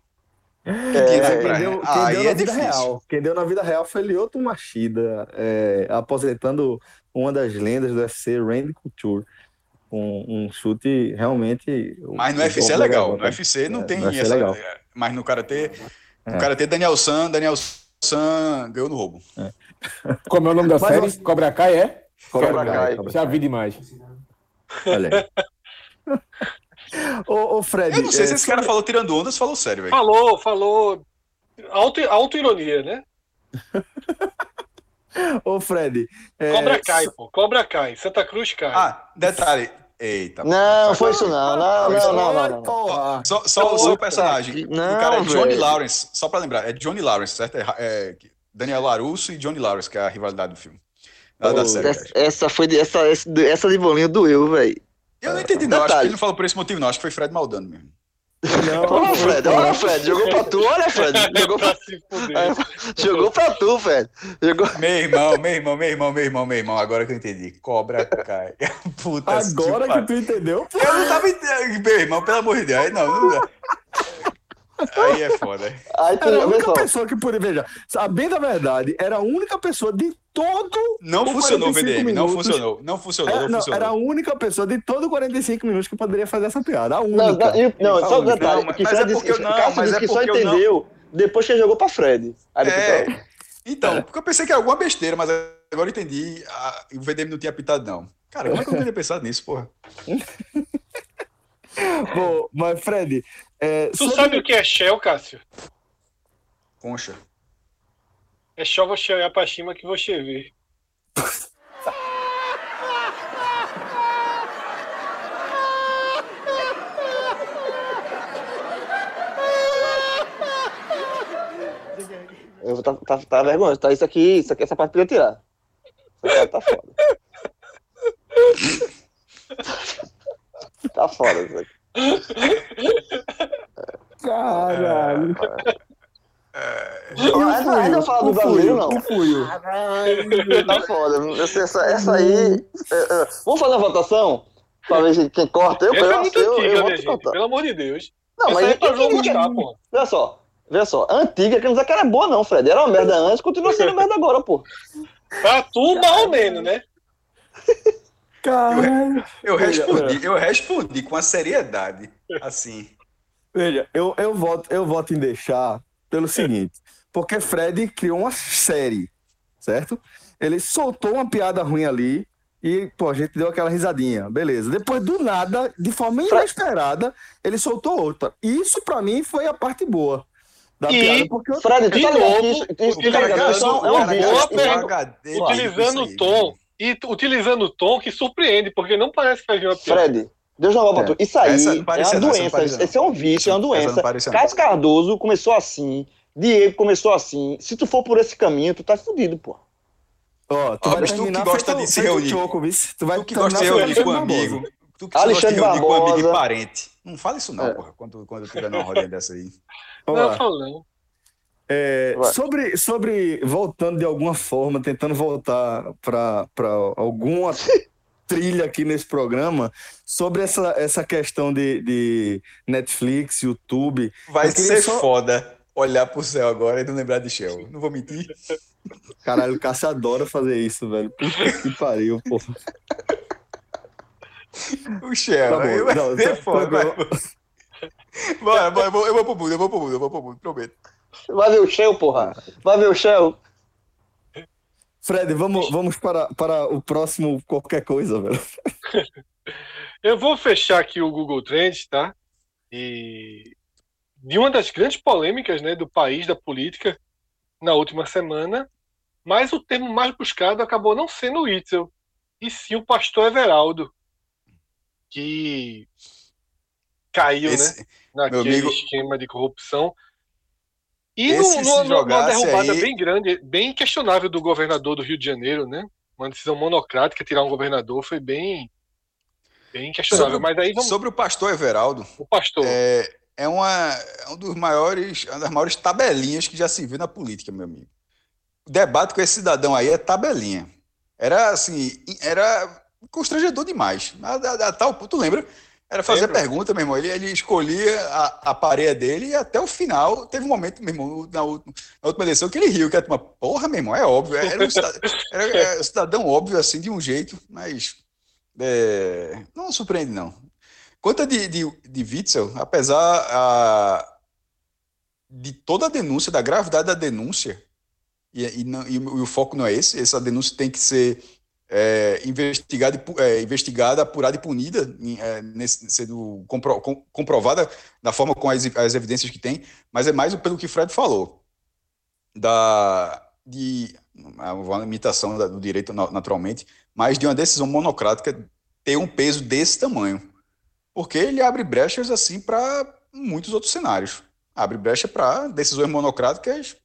É, Quem deu, quem Aí deu é na vida difícil. real. Quem deu na vida real foi Lyoto Machida, é, aposentando uma das lendas do UFC, Randy Couture. Com um chute realmente. Mas no UFC é legal. No UFC não É, tem UFC é essa. legal. Mas no Karatê. No É. Karatê, Daniel San, Daniel San ganhou no roubo. Como é o nome da Mas série? Cobra Kai, é? Cobra Quero- Kai, Cobra Já vi demais. Olha aí. ô, ô, Fred. Eu não sei é, se esse cara falou tirando ondas, falou sério, velho. Falou, falou. Auto, autoironia, né? Ô, Fred. é, Cobra cai, pô. Cobra cai. Santa Cruz cai. Ah, detalhe. Eita. Não, foi isso não. Não, não, não, não. não. Porra. Só, só, só o personagem. Não, o cara é Johnny velho. Lawrence. Só pra lembrar, é Johnny Lawrence, certo? É, é Daniel LaRusso e Johnny Lawrence, que é a rivalidade do filme. Da, da Oh, série. Essa, essa foi de, essa, essa, de bolinha doeu, velho. Eu não entendi, não. Acho que Detalhe. ele não falou por esse motivo, não. Acho que foi Fred Maldano mesmo. Não, Olha, Fred, olha, Fred, jogou pra tu, olha, Fred. Jogou pra, fuder. jogou pra tu, Fred. Jogou. Meu irmão, meu irmão, meu irmão, meu irmão, meu irmão. Agora que eu entendi. Cobra cai. Puta Agora que tu entendeu. Eu não tava entendendo. Meu irmão, pelo amor de Deus. Não, não dá. Aí é foda. Aí tu, Era a única só. pessoa que podia. Veja, sabendo a verdade, era a única pessoa de todo. Não o funcionou o 45 VDM. Não minutos. funcionou. Não funcionou, É, não não, funcionou. era a única pessoa de todo 45 minutos que poderia fazer essa piada. A Não, única. não, e- não, A só única. detalhe. Não, mas- que mas Fred é disse, porque eu não, Cássio mas disse é que só eu não- entendeu depois que ele jogou pra Fred. É. Então, porque eu pensei que era alguma besteira, mas agora eu entendi. a- o VDM não tinha pitado, não. Cara, como é que eu não tinha pensado nisso, porra? Bom, mas, Fred. É, Tu sobre- sabe o que é Shell, Cássio? Concha. É só você olhar pra cima que você vê. eu tá, tá, tá vergonhoso. Tá, isso aqui, isso aqui, essa parte podia tirar. Essa parte tá foda. tá foda isso aqui. Caralho. Ainda, ainda fala do brasileiro, não. Fui? Tá foda. Essa, essa, aí. é, é, vamos fazer uma votação? Pra ver quem corta. Eu, Essa eu, é muito eu, eu, antiga, voto né, gente? Pelo amor de Deus. Não, Essa mas aí é pra que- gostar, pô. Veja só, veja só. Antiga, que não dizer que era boa, não, Fred. Era uma merda antes, continua sendo merda agora, pô. Pra tu, mais ou menos, né? Caralho. Eu Veja, respondi, eu respondi com a seriedade. Assim. Veja, eu, eu, voto, eu voto em deixar pelo seguinte: porque Fred criou uma série, certo? Ele soltou uma piada ruim ali e, pô, a gente deu aquela risadinha, beleza. Depois, do nada, de forma inesperada, ele soltou outra. Isso, pra mim, foi a parte boa da E- piada. Porque eu- Fred, tu tá ligado isso, isso, tá cara Isso é é cara Isso é- HD, Utilizando o tom. E utilizando o tom que surpreende, porque não parece que vai vir uma piada. Fred, Deus não pra tu. Isso aí Essa não é uma não, não doença. não. Esse é um vício, é uma não doença. não. Carlos Cardoso começou assim. Diego começou assim. Se tu for por esse caminho, tu tá fudido, pô. Ó, tu Ó, vai mas tu que gosta de se reunir. Choco. Tu vai Tu que gosta de terminar reunir com Barbosa. amigo. Tu que gosta de Alexandre reunir com amigo e parente. Não fala isso não, É. porra, quando, quando eu tiver numa rodinha dessa aí. Não, falando. É, sobre, sobre voltando de alguma forma, tentando voltar para alguma trilha aqui nesse programa, sobre essa, essa questão de, de Netflix, YouTube. Vai ser só- foda olhar pro céu agora e não lembrar de Shell. Não vou mentir. Caralho, o Cássio adora fazer isso, velho. Puta que pariu, porra. O Shell, Tá bom, não, tá- foda. tá vai. Bora, bora, eu vou, eu vou pro mundo, eu vou pro mundo, eu vou pro mundo, prometo. Vai ver o Shell, porra. Vai ver o Shell. Fred, vamos, vamos para, para o próximo qualquer coisa, velho. Eu vou fechar aqui o Google Trends, tá? E de uma das grandes polêmicas né, do país, da política, na última semana, mas o termo mais buscado acabou não sendo o Itzel, e sim o pastor Everaldo, que caiu né, Esse, naquele amigo- esquema de corrupção. E Esse no, no, numa derrubada aí- bem grande, bem questionável do governador do Rio de Janeiro, né? Uma decisão monocrática, tirar um governador foi bem, bem questionável. Sobre- Mas aí vamos Sobre o pastor Everaldo, o pastor. é, é, uma, é um dos maiores, uma das maiores tabelinhas que já se viu na política, meu amigo. O debate com esse cidadão aí é tabelinha. Era assim, era constrangedor demais. A, a, a tal, tu lembra? Era fazer Lembro. pergunta, meu irmão. Ele, ele escolhia a, a parede dele e até o final teve um momento, meu irmão, na, última- na última eleição que ele riu, que era uma porra, meu irmão, é óbvio. Era um cidadão, era, é, um cidadão óbvio, assim, de um jeito, mas é, não surpreende, não. Quanto a de, de, de Witzel, apesar a, de toda a denúncia, da gravidade da denúncia, e, e, não- e e o foco não é esse, essa denúncia tem que ser é, investigada, é, investigada, apurada e punida, é, nesse- sendo compro- com- comprovada da forma com as, as evidências que tem, mas é mais pelo que Fred falou, da, de é uma limitação do direito na- naturalmente, mas de uma decisão monocrática ter um peso desse tamanho, porque ele abre brechas assim para muitos outros cenários, abre brecha para decisões monocráticas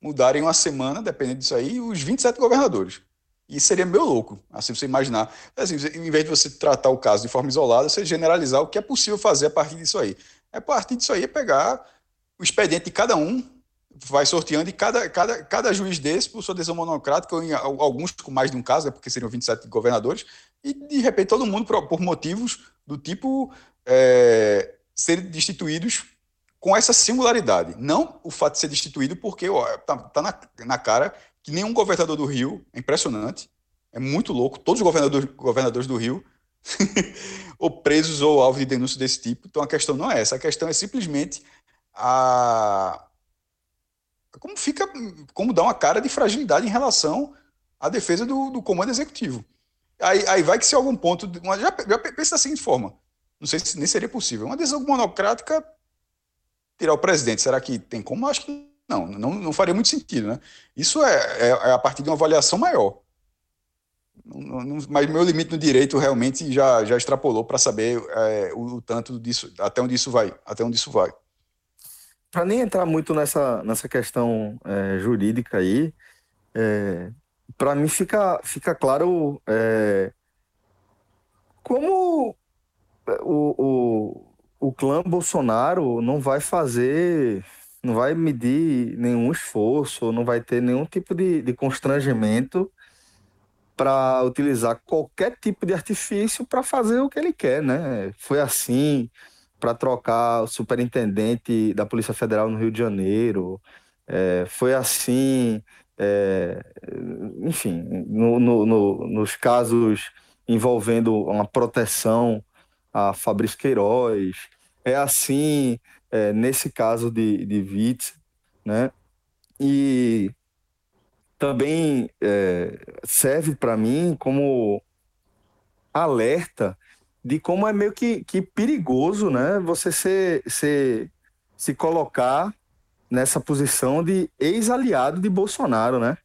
mudarem uma semana, dependendo disso aí, os 27 governadores. Isso seria meio louco, assim, você imaginar. Assim, em vez de você tratar o caso de forma isolada, você generalizar o que é possível fazer a partir disso aí. A partir disso aí é pegar o expediente de cada um, vai sorteando e cada, cada, cada juiz desse, por sua decisão monocrática, ou em al- alguns com mais de um caso, né, porque seriam 27 governadores, e de repente todo mundo, por, por motivos do tipo, é, serem destituídos com essa singularidade. Não o fato de ser destituído, porque ó, tá, tá na, na cara que nenhum governador do Rio, é impressionante, é muito louco, todos os governadores, governadores do Rio, ou presos ou alvo de denúncia desse tipo. Então a questão não é essa, a questão é simplesmente a como fica, como dá uma cara de fragilidade em relação à defesa do, do comando executivo. Aí, aí vai que se algum ponto, já, já pensa da seguinte forma, não sei se nem seria possível, uma decisão monocrática tirar o presidente, será que tem como? Acho que não, não, não faria muito sentido, né? Isso é, é, é a partir de uma avaliação maior. Não- não- mas meu limite no direito realmente já, já extrapolou para saber é, o, o tanto disso, até onde isso vai, até onde isso vai. Para nem entrar muito nessa, nessa questão é, jurídica aí, para mim fica, fica claro é, como o, o, o clã Bolsonaro não vai fazer, não vai medir nenhum esforço, não vai ter nenhum tipo de, de constrangimento para utilizar qualquer tipo de artifício para fazer o que ele quer, né? Foi assim para trocar o superintendente da Polícia Federal no Rio de Janeiro, é, foi assim, é, enfim, no- no- no- nos casos envolvendo uma proteção a Fabrício Queiroz, é assim é, nesse caso de, de Witz, né? E também é, serve para mim como alerta de como é meio que, que perigoso, né? Você ser, ser, se colocar nessa posição de ex-aliado de Bolsonaro, né?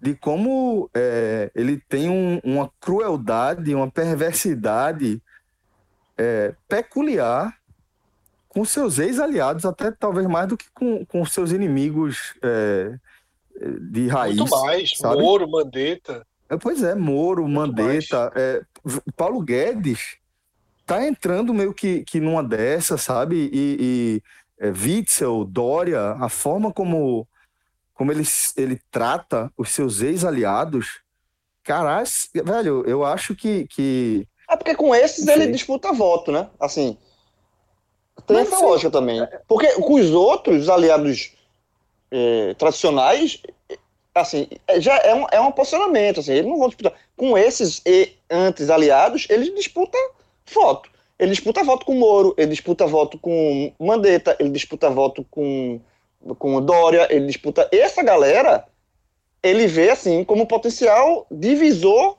De como é, ele tem um- uma crueldade, uma perversidade é, peculiar com seus ex-aliados, até talvez mais do que com, com seus inimigos é, de raiz. Muito mais. sabe? Moro, Mandetta. É, Pois é, Moro, Mandetta, é, Paulo Guedes tá entrando meio que, que numa dessas, sabe? E, e é, Witzel, Dória, a forma como, como ele, ele trata os seus ex-aliados, caralho, velho, eu acho que, que É porque com esses Sim. ele disputa voto, né? Assim. Tem Mas, essa sim. lógica também. Porque com os outros os aliados eh, tradicionais, eh, assim, é- já é um, é um posicionamento. Assim, eles não vão disputar. Com esses e antes aliados, eles disputam voto. Ele disputa voto com Moro, ele disputa voto com Mandetta, ele disputa voto com, com Dória, ele disputa. Essa galera, ele vê assim como potencial divisor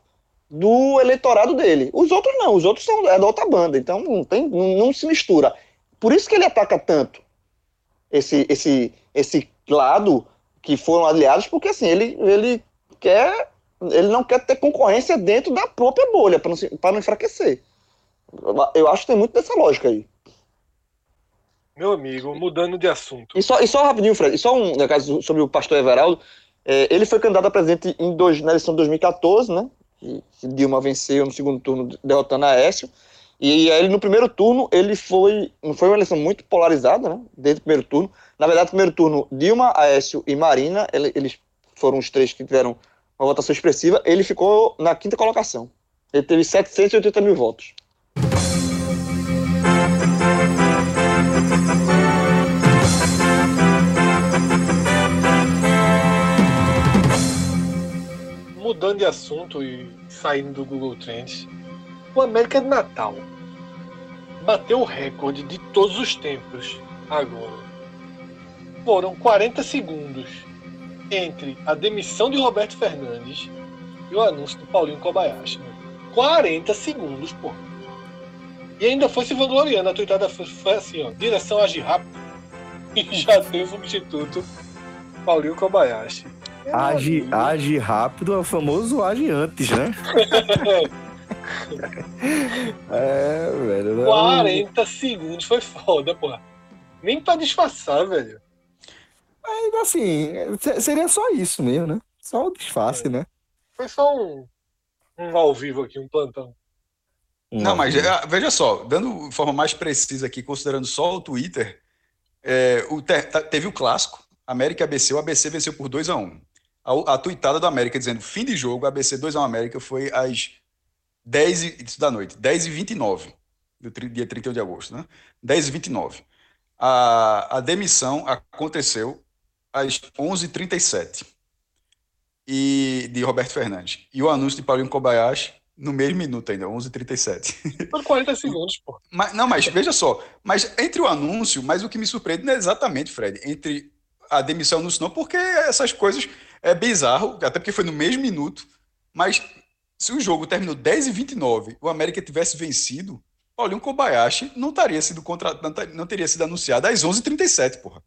do eleitorado dele. Os outros não, os outros são é da outra banda, então não, tem, não, não se mistura. Por isso que ele ataca tanto esse, esse, esse lado que foram aliados, porque assim, ele, ele quer. Ele não quer ter concorrência dentro da própria bolha, para não, pra não enfraquecer. Eu acho que tem muito dessa lógica aí. Meu amigo, mudando de assunto. E só, e só rapidinho, Fred, e só um negócio sobre o pastor Everaldo. É, ele foi candidato a presidente em dois, na eleição de 2014, né? Que, que Dilma venceu no segundo turno, derrotando a Aécio. E aí, no primeiro turno, ele foi. Foi uma eleição muito polarizada, né? Desde o primeiro turno. Na verdade, no primeiro turno, Dilma, Aécio e Marina, ele- eles foram os três que tiveram uma votação expressiva. Ele ficou na quinta colocação. Ele teve 780 mil votos. Mudando de assunto e saindo do Google Trends, o América de Natal bateu o recorde de todos os tempos agora. Foram 40 segundos entre a demissão de Roberto Fernandes e o anúncio do Paulinho Kobayashi. Né? 40 segundos, pô. E ainda foi se vangloriando. A tuitada foi, foi assim, ó. Direção agir rápido. E já tem o substituto, Paulinho Kobayashi. Age, age rápido é o famoso age antes, né? é, velho. não- 40 segundos, foi foda, porra. Nem pra disfarçar, velho. Ainda assim, se- seria só isso mesmo, né? Só o disfarce, né? Foi só um, um ao vivo aqui, um plantão. Não, mas é, veja só, dando forma mais precisa aqui, considerando só o Twitter, é, o te- tá- teve o clássico, América e ABC, o ABC venceu por 2 a 1 A, a tuitada do América dizendo fim de jogo, ABC 2 a 1 América foi às 10 e, isso da noite, 10 e 29 do dia 31 de agosto, né? 10 e 29 A, a demissão aconteceu às 11h37 e, de Roberto Fernandes. E o anúncio de Paulinho Kobayashi no mesmo minuto ainda, 11h37. Por 40 segundos, pô. Mas, não, mas veja só, mas entre o anúncio, mas o que me surpreende não é exatamente, Fred, entre a demissão e o anúncio não, porque essas coisas é bizarro, até porque foi no mesmo minuto, mas se o jogo terminou 10 e 29 o América tivesse vencido, Paulinho Kobayashi não teria sido contra, não, ter- não teria sido anunciado às 11h37, porra.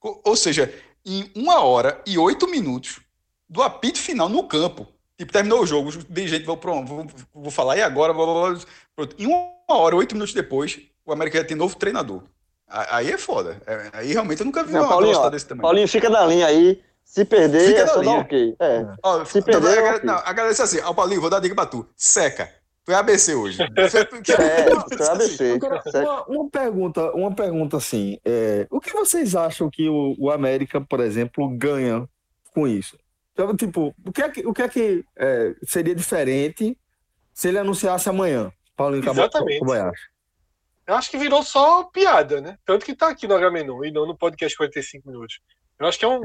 Ou seja, em uma hora e oito minutos do apito final no campo, tipo, terminou o jogo, os dirigentes vão, pronto, vou, vou falar, e agora? Blá, blá, blá. Pronto. Em uma hora, oito minutos depois, o América já tem novo treinador. Aí é foda. É- Aí realmente eu nunca vi Não, uma Paulinho, desse tamanho. Paulinho, fica na linha aí. Se perder, Fica é só dar ok. É. Ó, Se então, perder, agra- ok. não, agradece assim, ó, Paulinho, vou dar dica pra tu. Seca. Tu é ABC hoje. É, foi ABC. Agora, Certo. uma, uma pergunta, uma pergunta assim, é, o que vocês acham que o, o América, por exemplo, ganha com isso? Então, tipo, o que é que, o que, é que é, seria diferente se ele anunciasse amanhã? Paulinho Exatamente. Kobayashi. Eu acho que virou só piada, né? Tanto que tá aqui no H-Menu e não no podcast 45 minutos. Eu acho que é um,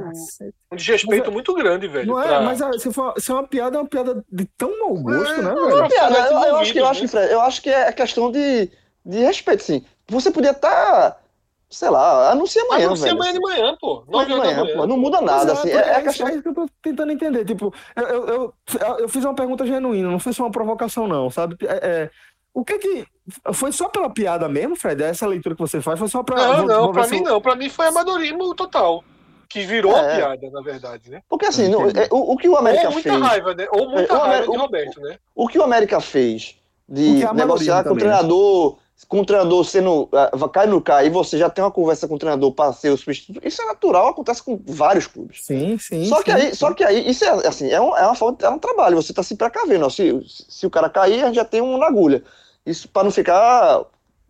um desrespeito é- muito grande, velho. Não é, pra- mas ah, se, for, se é uma piada, é uma piada de tão mau gosto, É, né, não, velho? não. Piada, eu, eu acho que, eu, envolvido, acho que, Fred, eu acho que é questão de, de respeito, sim. Você podia estar, sei lá, anuncia amanhã, não sei velho. amanhã de manhã, pô. Amanhã 9 de horas da manhã, manhã. pô, não muda nada, é, assim. É, é é, questão. isso aí que eu tô tentando entender. Tipo, eu, eu, eu, eu fiz uma pergunta genuína, não foi só uma provocação, não, sabe? É, é, o que que. Foi só pela piada mesmo, Fred? Essa leitura que você faz foi só pra. Não, não, pra mim não. Pra mim foi amadorismo total. Que virou É. a piada, na verdade, né? Porque assim, não- é, o, o que o América Ou muita fez. raiva, né? Ou muita É, o raiva América- de o- Roberto, né? O que o América fez de é negociar com o né? treinador, com o treinador sendo. ah, cai no cai, e você já tem uma conversa com o treinador para ser o substituto. Isso é natural, acontece com vários clubes. Sim, sim. Só que sim. aí, só que aí, isso é assim, é, um, é uma falta, é um trabalho, você tá se precavendo. ó. Se, se o cara cair, a gente já tem um na agulha. Isso para não ficar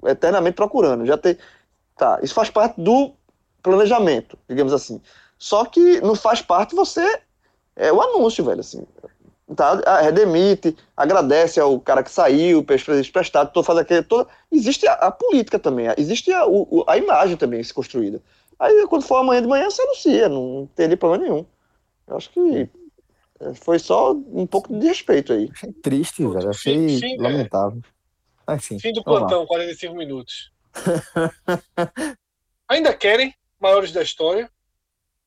eternamente procurando. Já tem. Tá, isso faz parte do planejamento, digamos assim. Só que não faz parte você. É o anúncio, velho, assim. Tá, redemite, agradece ao cara que saiu, pelos serviços prestados, todo, faz aquele, toda, existe a, a política também, existe a, o- a imagem também se construída. Aí quando for amanhã de manhã, você anuncia, não teria problema nenhum. Eu acho que é, foi só um pouco de respeito aí. Achei triste, velho. Achei fim, é. lamentável. Mas sim. Fim do vamos lá. plantão, 45 minutos. Ainda querem maiores da história?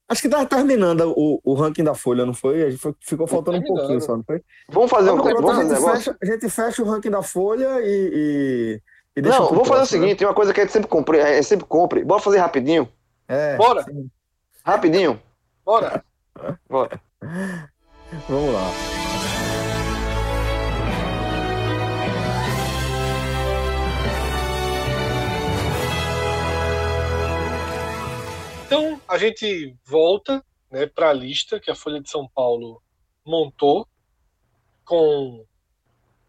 Acho que tá terminando o, o ranking da Folha, não foi? A gente foi- ficou faltando um pouquinho só, não foi? Vamos fazer um, Vamos, vamos fazer um a, gente negócio? fecha, a gente fecha o ranking da Folha e. e, e deixa Não, vamos fazer o né? seguinte, tem uma coisa que a gente sempre compra, é, sempre compre. Bora fazer rapidinho. É, Bora. sim. Rapidinho. Bora. Bora. Vamos lá. Então, a gente volta né, para a lista que a Folha de São Paulo montou com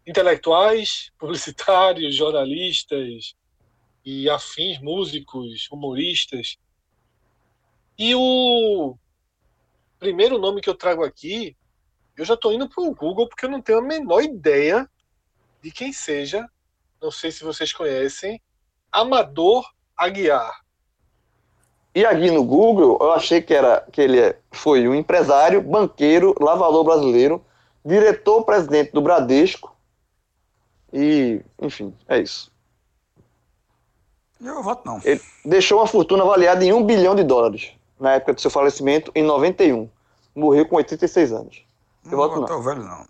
intelectuais, publicitários, jornalistas e afins, músicos, humoristas. E o primeiro nome que eu trago aqui, eu já estou indo para o Google porque eu não tenho a menor ideia de quem seja. Não sei se vocês conhecem. Amador Aguiar. E aqui no Google, eu achei que, era, que ele é- foi um empresário, banqueiro, lavador brasileiro, diretor-presidente do Bradesco. E, enfim, é isso. Eu voto não. Ele deixou uma fortuna avaliada em um bilhão de dólares na época do seu falecimento, em 91. Morreu com 86 anos. Não voto não. velho, não.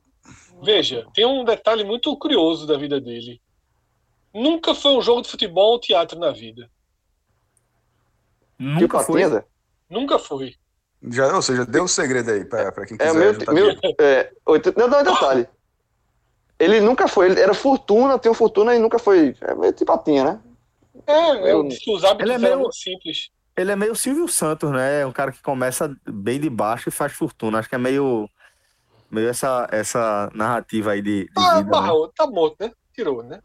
Veja, tem um detalhe muito curioso da vida dele. Nunca foi um jogo de futebol ou teatro na vida. Nunca foi. patinha, Zé? Nunca foi. Já, ou seja, deu o segredo aí pra, pra quem É, quiser. meu, juntar meu, dinheiro. é, oito- não, não, detalhe. Ele nunca foi, ele era fortuna, tem fortuna e nunca foi. É meio tipo patinha, né? É, Eu- os hábitos Ele é meio- simples. Ele é meio Silvio Santos, né? É um cara que começa bem de baixo e faz fortuna. Acho que é meio, meio essa, essa narrativa aí de, de Ah, vida. né? tá morto, né? Tirou, né?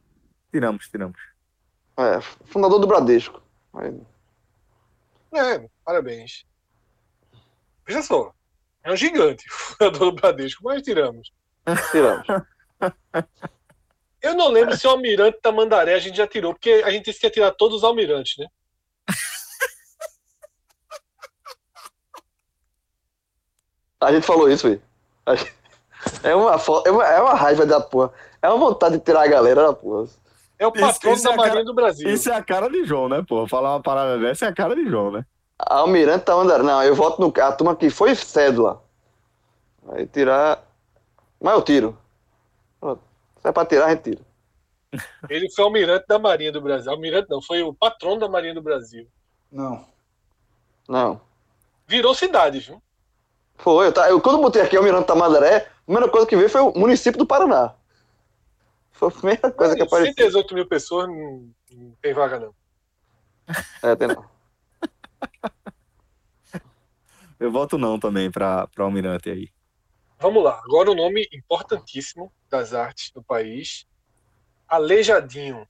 Tiramos, tiramos. É, fundador do Bradesco. Aí, É, parabéns. Veja só. É um gigante, fundador do Bradesco, mas tiramos. tiramos. Eu não lembro se o Almirante Tamandaré a gente já tirou, porque a gente disse que ia tirar todos os almirantes, né? A gente falou isso, gente- É uma, é uma, é uma raiva da porra. É uma vontade de tirar a galera da porra. É o Isso- patrono isso da é a Marinha cara- do Brasil. Isso é a cara de João, né, pô? Falar uma parada dessa é a cara de João, né? Almirante tá andando. Não, eu voto no. A turma que foi cédula. Aí tirar. Mas eu tiro. Pronto. Se é pra tirar, a gente tira. Ele foi almirante da Marinha do Brasil. Almirante não, foi o patrono da Marinha do Brasil. Não. Não. Virou cidade, viu? Foi. Eu, tá, eu, quando botei aqui Almirante Tamandaré, a primeira coisa que veio foi o município do Paraná. Foi a primeira coisa que apareceu. 118 mil pessoas não, não tem vaga, não. É, tem não. Eu voto não também pra, pra Almirante aí. Vamos lá. Agora o nome importantíssimo das artes do país. Aleijadinho.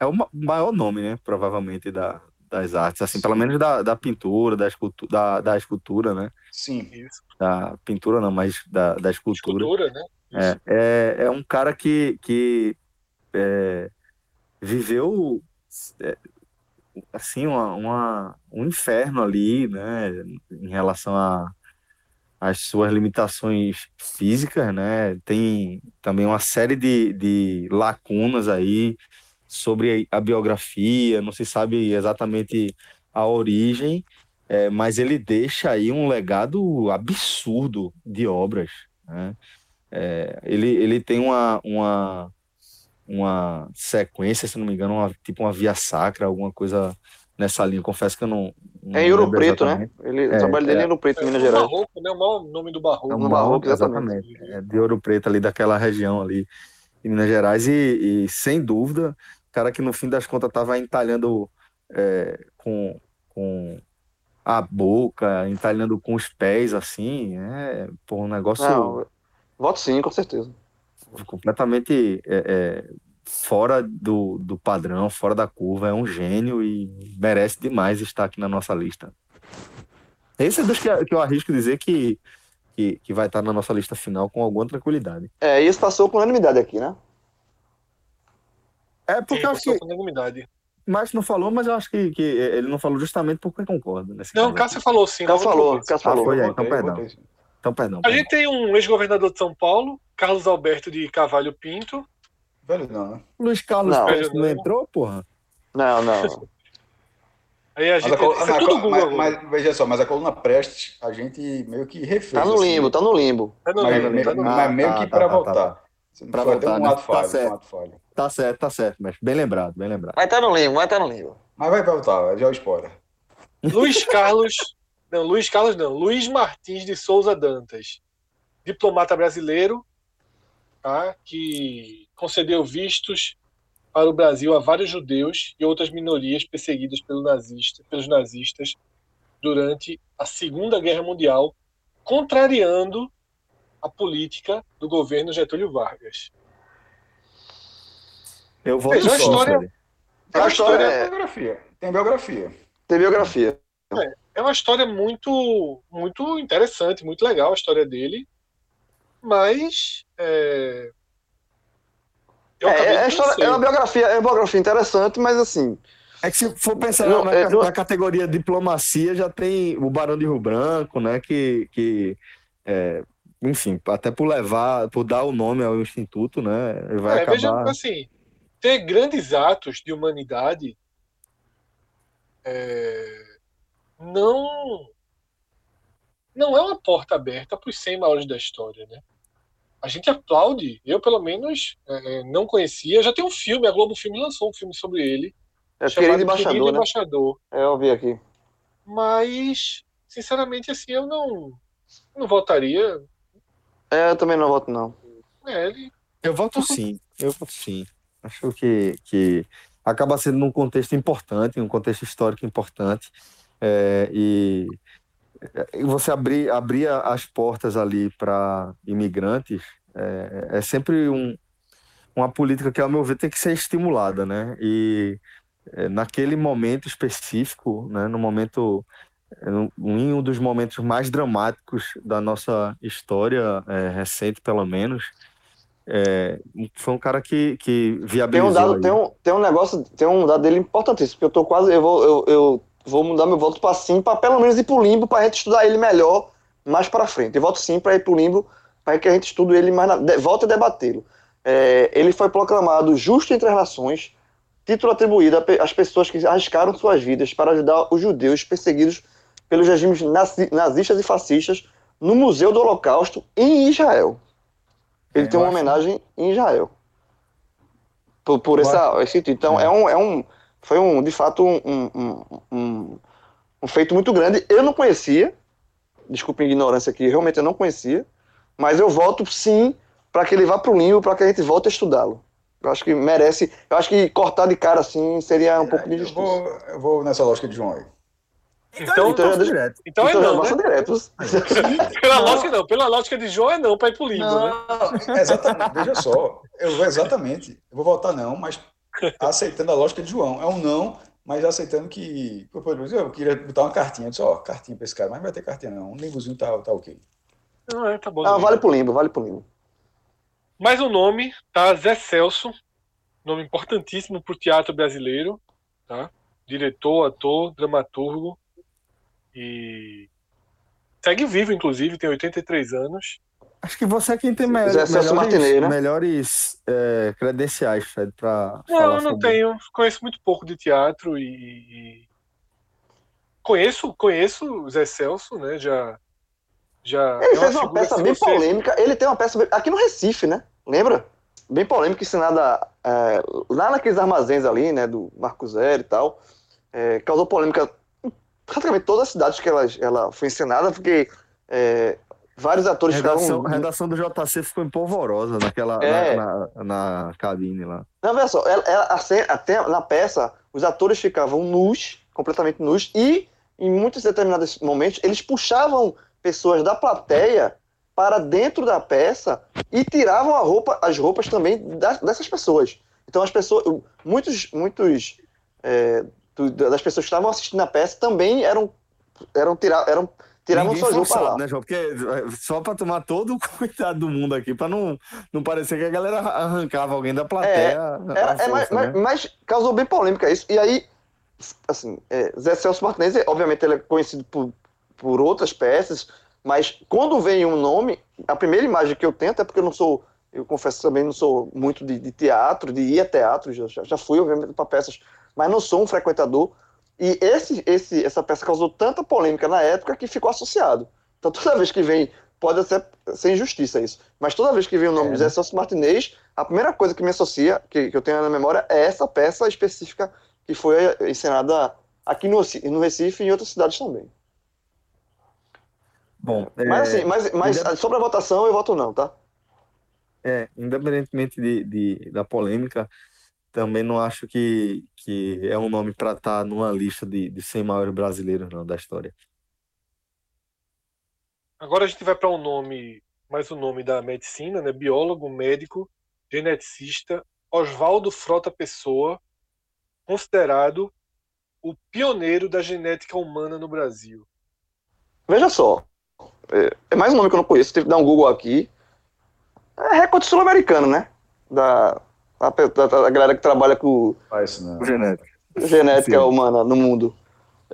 É o ma- maior nome, né? Provavelmente da, das artes. Assim, pelo menos da, da pintura, da, escultu da, da escultura, né? Sim. Isso. Da pintura não, mas da, da escultura. Escultura, né? É, é, é um cara que, que é, viveu é, assim uma, uma- um inferno ali, né, em relação a às suas limitações físicas, né? Tem também uma série de, de lacunas aí sobre a biografia, não se sabe exatamente a origem, é, mas ele deixa aí um legado absurdo de obras, né? É, ele, ele tem uma, uma, uma sequência, se não me engano, uma, tipo uma via sacra, alguma coisa nessa linha. Confesso que eu não. não É em Ouro Preto, né? Ele, o É, trabalho dele é. é em Ouro Preto, É Minas o Gerais. Barroco, né? O maior nome do Barroco. É um No Barroco, exatamente. exatamente. É de Ouro Preto, ali daquela região ali de Minas Gerais, e, e, sem dúvida, cara que no fim das contas estava entalhando é, com, com a boca, entalhando com os pés, assim, é pô, um negócio Não, voto sim, com certeza. completamente é, é, fora do, do padrão, fora da curva, é um gênio e merece demais estar aqui na nossa lista. Esse é dos que, que eu arrisco dizer que, que, que vai estar na nossa lista final com alguma tranquilidade. É, e esse passou com unanimidade aqui, né? É Sim, porque eu acho passou que com unanimidade. Márcio não falou, mas eu acho que, que ele não falou justamente porque concorda. Nesse Não, caso. Cássio falou sim. Cássio falou. Cássio Ah, falou. foi, é, Eu então perdão. Então, perdão. A perdão. gente tem um ex-governador de São Paulo, Carlos Alberto de Carvalho Pinto. Velho não, né? Luiz Carlos Não. Prestes não entrou, porra? Não, não. Aí a Mas, gente. a col- é mas- tudo Google mas- mas veja só, mas a coluna Prestes, a gente meio que refez. Tá no assim, limbo, tá no limbo. Tá no Mas, livro, meio- tá no livro. mas meio Ah, que tá, para tá, tá, voltar. Pra voltar, um né? Tá falho, um certo. ato falho. Tá certo, tá certo, mas bem lembrado, bem lembrado. Vai tá no limbo, vai tá no limbo. Mas vai voltar, já é o spoiler. Luiz Carlos. Não, Luiz Carlos não. Luiz Martins de Souza Dantas. Diplomata brasileiro, tá? que concedeu vistos para o Brasil a vários judeus e outras minorias perseguidas pelo nazista, pelos nazistas durante a Segunda Guerra Mundial, contrariando a política do governo Getúlio Vargas. Eu vou Veja, a história- É uma história, história- é biografia. Tem biografia. Tem biografia. É uma história muito, muito interessante, muito legal a história dele, mas é, eu É, é, história- é uma biografia, é uma biografia interessante, mas assim. É que se for pensar Não, na, é, na categoria diplomacia, já tem o Barão de Rio Branco, né? Que, que é, enfim, até por levar, por dar o nome ao Instituto, né? Vai É, veja, acabar. assim, ter grandes atos de humanidade é, não não é uma porta aberta para os 100 maiores da história, né? a gente aplaude. Eu, pelo menos, é, não conhecia. Já tem um filme, a Globo Filme lançou um filme sobre ele. É chamado querido embaixador, Querido né? Embaixador. É, eu vi aqui. Mas, sinceramente, assim, eu não, não votaria. É, eu também não voto, não. É, ele Eu voto sim, eu voto sim. Acho que, que acaba sendo num contexto importante, um contexto histórico importante. É, e, você abrir, abrir as portas ali para imigrantes é, é sempre um, uma política que, ao meu ver, tem que ser estimulada, né? E é, naquele momento específico, né, no momento é, um- em um dos momentos mais dramáticos da nossa história é, recente, pelo menos, é, foi um cara que, que Tem um viabilizou. dado, aí. tem um, tem um negócio, tem um dado dele importantíssimo, porque eu tô quase, eu vou, eu, eu vou mudar meu voto para sim, para pelo menos ir pro limbo, pra gente estudar ele melhor mais para frente. Eu voto sim para ir pro limbo, para que a gente estude ele mais, na, de, volta a debatê-lo. É, ele foi proclamado justo entre as nações, título atribuído a às pessoas que arriscaram suas vidas para ajudar os judeus perseguidos pelos regimes nazi- nazistas e fascistas no Museu do Holocausto em Israel. Ele É, tem uma acho- homenagem em Israel. Por, por essa, esse título. Então, É. é. um, é um, foi um, de fato, um, um, um, um- feito muito grande. Eu não conhecia, desculpe a ignorância aqui, realmente eu não conhecia, mas eu voto sim para que ele vá para o limbo, para que a gente volte a estudá-lo. Eu acho que merece. Eu acho que cortar de cara assim seria um pouco de Eu injustiça. vou, eu vou nessa lógica de João aí. Então, então, então, direto. então é Então, já não, né? direto. Pela lógica não, pela lógica de João é não, para ir pro limbo, né? Exatamente. Veja só, eu vou exatamente. Eu vou votar não, mas aceitando a lógica de João. É um não, mas aceitando que. Eu queria botar uma cartinha. Eu disse, ó, cartinha pra esse cara, mas não vai ter cartinha não. Um limbozinho tá, tá ok. Não, é, tá bom. Ah, vale pro limbo, vale pro limbo. Mais um nome, tá? Zé Celso, nome importantíssimo pro teatro brasileiro, tá? Diretor, ator, dramaturgo e segue vivo, inclusive, tem 83 anos. Acho que você é quem tem melhores, né? melhores é, credenciais, Fred, para Não, falar eu não sobre- tenho, conheço muito pouco de teatro e, conheço, conheço o Zé Celso, né? Já, já Ele é fez uma figura peça bem você- polêmica. Ele tem uma peça bem- aqui no Recife, né? Lembra? Bem polêmica, ensinada é, lá naqueles armazéns ali, né? Do Marco Zero e tal. É, causou polêmica em praticamente todas as cidades que ela, ela foi encenada, porque é, vários atores Redação, ficavam. redação do JC ficou empolvorosa naquela, É. na, na, na cabine lá. Não, veja só, ela, ela- a cena- até na peça, os atores ficavam nus, completamente nus, e em muitos determinados momentos eles puxavam pessoas da plateia para dentro da peça e tiravam a roupa, as roupas também das- dessas pessoas. Então as pessoas, muitos, muitos é, das pessoas que estavam assistindo a peça também eram, eram, tira, eram tiravam Ninguém roupas forçado, lá. né, João? Porque é, só para tomar todo o cuidado do mundo aqui, para não, não parecer que a galera arrancava alguém da plateia. à Era, é, força, mas, mas- né? mas causou bem polêmica isso. E aí, assim, é, Zé Celso Martinez, obviamente, ele é conhecido por, por outras peças, mas quando vem um nome, a primeira imagem que eu tenho, até porque eu não sou, eu confesso também, não sou muito de, de teatro, de ir a teatro, já, já fui, obviamente, para peças, mas não sou um frequentador. E esse, esse, essa peça causou tanta polêmica na época que ficou associado. Então, toda vez que vem, pode ser, ser injustiça isso, mas toda vez que vem o nome É, de né? Zé Celso Martinez, a primeira coisa que me associa, que, que eu tenho na memória, é essa peça específica que foi encenada aqui no, no Recife e em outras cidades também. Bom, Mas é, assim, mas, mas ainda- sobre a votação eu voto não, tá? É, independentemente de, de- da polêmica, também não acho que, que é um nome para estar numa lista de, de 100 maiores brasileiros, não, da história. Agora a gente vai para um nome, mais um nome da medicina, né? Biólogo, médico, geneticista, Oswaldo Frota Pessoa, considerado o pioneiro da genética humana no Brasil. Veja só, é, é mais um nome que eu não conheço, tive que dar um Google aqui. É recorde sul-americano, né? Da, da, da- da galera que trabalha com Faz não. Genética. genética Sim. humana no mundo.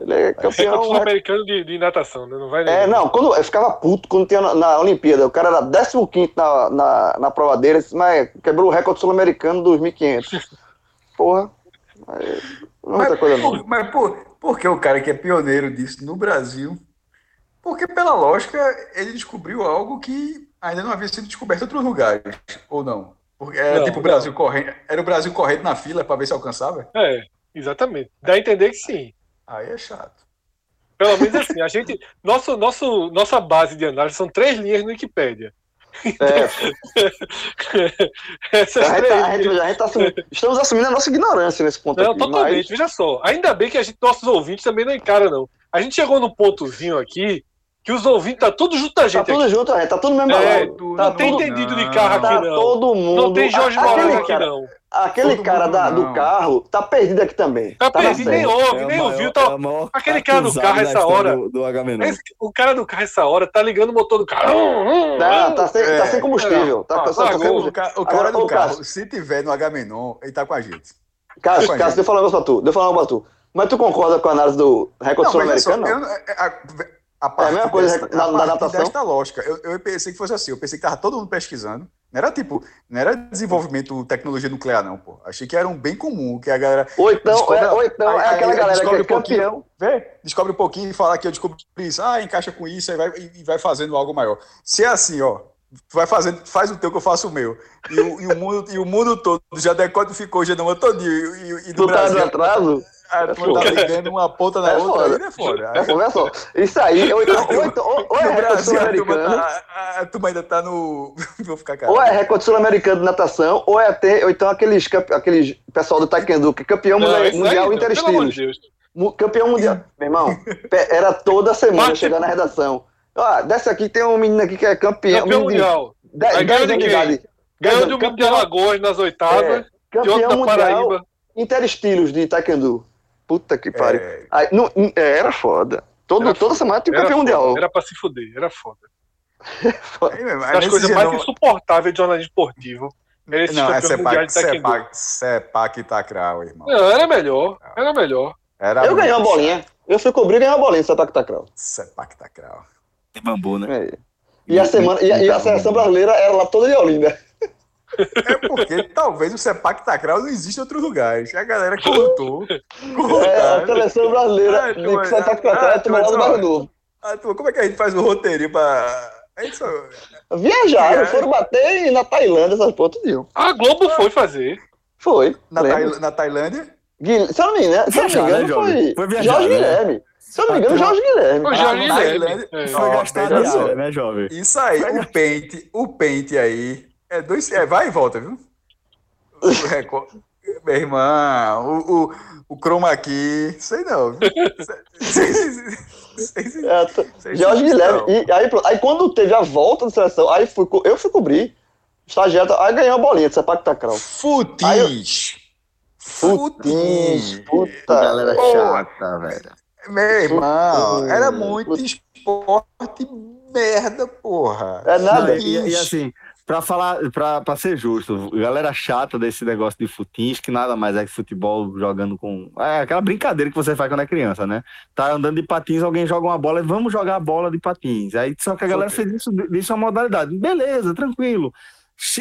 Ele é campeão. né? sul-americano de, de natação, né? Não vai É, não, quando eu ficava puto quando tinha na, na Olimpíada, o cara era 15 na, na, na prova dele, mas quebrou o recorde sul-americano dos 1500. Porra. Aí, não é muita coisa não. por, mas por, por que o cara que é pioneiro disso no Brasil? Porque, pela lógica, ele descobriu algo que ainda não havia sido descoberto em outros lugares, ou não? Porque era Não, tipo o não. Brasil correndo. Era o Brasil correndo na fila pra ver se alcançava? É, exatamente. Dá a entender que sim. Aí é chato. Pelo menos assim, a gente. Nosso, nosso, nossa base de análise são três linhas no Wikipédia. É, Essas a gente, três tá- a gente- a gente tá assumindo- estamos assumindo a nossa ignorância nesse ponto Não, aqui. totalmente. Mas, Veja só. Ainda bem que a gente, nossos ouvintes também não encaram, não. A gente chegou num pontozinho aqui que os ouvintes tá tudo junto a tá gente tudo aqui. junto, gente tá tudo mesmo É, Tá Não tem entendido de carro tá aqui, não. todo mundo. Não tem Jorge Moraes aqui, cara, não. Aquele Todo cara mundo da- do carro tá perdido aqui também. Tá na perdido, nem ouve, É nem maior- ouviu. é Tá... maior Aquele cara do carro da essa hora. Do, do. Esse- o cara do carro essa hora tá ligando o motor do carro. Não, tá sem, É, tá sem combustível. Tá, Ah, tá, tá sem O, combustível. o Agora, cara do ô, carro, Cássio. se tiver no Agamenon, ele tá com a gente. Cássio, Cássio, deixa eu falar um negócio pra tu. Deixa eu falar um negócio pra tu. Mas tu concorda com a análise do recorde Não, mas é a, a mesma coisa dessa, da- a da partir adaptação? desta lógica, eu, eu pensei que fosse assim. Eu pensei que tava todo mundo pesquisando. Não era tipo, não era desenvolvimento tecnologia nuclear, não, pô. Achei que era um bem comum, que a galera Ou então, Descobre- é, ou então aí- é aí aquela galera que é um campeão. vê, descobre um pouquinho e fala que eu descobri isso, ah, encaixa com isso, aí vai, e vai fazendo algo maior. Se é assim, ó, tu vai fazendo, faz o teu que eu faço o meu. E o, e o, mundo, e o mundo todo já decodificou o genoma todinho. E, e, e do Tu tá Brasil, no atraso? A turma tá ligando uma ponta na É outra, foda. aí é foda. É, olha só. Isso aí, ou então, ou, então, ou, ou é recorde Brasil, a turma, sul-americano, tá, a, turma ainda tá no. Vou ficar ou calado. é recorde sul-americano de natação, ou é ter, ou então aqueles, aqueles pessoal do Taekwondo, que é campeão Não, mundial, aí, não, interestilos. de Campeão mundial. Meu irmão, era toda semana chegar na redação. Ó, desce aqui, tem um menino aqui que é campeão. Campeão de mundial. dez- Aí ganhou de de quem? Ganhou de um menino de Alagoas nas oitavas. É, de outro campeão mundial Paraíba. interestilos de Taekwondo. Puta que pariu. É, Aí, não, é, era foda. Todo, Era toda foda. semana tinha um campeão foda, mundial. Era pra se fuder, era foda. aí mesmo, aí As coisas mais genoma- insuportáveis de jornalismo esportivo. Era esse Não, é Sepak e Takraw, irmão. Não, era melhor. Era melhor. Era Eu ganhei uma bolinha. Eu fui cobrir e ganhei uma bolinha no Setac Tacral. Sepak Takraw. De bambu, né? É. E a semana, e, a- e a seleção brasileira era lá toda de Olinda. É porque talvez o Sepak Takraw não existe em outros lugares. A galera cortou. cortaram. É, a seleção brasileira Ah, de tu- que Setac ah, Tacral é lá do Bairro Novo. Ah, tu, como é que a gente faz o roteirinho pra. É isso. Viajaram, Viagem. foram bater na Tailândia, essas porra, tudo. A Globo foi fazer. Foi. Na, lembro. Tai- na Tailândia? Guilherme, se eu não me engano, se eu não me Viajar, engano né, Jorge? foi, Foi viajar, Jorge né? Guilherme. Se eu não me engano, Ah, tu- Jorge Guilherme. Foi Jorge na Guilherme. É. Foi gastar só. diária, né, jovem? Isso aí, o pente, o pente aí. É dois. É, vai e volta, viu? Meu irmão, o, o, o chroma key, sei não. É, Jorge Guilherme. não. E aí, aí quando teve a volta da seleção, aí fui, eu fui cobrir. Estagiário, aí ganhei uma bolinha de Sepak Tacral. Futis. Putins, puta. Galera Pô. chata, velho. Meu irmão, era muito esporte merda, porra. É nada. Não, e, e assim, pra falar, pra ser justo, galera chata desse negócio de futins, que nada mais é que futebol jogando com. É aquela brincadeira que você faz quando é criança, né? Tá andando de patins, alguém joga uma bola e vamos jogar a bola de patins. Aí só que a galera fez isso, isso é uma modalidade. Beleza, tranquilo.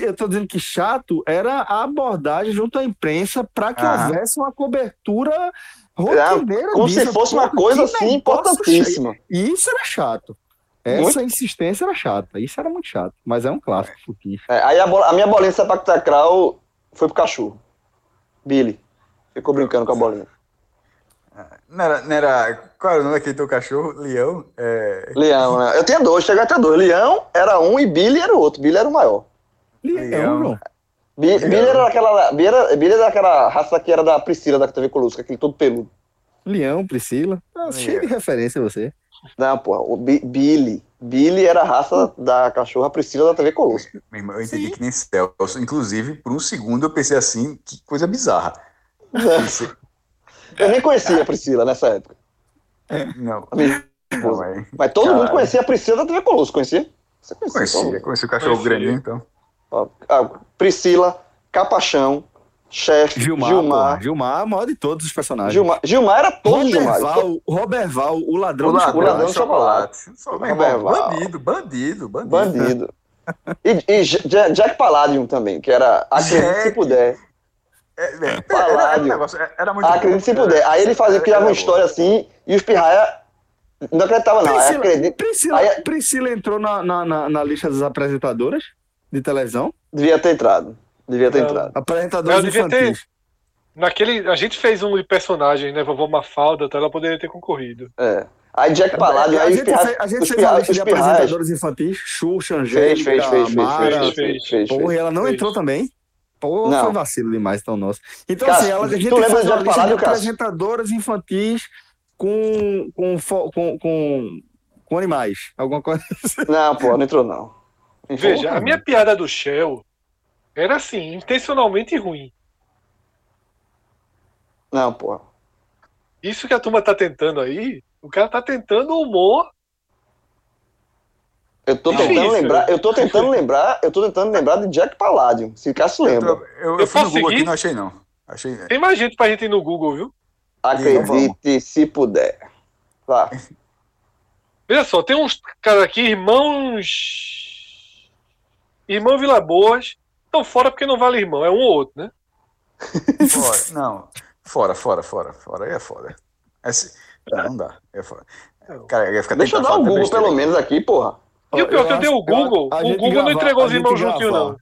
Eu tô dizendo que chato era a abordagem junto à imprensa para que Aham. houvesse uma cobertura rotineira É, Como disso. se fosse uma coisa assim importantíssima. e isso era chato. Essa Muito. insistência era chata. Isso era muito chato. Mas é um clássico. Futinho. É, aí a, bola- a minha bolinha de Sepak Tacral foi pro cachorro. Billy. Ficou brincando com a bolinha. Não era, não era. Qual era o nome daquele teu cachorro? Leão? É. Leão, né? Eu tinha dois, cheguei até dois. Leão era um e Billy era o outro. Billy era o maior. Leão. Bi- Billy era aquela. Billy era, Billy era aquela raça que era da Priscila da TV Colosso, aquele todo peludo. Leão, Priscila. Ah, cheio de referência você. Não, porra, o Bi- Billy. Billy era a raça da cachorra Priscila da TV Colosso. Meu irmão, eu entendi que nem Celso. Inclusive, por um segundo eu pensei assim, que coisa bizarra. Pensei, Eu nem conhecia a Priscila nessa época. não, minha não, é. Mas todo Caralho. mundo conhecia a Priscila da TV Colosso, conhecia? Você conhecia? Conhecia, conheci o cachorro Conhecia. grandinho, então. Ó, ah, Priscila, Capachão, Chefe, Gilmar. Gilmar. pô. Gilmar é maior de todos os personagens. Gilmar, Gilmar era todo Gilmar. Roberval, Roberval, o ladrão O do ladrão, ladrão de de chocolate. Roberval. bandido, bandido, bandido. Bandido. E, e Ja- Jack Palladium também, que era acredite se puder. É, é, era, Paládio. era, negócio, era muito Acredite se puder. Aí ele fazia, criava era uma bom. história assim, e os pirraia Não acreditava, não. Priscila, acredito. Priscila, Aí- Priscila entrou na, na, na, na lista das apresentadoras de televisão. Devia ter entrado. Devia ter entrado. Ter- infantis. Naquele, a gente fez um de personagem, né? Vovó Mafalda, então ela poderia ter concorrido. É. Aí Jack Palladio, a aí os gente, pirra- fez, a gente fez lista de apresentadores infantis. Xuxa, Fez, Angélica, fez, fez, fez, Mara. fez, fez, fez, fez, Porra, e ela não Fez. entrou também. Pô, Não. foi vacilo demais, então, nosso. Então, Cássio, assim, ela, a gente fez uma lista de apresentadoras infantis com, com, com, com, com animais. Alguma coisa assim. Não, pô, não entrou, não. Veja, a minha piada do Shell era assim, intencionalmente ruim. Não, pô. Isso que a turma tá tentando aí, o cara tá tentando humor. Eu tô Difícil. tentando lembrar, eu tô tentando lembrar, eu tô tentando lembrar de Jack Palladio, se Cássio lembra. Eu, eu, Eu fui no Google seguir? aqui não achei, não. Achei. Tem mais gente pra gente ir no Google, viu? Acredite se puder. Vá. Veja só, tem uns caras aqui, irmãos. Irmão Vila Boas. Estão fora porque não vale irmão, é um ou outro, né? Fora. Não. Fora, fora, fora. Fora. Aí é foda. Esse... Não, não dá. É foda. Cara, ia ficar Deixa eu dar o Google pelo aqui. menos aqui, porra. E o pior é que eu dei o Google, o Google não gravar- entregou a os irmãos juntinho, não.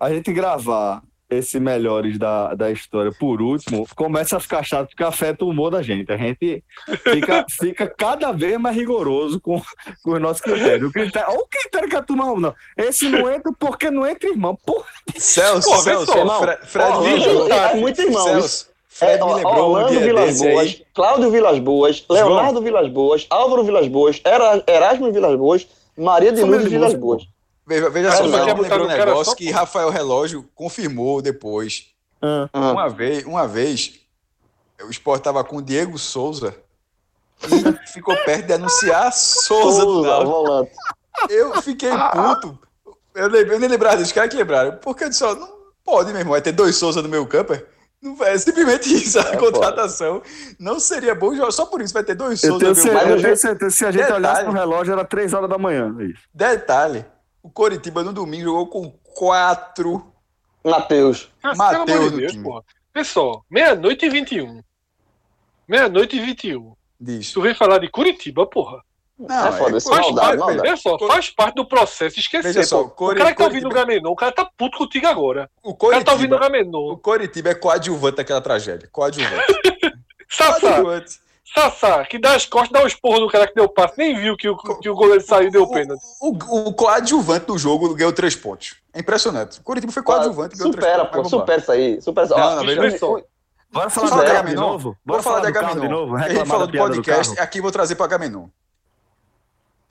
A gente gravar esse melhores da, da história por último, começa a ficar chato porque afeta o humor da gente. A gente fica, fica cada vez mais rigoroso com, com os nossos critérios. O critério, olha o critério que a turma não. Esse não entra porque não entra irmão. Porra, Celso, Pô, Celso, irmão. Fre- Fred Orlando, é muito irmão. Celso, Fred É, me lembrou um Orlando dia Vilas Boas, aí. Cláudio Vilas Boas, Leonardo Vilas Boas, Álvaro Vilas Boas, Era- Erasmo Vilas Boas, Maria de Lourdes de Vilas música, Boas. Veja, veja Cara, só, quer me lembrou um negócio só que Rafael Relógio confirmou depois. ah, Ah, Uma vez, uma vez, o Sport tava com o Diego Souza e ficou perto de anunciar Souza do Souza. Eu fiquei puto. Eu, lembrei, eu nem lembrava disso, os caras que lembraram. Porque eu disse, ó, não pode, meu irmão, vai ter dois Souza no meu campo. é? Não vai, é simplesmente isso, a É contratação. Não seria bom, jogar- só por isso vai ter dois eu, Souza tenho certeza, eu tenho certeza se a gente Detalhe. olhasse no relógio era 3 horas da manhã. é Isso. Detalhe, o Coritiba no domingo jogou com quatro. Matheus. Ah, no de Deus, time. porra. Vê só, meia-noite e 21. Meia-noite e 21. Diz. Tu vem falar de Curitiba, porra. Não, É foda, isso pô, Faz maldade, parte, maldade. Só, faz parte do processo esquecer. Veja só. Cori- o cara que tá ouvindo o Curitiba- Gamenon, o cara tá puto contigo agora. O O cara tá ouvindo o Coritiba, Gamenon. o Coritiba é coadjuvante daquela tragédia. Coadjuvante. Sassá, coadjuvante. Sassá, que dá as costas, dá um esporro no cara que deu passe, nem viu que o, que o goleiro saiu e deu pênalti. O, o, o coadjuvante do jogo ganhou três pontos. É impressionante. O Curitiba foi coadjuvante e ganhou três Supera, pontos. pô, supera isso aí. Supera isso. Não, não, veja o- o- Bora Vamos falar falar de de novo? Bora falar de do carro Agamenon. de novo? A gente falou da do do podcast, carro? aqui vou trazer para Agamenon.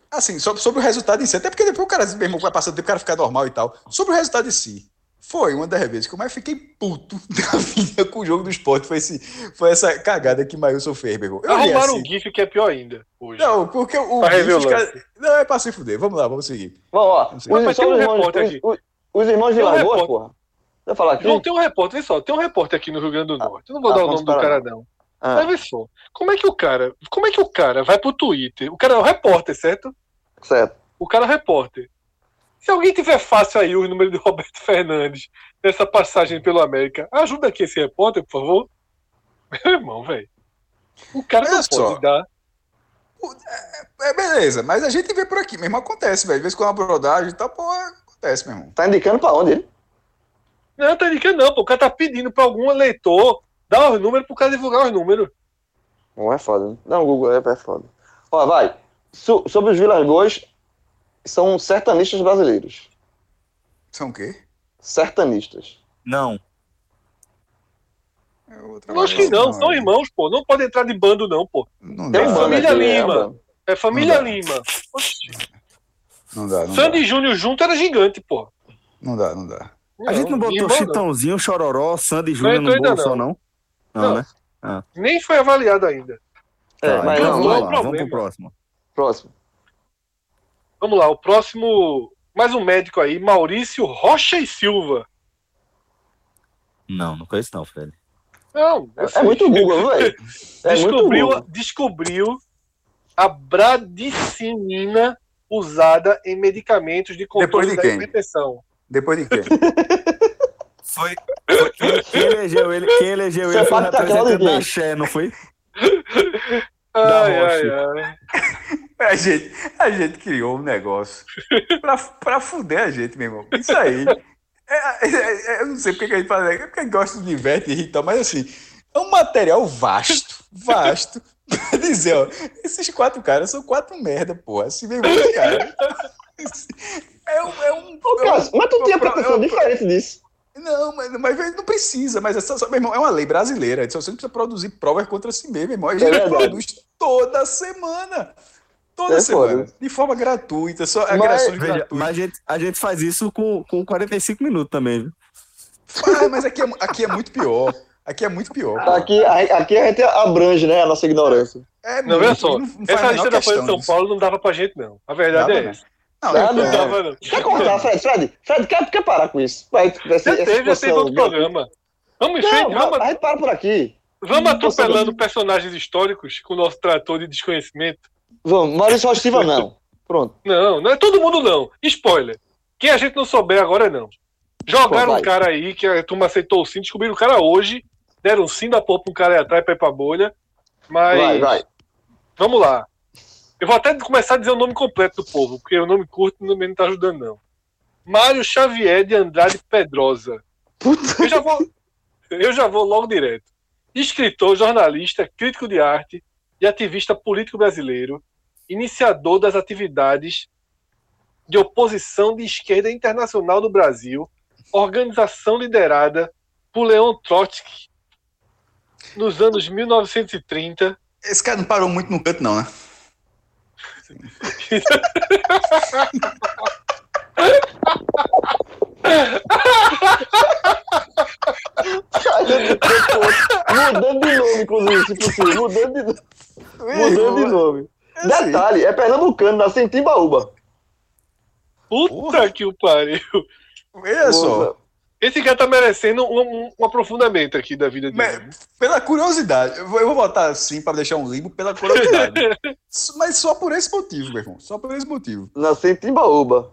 Assim, sobre, sobre o resultado em si, até porque depois o cara, meu irmão, vai passando tempo, o cara fica normal e tal. Sobre o resultado em si, foi uma das vezes que eu mais fiquei puto da vida com o jogo do esporte. Foi, esse, foi essa cagada que Mailson fez, meu irmão. Arrumaram assim. um GIF que é pior ainda. Hoje. Não, porque o. Pra GIF, os lance. caras- Não, é pra se fuder. Vamos lá, vamos seguir. Vamos, ó. Não Os, sei. Mas só tem um os irmãos, os, aqui. os- os irmãos um Vilas Boas, repórter. porra. Deixa falar aqui. João, tem um repórter, vê só, tem um repórter aqui no Rio Grande do Norte. Eu não vou Ah, dar o vamos nome do cara, não. Ah, Mas vê só, como é que o cara. Como é que o cara vai pro Twitter? O cara é o repórter, certo? certo. O cara é o repórter. Se alguém tiver fácil aí o número de Roberto Fernandes nessa passagem pelo América, ajuda aqui esse repórter, por favor. Meu irmão, velho. O cara não Olha só. pode dar. É beleza, mas a gente vê por aqui mesmo. Acontece, velho. Às vezes com uma brodagem e tal, pô, acontece, meu irmão. Tá indicando pra onde ele? Não, tá indicando não, pô. O cara tá pedindo pra algum eleitor dar os números pro cara divulgar os números. Bom, é foda. né? Não, o Google é, é foda. Ó, vai. So- sobre os Vilas Boas, são sertanistas brasileiros. São o quê? Sertanistas. Não. Eu Eu acho que não, são é. irmãos, pô. Não pode entrar de bando, não, pô. Não Tem dá, Família é, Lima. É família Não dá. Lima. Oxi. não dá, não Sandy dá. e Júnior junto era gigante, pô. Não dá, não dá. A gente não botou não. Chitãozinho, Chororó, Sandy Júnior entrou no bolso, não. não? Não, Não. né? Nem foi avaliado ainda. É, Tá, mas então não, vamos não é lá, vamos pro próximo. Próximo. Vamos lá, o próximo. Mais um médico aí, Maurício Rocha e Silva. Não, não conheço não, Fred. Não, É, assim, é muito Google, velho. É muito descobriu, Google. descobriu a bradicinina usada em medicamentos de controle Depois de da quem? hipertensão. Depois de quê? Foi. foi quem, quem elegeu ele, quem elegeu Você ele foi o ela representante da Xé, não foi? Ai, ai, ai. A gente, a gente criou um negócio pra, pra fuder a gente, meu irmão. Isso aí. é- é- é- eu não sei porque que a gente fala, é porque a gente gosta de diverte e tal, mas assim, é um material vasto, vasto. Pra dizer, ó, esses quatro caras são quatro merda, porra. Assim mesmo, cara. É um. É um Ô, Cássio, mas tu tinha é pretensão diferente disso. Não, mas, mas não precisa, mas é só- meu irmão, é uma lei brasileira. Você não precisa produzir provas contra si mesmo, meu irmão. A gente verdade. produz toda semana. Toda É semana. foda. De forma gratuita, só Mas- agressões Veja, gratuitas. mas a gente, a gente faz isso com, com 45 minutos também, viu? Ah, mas aqui é, aqui é muito pior. Aqui é muito pior. Aqui, a- aqui a gente abrange, né, a nossa ignorância. É Não, olha só. não Essa lista da Folha de questão São. Paulo não dava pra gente, não. A verdade Dava, é não. essa. Não, Não não. dava, não. Quer cortar, Fred? Fred, Fred, quer, quer parar com isso? Vai, essa, Já essa teve, já teve outro programa. Vamos em frente, vamos, a gente para por aqui. vamos atropelando personagens históricos com o nosso trator de desconhecimento. Vamos, Maurício Rostiva não. Pronto. Não, não é todo mundo não. Spoiler. Quem a gente não souber agora, não. Jogaram Pô, um cara aí, que a turma aceitou o sim, descobriram o cara hoje, deram um sim da porra pra um cara aí atrás pra ir pra bolha. Mas Vai, vai. vamos lá. Eu vou até começar a dizer o nome completo do povo, porque o nome curto também não tá ajudando, não. Mário Xavier de Andrade Pedrosa. Eu já vou, eu já vou logo direto. Escritor, jornalista, crítico de arte e ativista político brasileiro, iniciador das atividades de oposição de esquerda internacional do Brasil, organização liderada por Leon Trotsky nos anos 1930. Esse cara não parou muito no canto, não, né? Mudando de nome, inclusive, se possível. Mudando de, mudando de nome. Assim, Detalhe, é pernambucano, nasceu em Timbaúba. Puta Porra. que o pariu. Veja só. Esse cara tá merecendo um, um- um aprofundamento aqui da vida dele. Mas, pela curiosidade, eu vou, eu vou botar assim para deixar um limbo pela curiosidade. Mas só por esse motivo, meu irmão. Só por esse motivo. Nasceu em Timbaúba.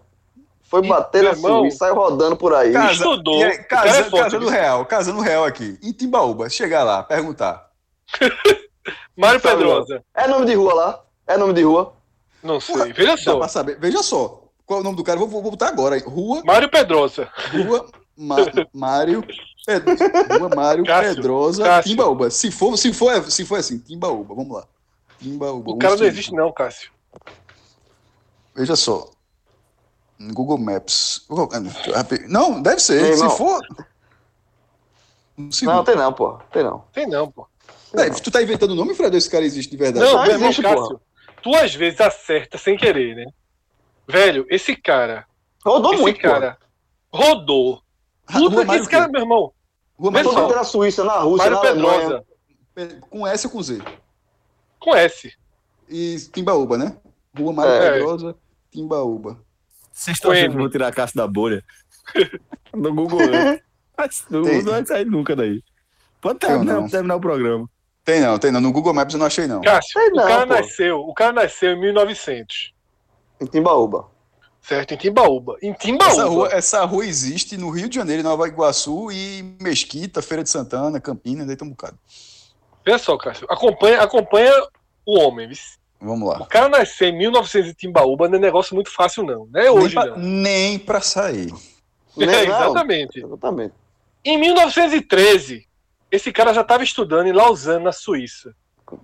Foi E, bater na irmão, Suíça, saiu rodando por aí. Cara, estudou. e casa, é casa do viu? Real, casa no Real aqui. Em Timbaúba, chegar lá, perguntar. Mário Pedrosa. É nome de rua lá? É nome de rua? Não sei. Porra, Veja Dá só. pra saber. Veja só. Qual é o nome do cara? Vou, vou botar agora. aí. Rua, Mário Pedrosa. Rua Ma- Mário. Rua Mário Cássio, Pedrosa, Cássio. Timbaúba. Se for, se, for, se for assim, Timbaúba, vamos lá. Timbaúba. O cara não existe, não, Cássio. Veja só. Google Maps. Google- Não, deve ser. Meu se irmão. for. Um Não, tem não, pô. Tem não. Tem não, pô. Peraí, tu tá inventando o nome, Fred? Esse cara existe de verdade? Não, Não meu irmão existe, Cássio. Às vezes acerta sem querer, né? Velho, esse cara. Rodou esse muito, cara rodou. Ah, Rua Puta, Mário esse cara, meu irmão. Rua pô. Mário Rodou na Suíça, na Rússia, Mário na. Pedrosa. Pe- Com S ou com Z? Com S. E Timbaúba, né? Rua Mário É. Pedrosa, Timbaúba. Vocês estão achando que vou tirar a caixa da bolha? No Google. Google não vai sair nunca daí. Pode terminar, terminar o programa. Tem não, tem não. No Google Maps eu não achei não. Cássio, o não, cara pô. nasceu. O cara nasceu em 1900. Em Timbaúba. Certo? Em Timbaúba. Em Essa Timbaúba. rua, essa rua existe no Rio de Janeiro, em Nova Iguaçu e Mesquita, Feira de Santana, Campinas, daí tem um bocado. Veja só, Cássio. Acompanha, acompanha o homem. viu? Vamos lá. O cara nascer em 1900 em Timbaúba não é negócio muito fácil, não. Não é hoje, nem, pra, não. nem pra sair. Nem- É, exatamente. Exatamente. Em 1913, esse cara já estava estudando em Lausanne, na Suíça.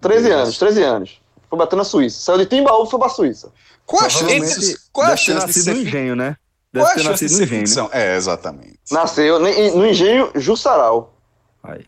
13 anos, 13 anos. Foi bater na Suíça. Saiu de Timbaúba e foi pra Suíça. Qual a chance, qual a chance de nascido ser no engenho, né? Qual Deve a ter chance de nascido ser engenho, né? ficção? É, exatamente. Nasceu no engenho Jussaral. Aí.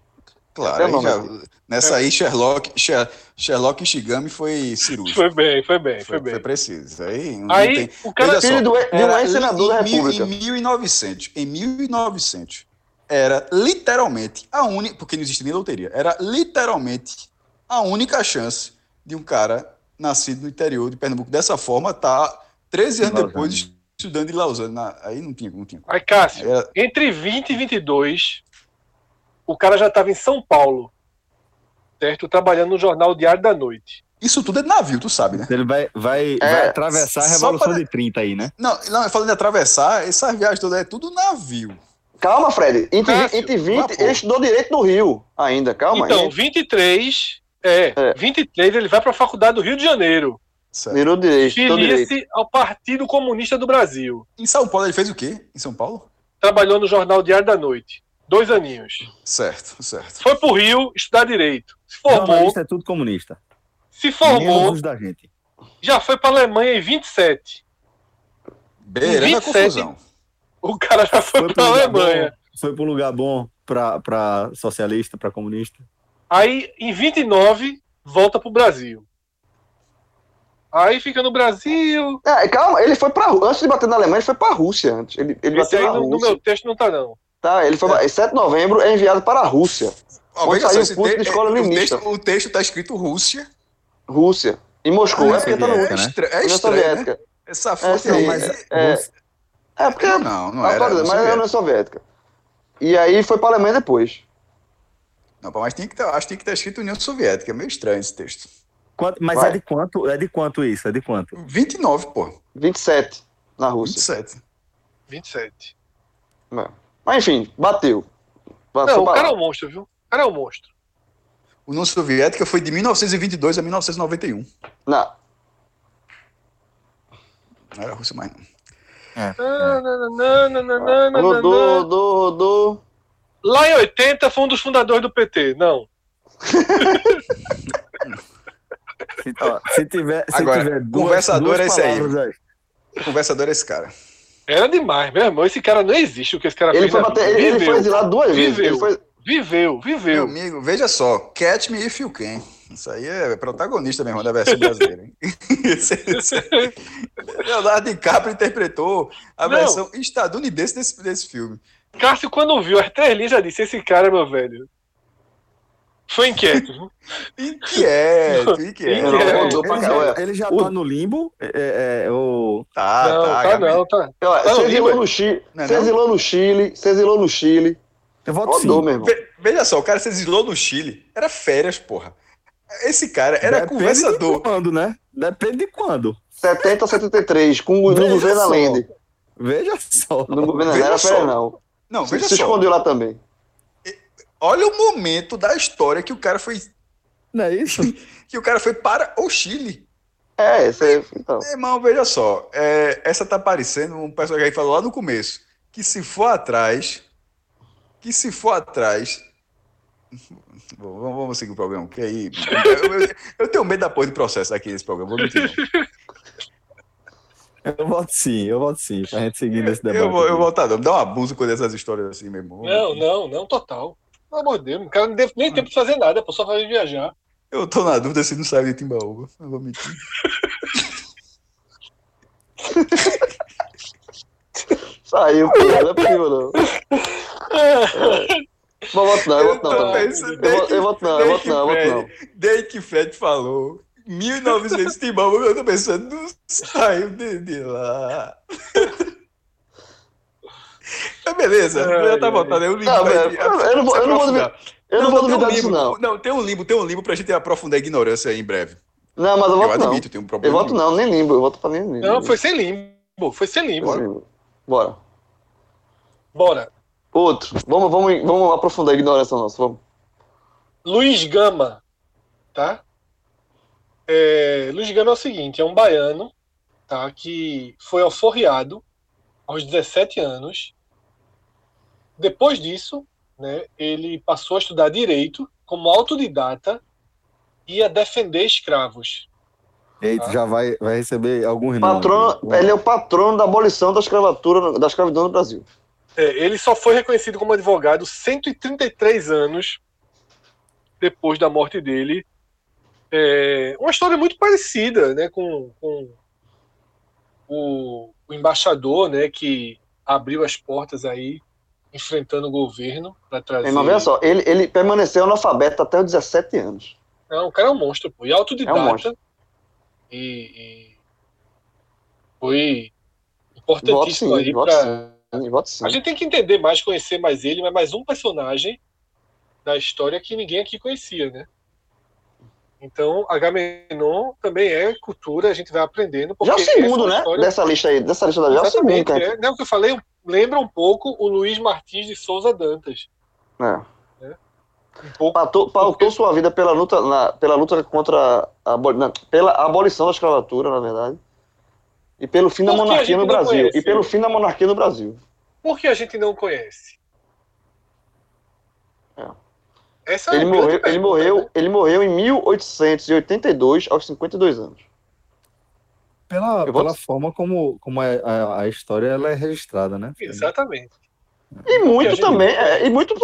Claro, É aí o nome já- nessa aí Sherlock, Sher- Sherlock Shigami foi cirúrgico. Foi bem, foi bem, Foi, foi bem. foi preciso. Aí, Aí, tem- o cara. Só, Filho do, de um ex-senador da República. Em 1900, em 1900, era literalmente a única, porque não existia nem loteria, era literalmente a única chance de um cara nascido no interior de Pernambuco dessa forma tá 13 anos Lausanne. depois estudando em Lausanne. Na- aí não tinha, não tinha. Aí, Cássio, Era- entre 20 e 22, o cara já estava em São Paulo, certo? Trabalhando no jornal Diário da Noite. isso tudo é navio, tu sabe, né? Ele vai, vai, É, vai atravessar a Revolução para- de 30 aí, né? Não, não, falando de atravessar, essas viagens todas é tudo navio. Calma, Fred. Entre, Cássio, entre 20, vapor. ele estudou direito no Rio ainda. Calma então, aí. 23, é, É. 23 ele vai para a faculdade do Rio de Janeiro. Certo. Virou direito. Filia-se ao Partido Comunista do Brasil. Em São Paulo ele fez o quê? Em São Paulo? Trabalhou no jornal Diário da Noite. Dois aninhos. Certo, certo. Foi pro Rio estudar direito. Se formou, Jornalista é tudo comunista. se formou, da gente. já foi pra Alemanha em 27. Beirando a 27. confusão. O cara já foi, Foi pra Alemanha. bom, foi pro lugar bom pra, pra socialista, pra comunista. Aí, em 29, volta pro Brasil. Aí fica no Brasil. É, calma, ele foi pra Antes de bater na Alemanha, ele foi pra Rússia antes. Ele, ele Esse aí bateu na no, no Rússia. meu texto não tá, não. Tá, ele foi. pra- 7 de novembro é enviado para a Rússia. Ó, Onde saiu esse o curso te- de escola o leninista. texto, o texto tá escrito Rússia. Rússia. Em Moscou, é porque tá no Soviética, É, né? estra- é estranho, né? Soviética. Essa É, fonte sim, aí. mas é- é, é porque Não, não era. atualizado, não mas é a sabia. União Soviética. E aí foi para a Alemanha depois. Não, mas tem que ter, acho que tem que estar escrito União Soviética. É meio estranho esse texto. Quanto- mas Vai. é de quanto? É de quanto isso? É de quanto? 29, pô. 27 na Rússia. 27. 27. É. Mas enfim, bateu. Passou Não, o cara é um monstro, viu? O cara é um monstro. União Soviética foi de 1922 a 1991. Não. Não era a Rússia mais, não. Rodou, rodou, rodou. Lá em 80 foi um dos fundadores do PT. Não. Se, se tiver, se Agora, tiver duas, conversador duas é esse aí. O conversador é esse cara. Era demais, meu irmão. Esse cara não existe o que esse cara Ele fez. foi bater, ele, ele Viveu, foi exilado duas vezes. Viveu. Ele foi, Viveu, Meu viveu. amigo, veja só. Catch Me If You Can. Isso aí é protagonista mesmo da versão brasileira. Hein? Leonardo DiCaprio interpretou a Não. versão estadunidense desse, desse filme. Cássio, quando viu as três linhas, já disse: Esse cara, meu velho. Foi inquieto. Inquieto, inquieto. É, Ele ele já O- tá no limbo. É, é, é, o... Tá, não, tá. tá, não, tá. Não, se exilou Igor. no Chile. É exilou no Chile. Se exilou no Chile. Eu voto Rodou, sim. meu irmão. Ve- Veja só, o cara se exilou no Chile. Era férias, porra. Esse cara era Depende conversador. de quando, né? Depende de quando. 70 a 73, com o no Veja governo só. Allende. Veja só. No governo não Veja era só. não. Não, Se, veja se só. escondeu lá também. Olha o momento da história que o cara foi Não é isso? que o cara foi para o Chile. É, esse aí. Então. Meu irmão, veja só. é, essa tá parecendo um personagem que a gente falou lá no começo. Que se for atrás. Que se for atrás. Bom, vamos, vamos seguir o programa, porque aí. Eu, eu- eu tenho medo da porra de processo aqui nesse programa. Vou mentir, não. Eu voto sim, eu voto sim, pra gente seguir nesse debate. Eu vou, eu tá, dando. Dá um abuso com essas histórias assim, meu irmão. Não, não, não, total. Pelo amor de Deus, o cara não teve nem tempo de fazer nada, pô, só fazer viajar. Eu tô na dúvida se não saiu de Timbaúba. Não vou mentir. Saiu, pô, não é possível, não. Não voto não, eu voto não. Eu voto- eu voto não, eu voto não, eu voto não. Desde que Fred falou 1900 Timbaúba, eu tô pensando, não saiu de, de lá. Mas beleza, Ai, já tá. Eu, Não, velho, eu não vou- eu não vou duvidar- Eu não vou tem um duvidar disso, limbo, não. Não, tem um limbo, tem um limbo pra gente aprofundar a ignorância aí em breve. Não, mas eu Eu voto não. admito, tem um Eu problema. voto não, nem limbo, eu voto pra nem limbo. Não, foi sem limbo, foi sem limbo. Limbo. Bora. Bora. Outro. Vamos, vamos, vamos aprofundar a ignorância nossa. Vamos. Luiz Gama, tá? É, Luiz Gama é o seguinte, é um baiano, tá? Que foi alforriado aos 17 anos. Depois disso, né, ele passou a estudar direito como autodidata e a defender escravos. Eita, já vai, vai receber alguns nomes. Patrono, ele é o patrono da abolição da escravatura, da escravidão no Brasil. É, ele só foi reconhecido como advogado 133 anos depois da morte dele. É, uma história muito parecida né, com, com o, o embaixador né, que abriu as portas aí, enfrentando o governo para trazer. Mas veja só, ele, ele permaneceu analfabeto até os 17 anos. Não, o cara é um monstro, pô. E autodidata. É um monstro. E, e foi Voto importantíssimo sim, aí voto pra, sim. Voto sim. A gente tem que entender mais, conhecer mais ele, mas mais um personagem da história que ninguém aqui conhecia, né? Então, Agamenon também é cultura, a gente vai aprendendo. Já é o segundo, né? história- Dessa lista aí, dessa lista da já é o segundo, cara. é, né, o que eu falei lembra um pouco o Luiz Martins de Souza Dantas. É. Um pouco. Pautou, pautou sua vida pela luta, na- pela luta contra a, não, pela abolição da escravatura, na verdade. E pelo fim da monarquia no Brasil. conhece? E pelo fim da monarquia no Brasil. Por que a gente não conhece? É. Essa é Ele morreu, ele, pergunta, morreu, né? ele morreu em 1882, aos 52 anos. Pela, vou- pela forma como, como a, a, a história ela é registrada, né? Exatamente. E muito a gente- também, é, e muito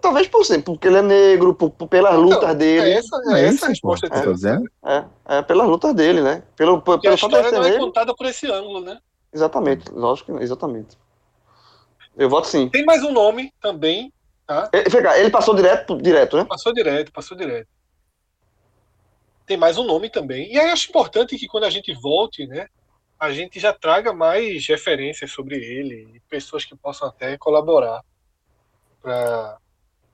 talvez por sempre, porque ele é negro, por, por- pelas lutas Então, dele. É essa, é É essa a resposta pô. de Tô Celso. dizendo. É, é pelas lutas dele, né? Pelo, pelo, a pelo de história ser não é contada por esse ângulo, né? Exatamente, lógico que exatamente. Eu voto sim. Tem mais um nome também, Ele, vem cá, ele passou direto, direto, né? passou direto, passou direto. Tem mais um nome também. E aí acho importante que quando a gente volte, né, a gente já traga mais referências sobre ele e pessoas que possam até colaborar para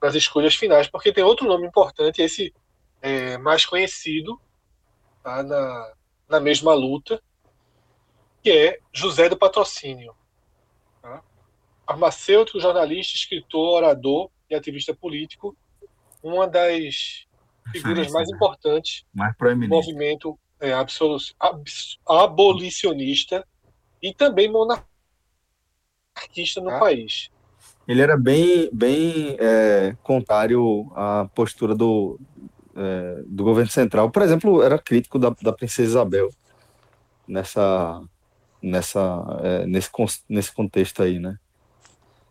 as escolhas finais, porque tem outro nome importante, esse é mais conhecido tá, na, na mesma luta, que é José do Patrocínio. Tá? Farmacêutico, jornalista, escritor, orador e ativista político, uma das figuras mais né? importantes Mais do movimento é, absolu- abs- abolicionista e também monarquista no Ah. país. Ele era bem, bem é, contrário à postura do, é, do governo central. Por exemplo, era crítico da, da princesa Isabel nessa, nessa, é, nesse, nesse contexto aí, né?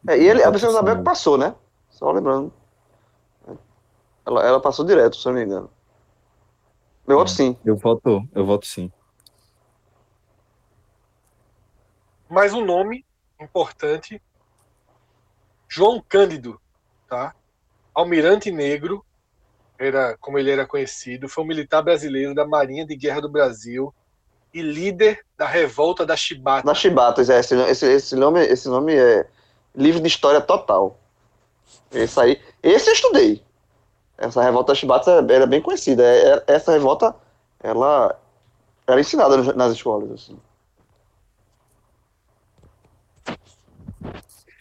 É, e ele, a princesa Isabel que passou, né? Só lembrando. Ela, ela passou direto, se eu não me engano. Meu voto sim. Eu voto, eu voto sim. Mais um nome importante, João Cândido, tá? Almirante Negro, era como ele era conhecido, foi um militar brasileiro da Marinha de Guerra do Brasil e líder da revolta da Chibata. Na Chibatas, é, esse, esse, esse, nome, esse nome é livro de história total. Esse aí, esse eu estudei. Essa revolta da Chibatas era, bem conhecida. É, é- essa revolta, ela era ensinada nas escolas. Assim.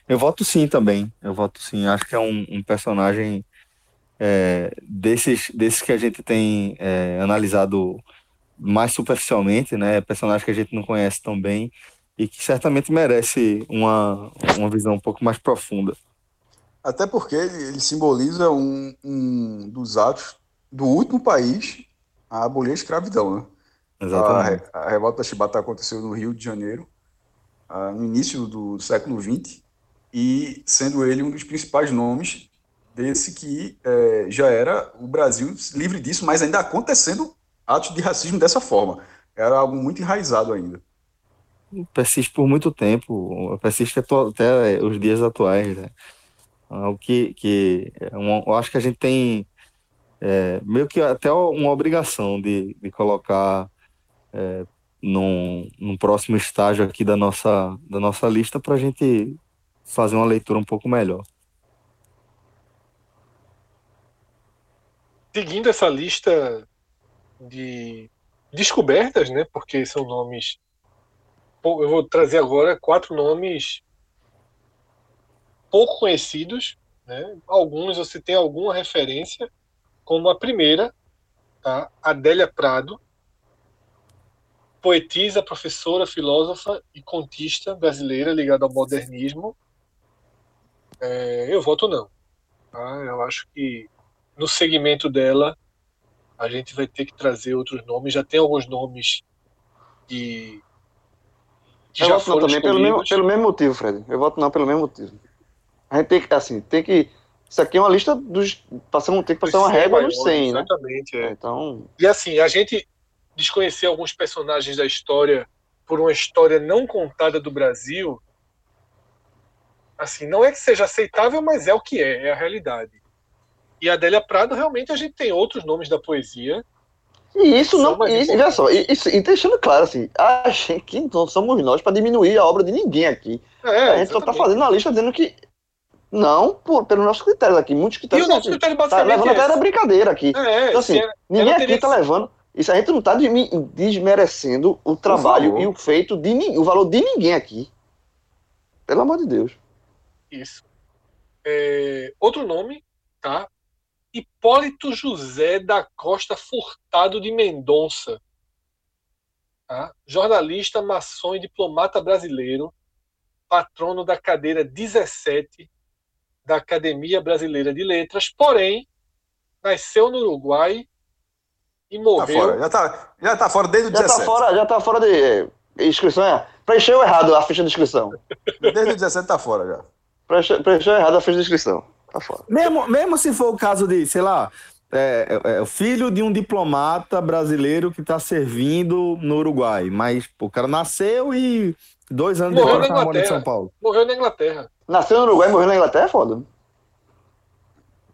Eu voto sim também. Eu voto sim. Acho que é um, um personagem é, desses, desses que a gente tem é, analisado mais superficialmente, né? Personagem que a gente não conhece tão bem e que certamente merece uma, uma visão um pouco mais profunda. Até porque ele, ele simboliza um, um dos atos do último país a abolir a escravidão, né? A, Exatamente. re- a revolta da Chibata aconteceu no Rio de Janeiro, ah, no início do século XX, e sendo ele um dos principais nomes desse que eh, já era o Brasil livre disso, mas ainda acontecendo atos de racismo dessa forma. Era algo muito enraizado ainda. Persiste por muito tempo, persiste até os dias atuais, né? Algo que, que é eu acho que a gente tem é, meio que até uma obrigação de, de colocar é, num, num próximo estágio aqui da nossa, da nossa lista para a gente fazer uma leitura um pouco melhor. Seguindo essa lista de descobertas, né? Porque são nomes. Eu vou trazer agora quatro nomes pouco conhecidos, né? Alguns você tem alguma referência, como a primeira, tá? Adélia Prado, poetisa, professora, filósofa e contista brasileira ligada ao modernismo. É, eu voto não. Tá? Eu acho que no segmento dela a gente vai ter que trazer outros nomes. Já tem alguns nomes que, que Eu já voto não foram também pelo mesmo, pelo mesmo motivo, Fred. Eu voto não pelo mesmo motivo. A gente tem que, assim, tem que. Isso aqui é uma lista dos. Passamos, tem que passar uma Os 100 régua nos maiores, 100, né? Exatamente, é. Então, E assim, a gente desconhecer alguns personagens da história por uma história não contada do Brasil, assim, não é que seja aceitável, mas é o que é, é a realidade. E a Adélia Prado, realmente, a gente tem outros nomes da poesia. E isso não. Isso, só, e- isso, e deixando claro assim, a gente que não somos nós para diminuir a obra de ninguém aqui. É, a gente só tá exatamente. fazendo uma lista dizendo que. Não, por, pelos nossos critérios aqui. Muitos E critérios. o nosso critério tá basicamente levando é até na brincadeira aqui. É, Então, assim, Ninguém aqui tá que- levando. Isso a gente não tá desmi- desmerecendo o trabalho favor. e o feito de o valor de ninguém aqui. Pelo amor de Deus. Isso. É, outro nome, tá? Hipólito José da Costa Furtado de Mendonça. Tá? Jornalista, maçom e diplomata brasileiro, patrono da cadeira 17 da Academia Brasileira de Letras, porém, nasceu no Uruguai e Tá morreu. fora. Já tá, já tá fora desde o Já 17. tá fora, já tá fora de eh, inscrição. É. Preencheu errado a ficha de inscrição. Desde o 17 tá fora já. Preencheu, preencheu errado a ficha de inscrição. Tá fora. Mesmo, mesmo se for o caso de, sei lá, é, é, é o filho de um diplomata brasileiro que está servindo no Uruguai, mas pô, o cara nasceu e dois anos Morreu depois na tá morando em Inglaterra. São Paulo. Morreu na Inglaterra. Nasceu no Uruguai e morreu na Inglaterra é foda.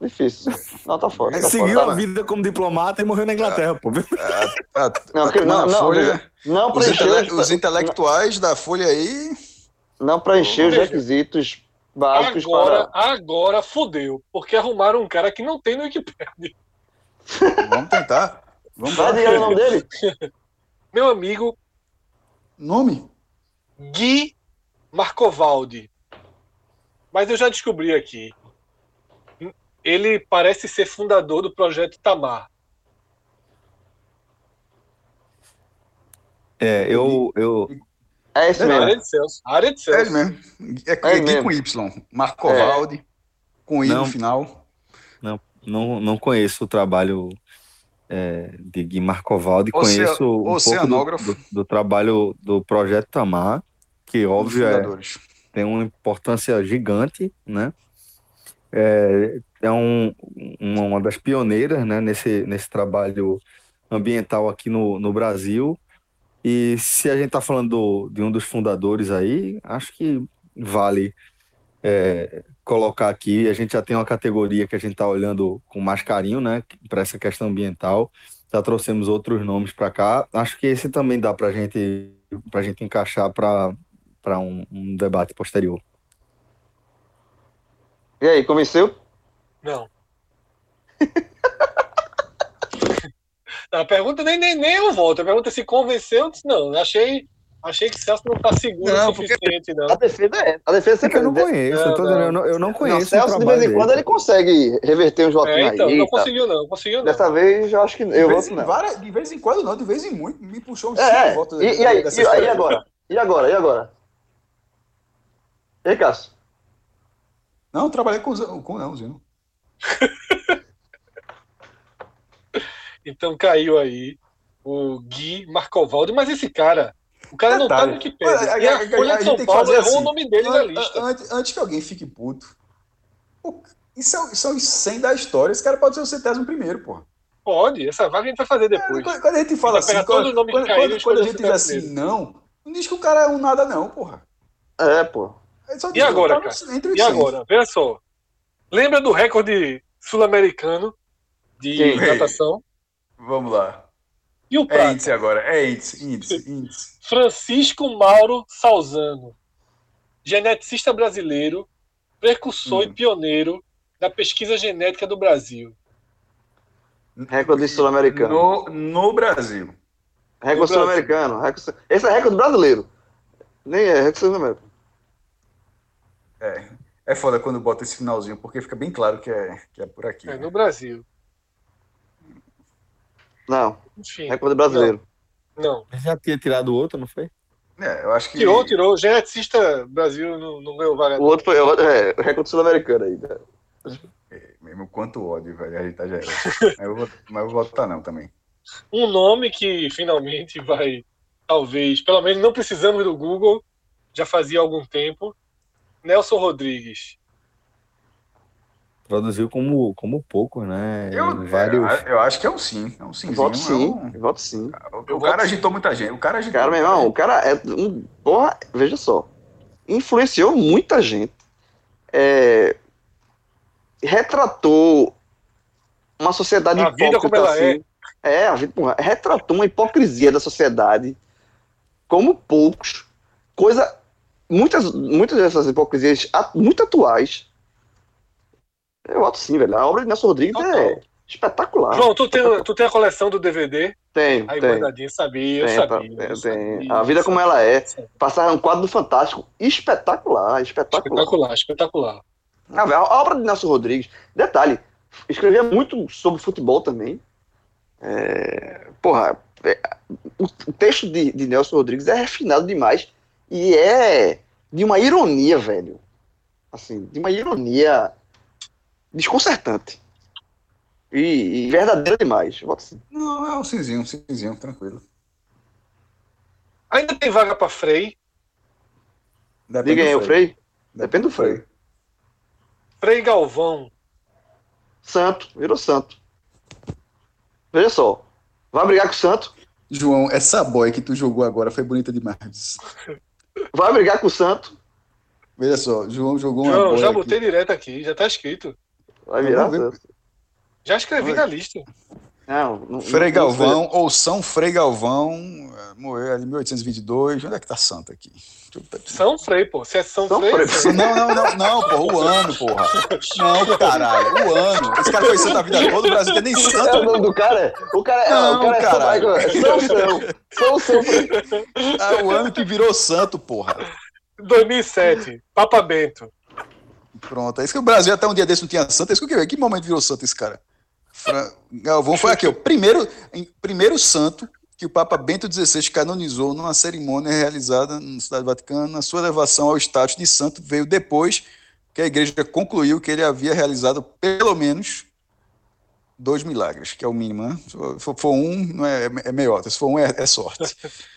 Difícil. Não, tá fora. Ele Tá seguiu fora. a vida como diplomata e morreu na Inglaterra, pô. A, a, Não, a que- turma não, não, Folha, Não os, preencheu, intele- os intelectuais da Folha aí. não preencheu os requisitos básicos Agora, para. agora fudeu, porque arrumaram um cara que não tem no Wikipedia. Vamos tentar. Vamos Vai dizer o nome dele? Meu amigo Nome? Gui Marcovaldi. Mas eu já descobri aqui. Ele parece ser fundador do projeto Tamar. É, eu, eu, É esse mesmo. área de Celso. A área de É Celso. ele mesmo. É, É é Gui mesmo. com Y. Marcovaldi. Com I Não. no final. não, não conheço o trabalho é, de Gui Marcovaldi, Ocea- conheço um pouco do, oceanógrafo. do, do trabalho do Projeto Tamar, que óbvio é, tem uma importância gigante, né? É, é um, uma, uma das pioneiras, né, nesse, nesse trabalho ambiental aqui no, no Brasil. E se a gente está falando do- de um dos fundadores aí, acho que vale é, colocar aqui. A gente já tem uma categoria que a gente está olhando com mais carinho, né, para essa questão ambiental. Já trouxemos outros nomes para cá. Acho que esse também dá para gente, a gente encaixar para para um, um debate posterior. E aí, convenceu? Não. a pergunta nem, nem, nem eu volto. A pergunta é se convenceu. Não, achei, achei que Celso não está seguro Não, o suficiente, não. A defesa é. A defesa É que eu não conheço, eu, Não, dizendo, não. eu não, eu não Não, conheço o Celso, de vez em quando, dele. ele consegue reverter uns votinhos É, então, aí. não conseguiu, não. Conseguiu, não. Dessa vez, eu acho que De eu vez, voto em não. várias- de vez em quando, não, de vez em muito. Me puxou uns É, cinco é. votos E, e aí, e, aí agora? E agora? E agora? E aí, Cássio? Não, eu trabalhei com, o- com não. Então caiu aí o Gui Marcovaldi. Mas esse cara, o cara não tá no Wikipedia. Olha, E a- a a- Folha a de gente São tem que Paulo fazer errou o assim. nome dele na An- lista. an- Antes, antes que alguém fique puto. o- Isso é, isso é os 100 da história. Esse cara pode ser o centésimo primeiro, porra. Pode, essa vaga a gente vai fazer depois. Quando, quando a gente fala assim, quando, todo o nome que quando- quando- quando a gente o diz assim, não, não diz que o cara é um nada, não, porra. É, pô. É só E agora, o cara E 100. agora? Veja só. Lembra do recorde sul-americano de Quem? natação? Vamos lá. E o É prata? índice agora. É índice, índice, índice. Francisco Mauro Salzano, geneticista brasileiro, precursor Hum. e pioneiro da pesquisa genética do Brasil. Recorde sul-americano. No, no Brasil. Recorde No sul-americano. Esse é recorde brasileiro. Nem é, recorde sul-americano. É. É foda quando bota esse finalzinho, porque fica bem claro que é, que é por aqui. É, no Brasil. Não, Enfim. recorde brasileiro. Não. Ele já tinha tirado outro, não foi? É, eu acho que. Tirou, tirou. Geneticista Brasil não, não ganhou vaga. O outro foi o outro- é, o recorde sul-americano aí. né? É, Mesmo quanto ódio, velho. A gente tá já. mas, eu vou, mas eu vou votar não também. Um nome que finalmente vai, talvez, pelo menos não precisamos do Google, já fazia algum tempo. Nelson Rodrigues. Produziu como, como pouco, né? Eu, vários. eu, eu acho que é um sim. É um sim. Voto sim, voto sim. O, o cara agitou muita gente. O cara agitou. Cara, meu irmão, o cara é um. Porra, veja só. Influenciou muita gente. É, retratou uma sociedade A vida hipócrita como ela assim. É, a vida, porra, retratou uma hipocrisia da sociedade como poucos. Coisa. Muitas, muitas dessas hipocrisias muito atuais. Eu voto sim, velho. A obra de Nelson Rodrigues é Total. espetacular. João, tu tem, tu tem a coleção do DVD? Tem, Aí tem. guardadinho, sabia, eu sabia. eu tem, tem. sabia, A vida como ela é. Passar um quadro do Fantástico espetacular, espetacular. Espetacular, espetacular. Ah, velho, a obra de Nelson Rodrigues, detalhe, escrevia muito sobre futebol também. É, porra, é, o, o texto de, de Nelson Rodrigues é refinado demais e é de uma ironia, velho. Assim, de uma ironia desconcertante. E, e verdadeira demais. assim. Não, é um cinzinho, um cinzinho, tranquilo. Ainda tem vaga pra Frei. Depende Diga aí, do o Frei? Depende do Frei. Frei Galvão. Santo, virou santo. Veja só. Vai brigar com o Santo? João, essa boy que tu jogou agora foi bonita demais. Vai brigar com o Santo? Veja só, João jogou uma João, já aqui. botei direto aqui, já tá escrito. Vai virar santo. Já escrevi na lista. Não, não, Frei não- não- Galvão, ou São Frei Galvão, eh, morreu ali em 1822. Onde é que tá santo aqui? São Frei, pô. Se é São, São Frei, Frei. é Frei. Não, não, não, não, porra, o ano, porra. Não, caralho, o ano. Esse cara foi santo a vida toda, o Brasil tem nem É o santo. nome do cara? O cara é. Não, o cara é caralho. São São. São São. É o ano que virou santo, porra. 2007, Papa Bento. Pronto, é isso que o Brasil até um dia desse não tinha santo. É isso que eu queria ver. Que momento virou santo esse cara? Fra- Galvão foi aqui, o primeiro, primeiro santo que o Papa Bento XVI canonizou numa cerimônia realizada na Cidade do Vaticano. A sua elevação ao status de santo veio depois que a igreja concluiu que ele havia realizado pelo menos dois milagres, que é o mínimo, né? Se for, um, não é, é meiota. Se for um, é, é sorte.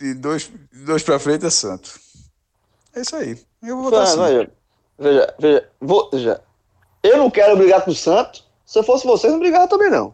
E dois, dois para frente é santo. É isso aí. Eu vou botar Não, assim. Veja, veja, vou, veja. Eu não quero brigar com o Santo. Se eu fosse vocês, não brigava também, não.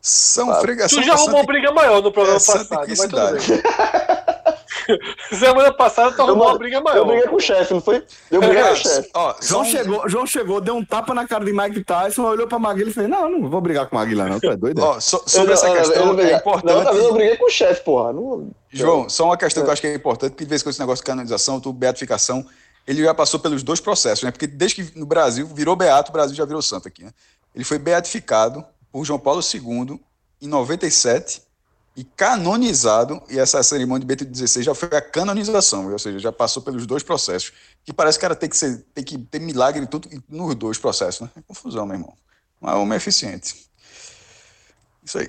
São fregação. Tu já arrumou briga maior no programa é Santa passado, que mas tudo bem. Semana passada tu Eu, arrumou uma briga maior. eu briguei com o chefe, não foi? Eu briguei com o chefe. Ó, João chegou, João chegou, deu um tapa na cara de Mike Tyson, olhou pra Maguila e fez: Não, não vou brigar com Maguila, não. Tu é doido? é?" ó, so- Eu sobre não- essa eu não- eu questão, é importante. Eu briguei com o chefe, porra. Não, João, só uma questão que eu acho que é importante, porque de vez em quando esse negócio de canonização, tu, beatificação, ele já passou pelos dois processos, né? Porque desde que no Brasil virou beato, o Brasil já virou santo aqui, né? Ele foi beatificado por João Paulo II em 97 e canonizado, e essa cerimônia de Bento XVI já foi a canonização, ou seja, já passou pelos dois processos. Que parece que o cara tem que, ser, tem que ter milagre tudo, nos dois processos, né? É confusão, meu irmão. Mas o homem é eficiente. Isso aí.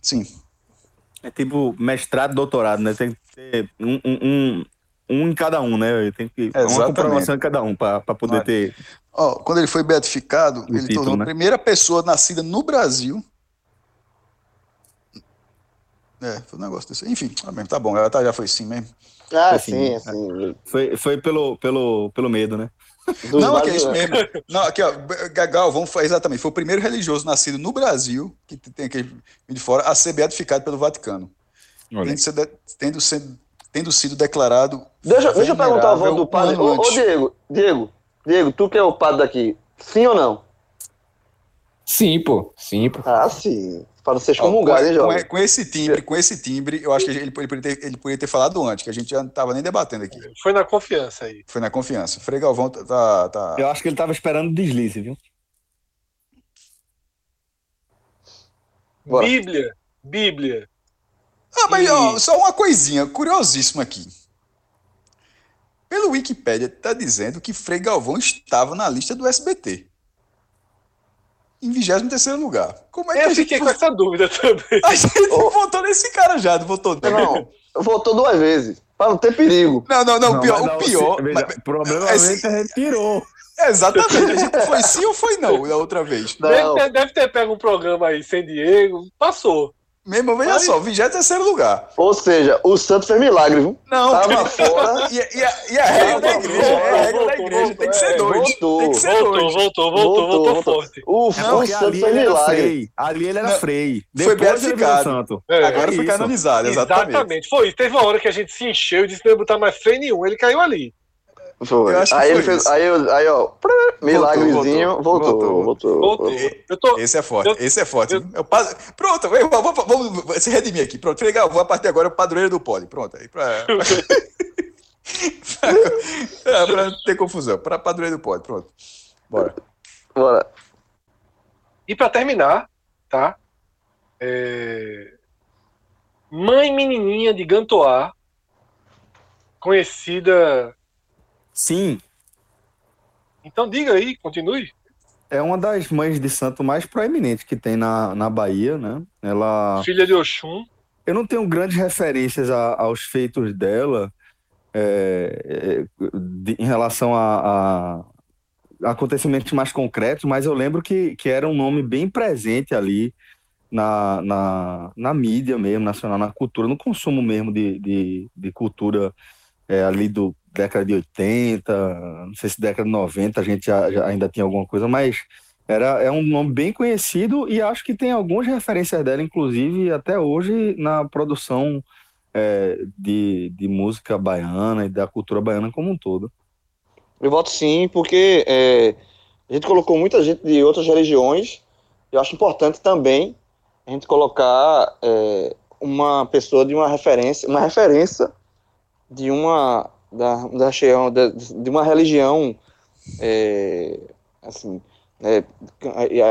Sim. É tipo mestrado, doutorado, né? Tem que ter um, um, um, um em cada um, né? Tem que uma Exatamente. comprovação em cada um pra pra poder ter. Ó, quando ele foi beatificado, O ele título, tornou né? a primeira pessoa nascida no Brasil. É, foi um negócio desse. Enfim, tá tá bom, ela tá, já foi sim mesmo. Ah, Assim, sim, assim. Foi, foi pelo, pelo, pelo medo, né? Dos não, aqui é vários- isso mesmo. Não, aqui, ó, Galvão foi exatamente, foi o primeiro religioso nascido no Brasil, que tem aqui de fora, a ser beatificado pelo Vaticano. Tendo, sido, tendo, sido, tendo sido declarado. Deixa, deixa eu perguntar o venerável voto do padre. Ô, ô. Diego, Diego, Diego, tu que é o padre daqui, sim ou não? Sim, pô. Sim, pô. Ah, sim. Para não ser excomungado, hein, com, jovem? com esse timbre, com esse timbre, eu acho que ele, ele, poderia ter, ele poderia ter falado antes, que a gente já não estava nem debatendo aqui. Foi na confiança aí. Foi na confiança. Frei Galvão tá. tá, tá- Eu acho que ele tava esperando deslize, viu? Bora. Bíblia. Bíblia. Ah, mas E- ó, só uma coisinha, curiosíssima aqui. Pelo Wikipedia, tá dizendo que Frei Galvão estava na lista do SBT. Em 23 lugar. Como é que Eu a gente, fiquei com essa dúvida também. a gente Ô. votou nesse cara já, não votou não? Não, votou duas vezes, para não ter perigo. Não, não, não, o pior, o pior se- veja, mas- provavelmente esse- a gente tirou. exatamente, a gente foi sim ou foi não da outra vez. Não, Deve ter, deve ter pego um programa aí sem Diego. Passou. Mesmo, veja Mas- só, 23 lugar. ou seja, o Santos fez milagre, viu? Não, Tava fora. E, e a, e a regra da igreja, é a regra da igreja, tem que ser dois. Voltou. Tem que ser Voltou, dois. voltou, voltou, voltou, forte. O, É o Santos fez milagre. frei. Ali ele era Não, frei. foi Depois virou beatificado. É, santo. Agora foi isso. canonizado, exatamente. Exatamente. Foi isso. Teve uma hora que a gente se encheu e disse que não ia botar mais freio nenhum. Ele caiu ali. Foi. Eu acho que aí foi ele fez, isso. aí, eu- aí ó, milagrezinho, voltou, voltou, voltou. voltou. Eu tô. Esse é forte, Eu- esse é forte. eu- É padre- Pronto, eu- vamos, vamos, vamos se redimir aqui. Pronto, legal, vou a partir agora é o padroeiro do pole. Pronto, aí pra. pra, pra não ter confusão. Pra padroeiro do pole, pronto. Bora. Bora. E pra terminar, tá? É, Mãe menininha de Gantoá, conhecida. Sim. Então diga aí, continue. É uma das mães de santo mais proeminentes que tem na, na Bahia, né? Ela. Filha de Oxum. Eu não tenho grandes referências a- aos feitos dela é, é, de- em relação a, a acontecimentos mais concretos, mas eu lembro que, que era um nome bem presente ali na, na, na mídia mesmo, nacional, na cultura, no consumo mesmo de, de, de cultura é, ali do década de 80, não sei se década de 90 a gente já, já ainda tinha alguma coisa, mas era, é um nome bem conhecido e acho que tem algumas referências dela, inclusive até hoje, na produção é, de, de música baiana e da cultura baiana como um todo. Eu voto sim, porque é, a gente colocou muita gente de outras religiões. Eu acho importante também a gente colocar é, uma pessoa de uma referência, uma referência de uma da, da região, de, de uma religião é, assim, é,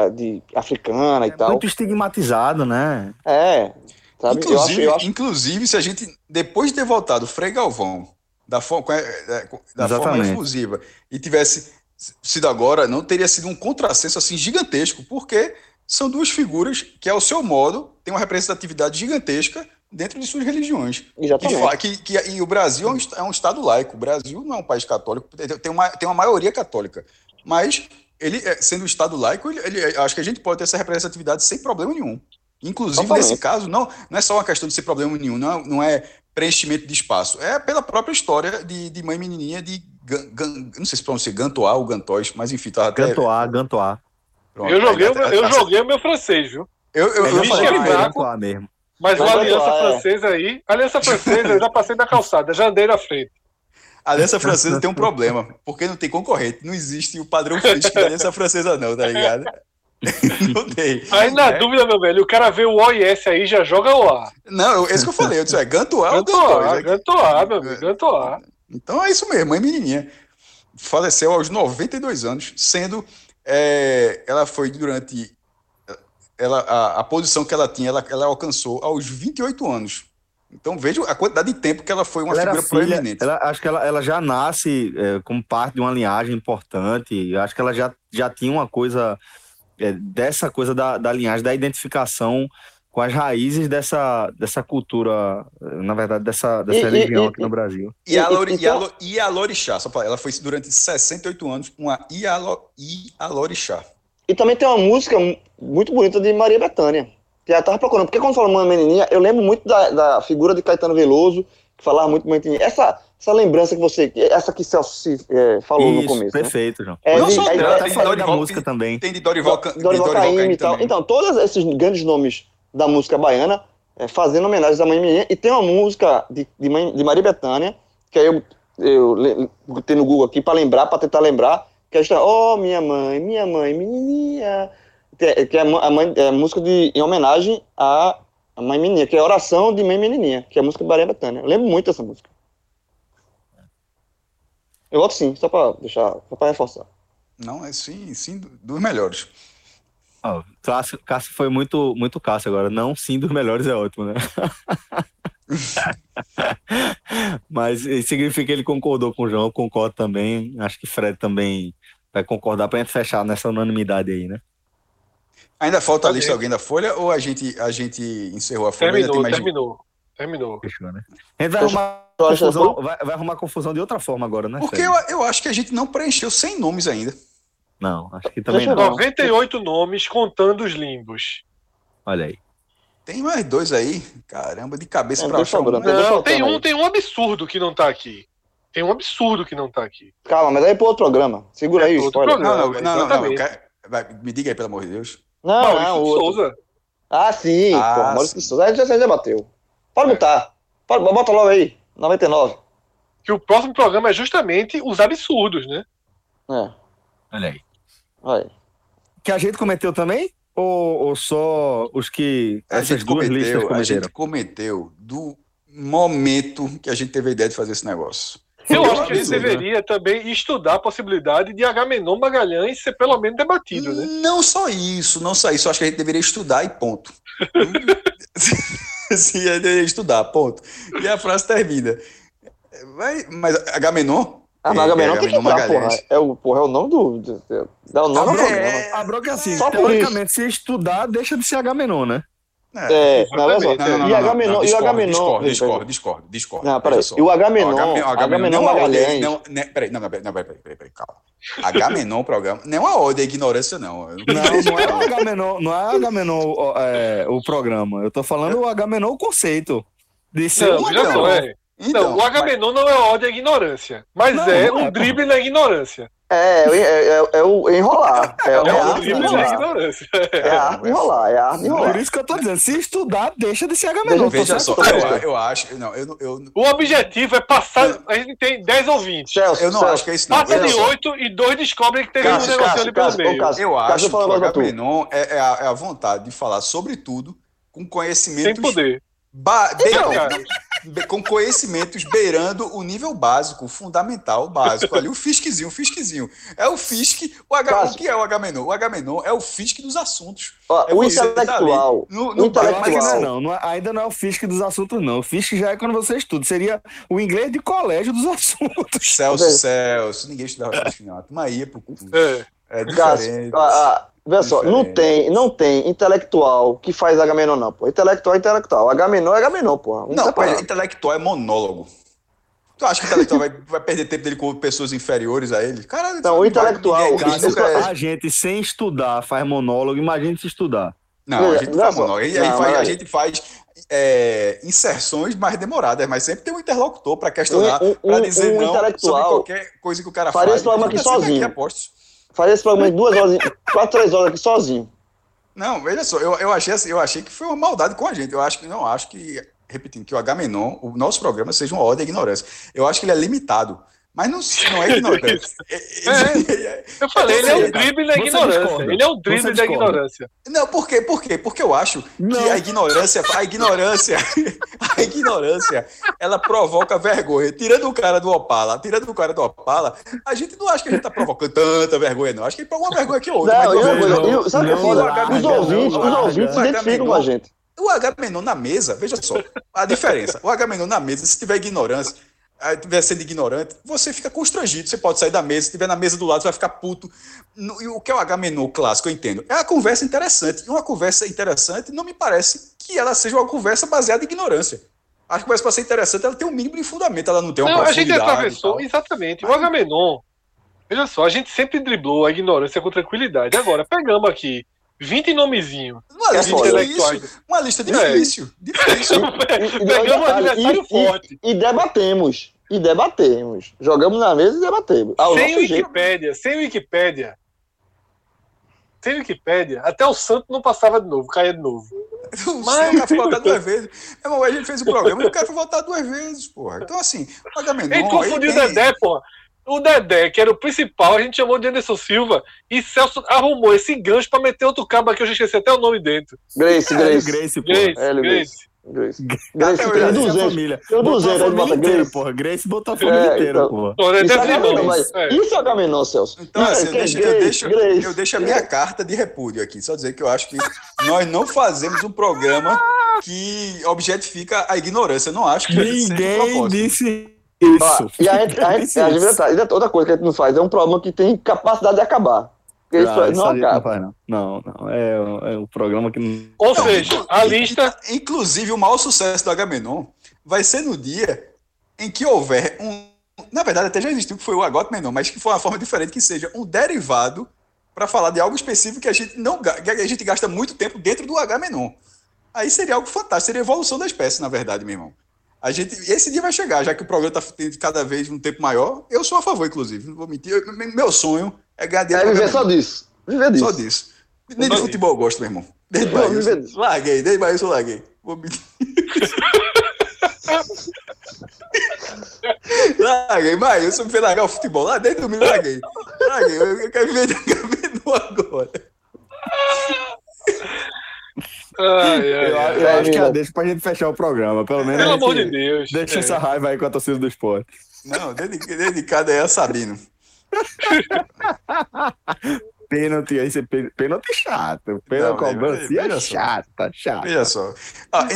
de africana e É tal. muito estigmatizado, né? É, sabe? Eu acho, Inclusive, eu acho inclusive, se a gente, depois de ter voltado o Frei Galvão da, forma, da forma exclusiva e tivesse sido agora, não teria sido um contrassenso assim gigantesco, porque são duas figuras que, ao seu modo, têm uma representatividade gigantesca dentro de suas religiões. Que, exatamente. fa- que, que- e o Brasil é um, é um estado laico. O Brasil não é um país católico, tem uma, tem uma maioria católica. Mas, ele é, sendo um estado laico, ele, ele- acho que a gente pode ter essa representatividade sem problema nenhum. Inclusive, Totalmente. nesse caso, não, não é só uma questão de ser problema nenhum, não, é- não é preenchimento de espaço. É pela própria história de, de mãe menininha de. Gan, Gan- não sei se pronuncia Gantoá ou Gantóis, mas enfim, tá até. Gantoá, Gantoá. pronto, Eu joguei, aí o meu- até- eu até- joguei o meu francês, viu? Eu, eu, Eu eu falei é mesmo. Mas Mas a aliança é. francesa aí, a aliança francesa, eu já passei da calçada, já andei na frente. A aliança francesa tem um problema, porque não tem concorrente. Não existe o padrão físico da aliança francesa, não, tá ligado? Não tem. Aí na É. dúvida, meu velho, o cara vê o OIS aí já joga o A. Não, eu- esse que eu falei, eu disse, é Gantoá ou Gantoá? Gantoá, meu amigo, Gantoá. Então é isso mesmo, mãe menininha. Faleceu aos 92 anos, sendo. é, ela foi durante. Ela, a, a posição que ela tinha, ela, ela alcançou aos 28 anos. Então veja a quantidade de tempo que ela foi uma Ela figura filha, proeminente. ela, acho que ela, ela já nasce é, como parte de uma linhagem importante. Acho que ela já, já tinha uma coisa é, dessa coisa da, da linhagem, da identificação com as raízes dessa, dessa cultura, na verdade, dessa, dessa E- e- religião e- aqui no Brasil. E a, Lori, Então- e, a, e a Lorixá, só pra, ela foi durante 68 anos uma Ialo, Ialorixá. E também tem uma música muito bonita de Maria Bethânia. Que eu tava procurando. Porque quando fala Mãe Menininha, eu lembro muito da, da figura de Caetano Veloso, que falava muito Mãe Menininha. Essa, essa lembrança que você. Essa que Celso se, é, falou no Isso, começo. né? perfeito, João. É, Não de- só Eu é- até tem Dorival- música também. Tem de Dorival, Ca- de Dorival Caymmi e tal. também. Então, todos esses grandes nomes da música baiana é, fazendo homenagem à Mãe Menininha. E tem uma música de, de, mãe, de Maria Bethânia, que aí eu, eu le- botei no Google aqui para lembrar, para tentar lembrar, que é esta, Oh, minha mãe, minha mãe, menininha. Que é, que é a mãe- é a música de, em homenagem à, à Mãe Menininha, que é a oração de Mãe Menininha, que é a música de Maria Bethânia. Eu lembro muito dessa música. Eu voto sim, só para deixar, só para reforçar. Não, é sim, sim, dos melhores. Ó, Cássio, Cássio foi muito, muito Cássio agora. Não, sim, dos melhores é ótimo, né? Mas isso significa que ele concordou com o João, eu concordo também. Acho que Fred também vai concordar pra gente fechar nessa unanimidade aí, né? Ainda falta a lista alguém da Folha ou a gente, a gente encerrou a Folha? Terminou, mais- terminou. Terminou. Fechou, né? A gente vai arrumar confusão, vai, vai arrumar confusão de outra forma agora, né? Porque eu, eu acho que a gente não preencheu 100 nomes ainda. Não, acho que também Deixa não. ver. 98 nomes contando os limbos. Olha aí. Tem mais dois aí. Caramba, de cabeça É, pra achar um. Não, tem um, aí. tem um absurdo que não tá aqui. Tem um absurdo que não tá aqui. Calma, mas aí é pro outro programa. Segura É aí, spoiler. programa. Não, não, não, não, não, quero- vai, me diga aí, pelo amor de Deus. Não, Maurício não, o outro. Souza. Ah, sim, Ah, pô, Maurício sim. Souza. A gente já, já bateu. Pode botar. Pode, bota logo aí. 99. Que o próximo programa é justamente os absurdos, né? É, Olha aí. olha aí. Que a gente cometeu também? Ou, ou só os que A essas gente duas listas cometeu, a cometeram? gente cometeu do momento que a gente teve a ideia de fazer esse negócio. Eu acho que a né? deveria também estudar a possibilidade de Agamenon Magalhães ser pelo menos debatido, né? Não só isso, não só isso. Eu acho que a gente deveria estudar e ponto. Sim, a gente deveria estudar, ponto. E a frase termina. Vai, mas Agamenon? Ah, mas Agamenon tem que entrar, porra. Magalhães. É o, porra, é o nome do. do, do dá o nome do programa. É, A broca é assim, teoricamente, se estudar, deixa de ser Agamenon, né? É, não, só. Exatamente. Não, não, não, E não, Agamenon. não, E o discordo. Discordo, discordo, discordo. Não, peraí. Veja só. E o Agamenon. Agamenon, não é Magalhães. Não, né, peraí, não, não, peraí, não, peraí, peraí, peraí, calma. Agamenon, programa, não é uma ode à ignorância, não. Não, não é o Agamenon, não é Agamenon é, o programa. Eu tô falando o Agamenon o conceito. De ser Não, um só, Agamenon. é. Então, não, o Agamenon não é ódio à ignorância. Mas Não, é não é, um drible na ignorância. É, é, é, é o enrolar. É, é É de drible na enrolar. ignorância. É a arte de enrolar. É a arte de Por enrolar. isso que eu tô dizendo, se estudar, deixa de ser Agamenon. tô Veja só, eu, eu acho, não, eu, eu, O objetivo é passar. A gente tem 10 ouvintes. Celso, eu não Celso, acho que é isso, não. Passa de só. 8 e dois descobrem que teve um Cássio, ali pelo meio. Cássio, Eu acho que falar o. Agamenon é, é a, é a vontade de falar sobre tudo com Sem conhecimentos poder. Ba- Então, beirando- be- com conhecimentos beirando o nível básico, o fundamental, básico. Ali, o fisquezinho, o fisquezinho. É o fisque. O, H, o Cássio. que é o Agamenon? O Agamenon é o fisque dos assuntos. Ó, É o tá intelectual. ali, no- o no não, é intelectual. não, não é- ainda não é o FISC dos assuntos, não. O FISC já é quando você estuda. Seria o inglês de colégio dos assuntos. Celso. Celso. Ninguém estudava fisque, não. A turma ia pro curso. É. É Cássio, diferente. ah, ah, vê só, não tem, não tem intelectual que faz Agamenon, não, pô. Intelectual é intelectual. Agamenon é Agamenon, pô. Não, mas intelectual é monólogo. Tu acha que o intelectual vai, vai perder tempo dele com pessoas inferiores a ele? Cara, Não, o intelectual- isso esse- é- A gente, sem estudar, faz monólogo. Imagine se estudar. Não, a Veja, gente veja faz só. monólogo. E aí Não, faz- a gente faz é, inserções mais demoradas, mas sempre tem um interlocutor para questionar, Um- um- para dizer um não intelectual sobre qualquer coisa que o cara faz. esse programa aqui sozinho. apostos. Fazer esse programa em duas horas, quatro, três horas aqui sozinho. Não, veja só, eu, eu, achei assim, eu achei que foi uma maldade com a gente. Eu acho que não acho que, repetindo, que o Agamenon, o nosso programa, seja uma ordem à ignorância. Eu acho que ele é limitado. Mas não, não é ignorância. É- Eu falei, ele é um drible você ignorância. discorda. Ele é um drible da ignorância. Não, por quê? Por quê? Porque eu acho Não. que a ignorância, a ignorância, a ignorância, ela provoca vergonha. Tirando o cara do Opala, tirando o cara do Opala, a gente não acha que a gente tá provocando tanta vergonha, não. Acho que uma vergonha que outra. Não, eu, eu, eu, sabe o que é foda? Os ouvintes, os ouvintes se identificam com a gente. O Agamenon na mesa, veja só, a diferença. O Agamenon na mesa, se tiver ignorância, aí tiver sendo ignorante, você fica constrangido. Você pode sair da mesa, se tiver na mesa do lado, você vai ficar puto. E o que é o Agamenon clássico, eu entendo. É a conversa interessante. E uma conversa interessante não me parece que ela seja uma conversa baseada em ignorância. A conversa, para ser interessante, ela tem um mínimo de fundamento, ela não tem uma Não, a gente e atravessou, exatamente. O Agamenon, veja só, a gente sempre driblou a ignorância com tranquilidade. Agora, pegamos aqui 20 nomezinhos. Uma lista difícil. Uma lista É. difícil. Difícil. E- Pegamos um adversário e- e- forte. E debatemos. E debatemos. Jogamos na mesa e debatemos. Ao sem. Wikipédia, sem Wikipédia. Sem Wikipédia, até o Santo não passava de novo, caía de novo. O Mas- cara foi votar duas vezes. Meu irmão, a gente fez o programa e o cara foi votar duas vezes, porra. Então, assim, o Agamenon. Ele confundiu o Dedé, porra. O Dedé, que era o principal, a gente chamou de Anderson Silva e Celso arrumou esse gancho pra meter outro cabo aqui, eu já esqueci até o nome dentro. Grace, Grace. Grace. Grace, Grace. Grace. Grace tem assim, 200. família. Eu Botou 200, a família inteira, Grace. porra. Grace botou a família É, inteira, então. porra. Isso é tem Agamenon, irmãos. mas- É. Isso é Agamenon, Celso. Então, assim, eu Que é deixo, eu, Grace, deixo, Grace. eu deixo a minha carta de repúdio aqui. Só dizer que eu acho que nós não fazemos um programa que objetifica a ignorância. Eu não acho que Ninguém propósito. Ó, isso. e a gente, a gente, a gente isso. tá- ainda outra coisa que a gente não faz é um programa que tem capacidade de acabar. Porque isso Ah, não isso não acaba. não. Não, não. É, um- é um programa que não. Ou Não, seja, a lista. Inclusive, o maior sucesso do Agamenon vai ser no dia em que houver um. Na verdade, até já existiu, que foi o Agamenon, mas que foi uma forma diferente, que seja um derivado para falar de algo específico que a gente não que a gente gasta muito tempo dentro do Agamenon. Aí seria algo fantástico, seria a evolução da espécie, na verdade, meu irmão. A gente, esse dia vai chegar, já que o programa está tendo cada vez um tempo maior. Eu sou a favor, inclusive, não vou mentir. Eu- meu sonho é ganhar É dinheiro do viver só disso. Viver disso. Só disso. Nem de Só futebol eu gosto, meu irmão. Desde Bahia. viver eu disso. Larguei, desde Bahia eu larguei. Vou me... larguei, Bahia, eu fez largar o futebol. Lá desde domingo eu larguei. Larguei, eu eu quero viver de Agamenon agora. Ai, ai, Eu, ai. eu É, acho que menina. é deixa pra gente fechar o programa. Pelo menos. Pelo amor de Deus. Deixa É. essa raiva aí com a torcida do esporte. Não, dedica- dedicado aí a Sabino. Pênalti, aí você pê- pênalti chato. Pênalti Não, cobrança veja é só. chata, chata. Veja só. Ah,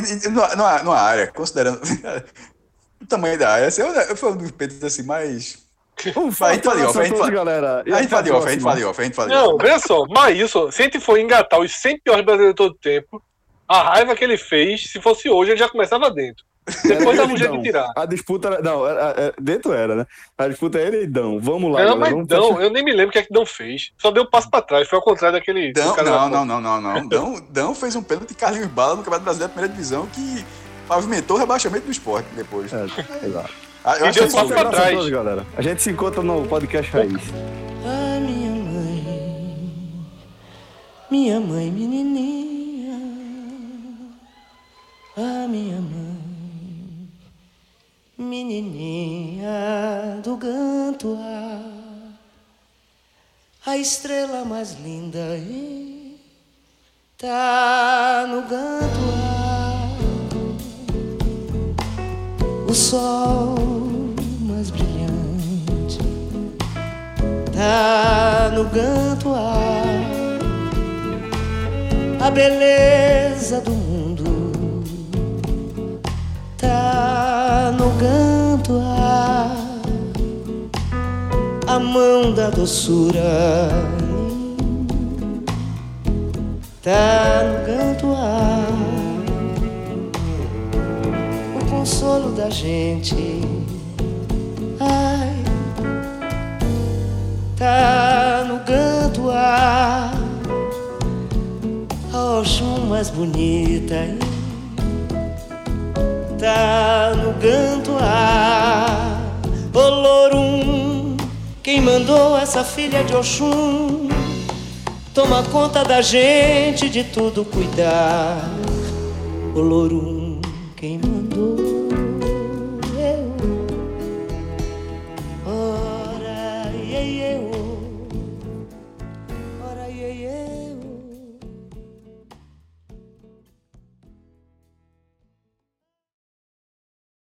numa, numa- área, considerando o tamanho da área, assim, eu, fui um dos peitos assim, mais Um Vai, a gente fala off, a gente fala- galera. A gente fala até de off, a gente próxima. fala de off, a gente fala de off. Não, veja só, Maílson, se a gente for engatar os 100 piores brasileiros de todo o tempo, a raiva que ele fez, se fosse hoje, ele já começava dentro. Depois dá um jeito de tirar. A disputa era. Não, era, era- dentro era, né? A disputa é ele e Dão. Vamos lá. Não, galera, mas vamos Dão, eu nem me lembro o que é que Dão fez. Só deu um passo pra trás, foi ao contrário daquele. Dão, não, não, não, não, não. Dão, Dão fez um pênalti de Carlinhos Bala no Campeonato Brasileiro da Primeira Divisão que pavimentou o rebaixamento do esporte depois. É, exato. Ah, eu E deu que passo pra trás. todos, galera. A gente se encontra no podcast Raiz. A minha mãe, minha mãe menininha, a minha mãe, menininha do Gantoa, a estrela mais linda hein, tá no Gantoa, o sol mais brilhante tá no Gantoa, a beleza do mundo tá no Gantoa, a mão da doçura tá no Gantoa, o consolo da gente. Ai, tá no Gantoa, a Oxum mais bonita. Tá no Gantoa, Olorum, quem mandou essa filha de Oxum? Toma conta da gente, de tudo cuidar. Olorum, quem mandou?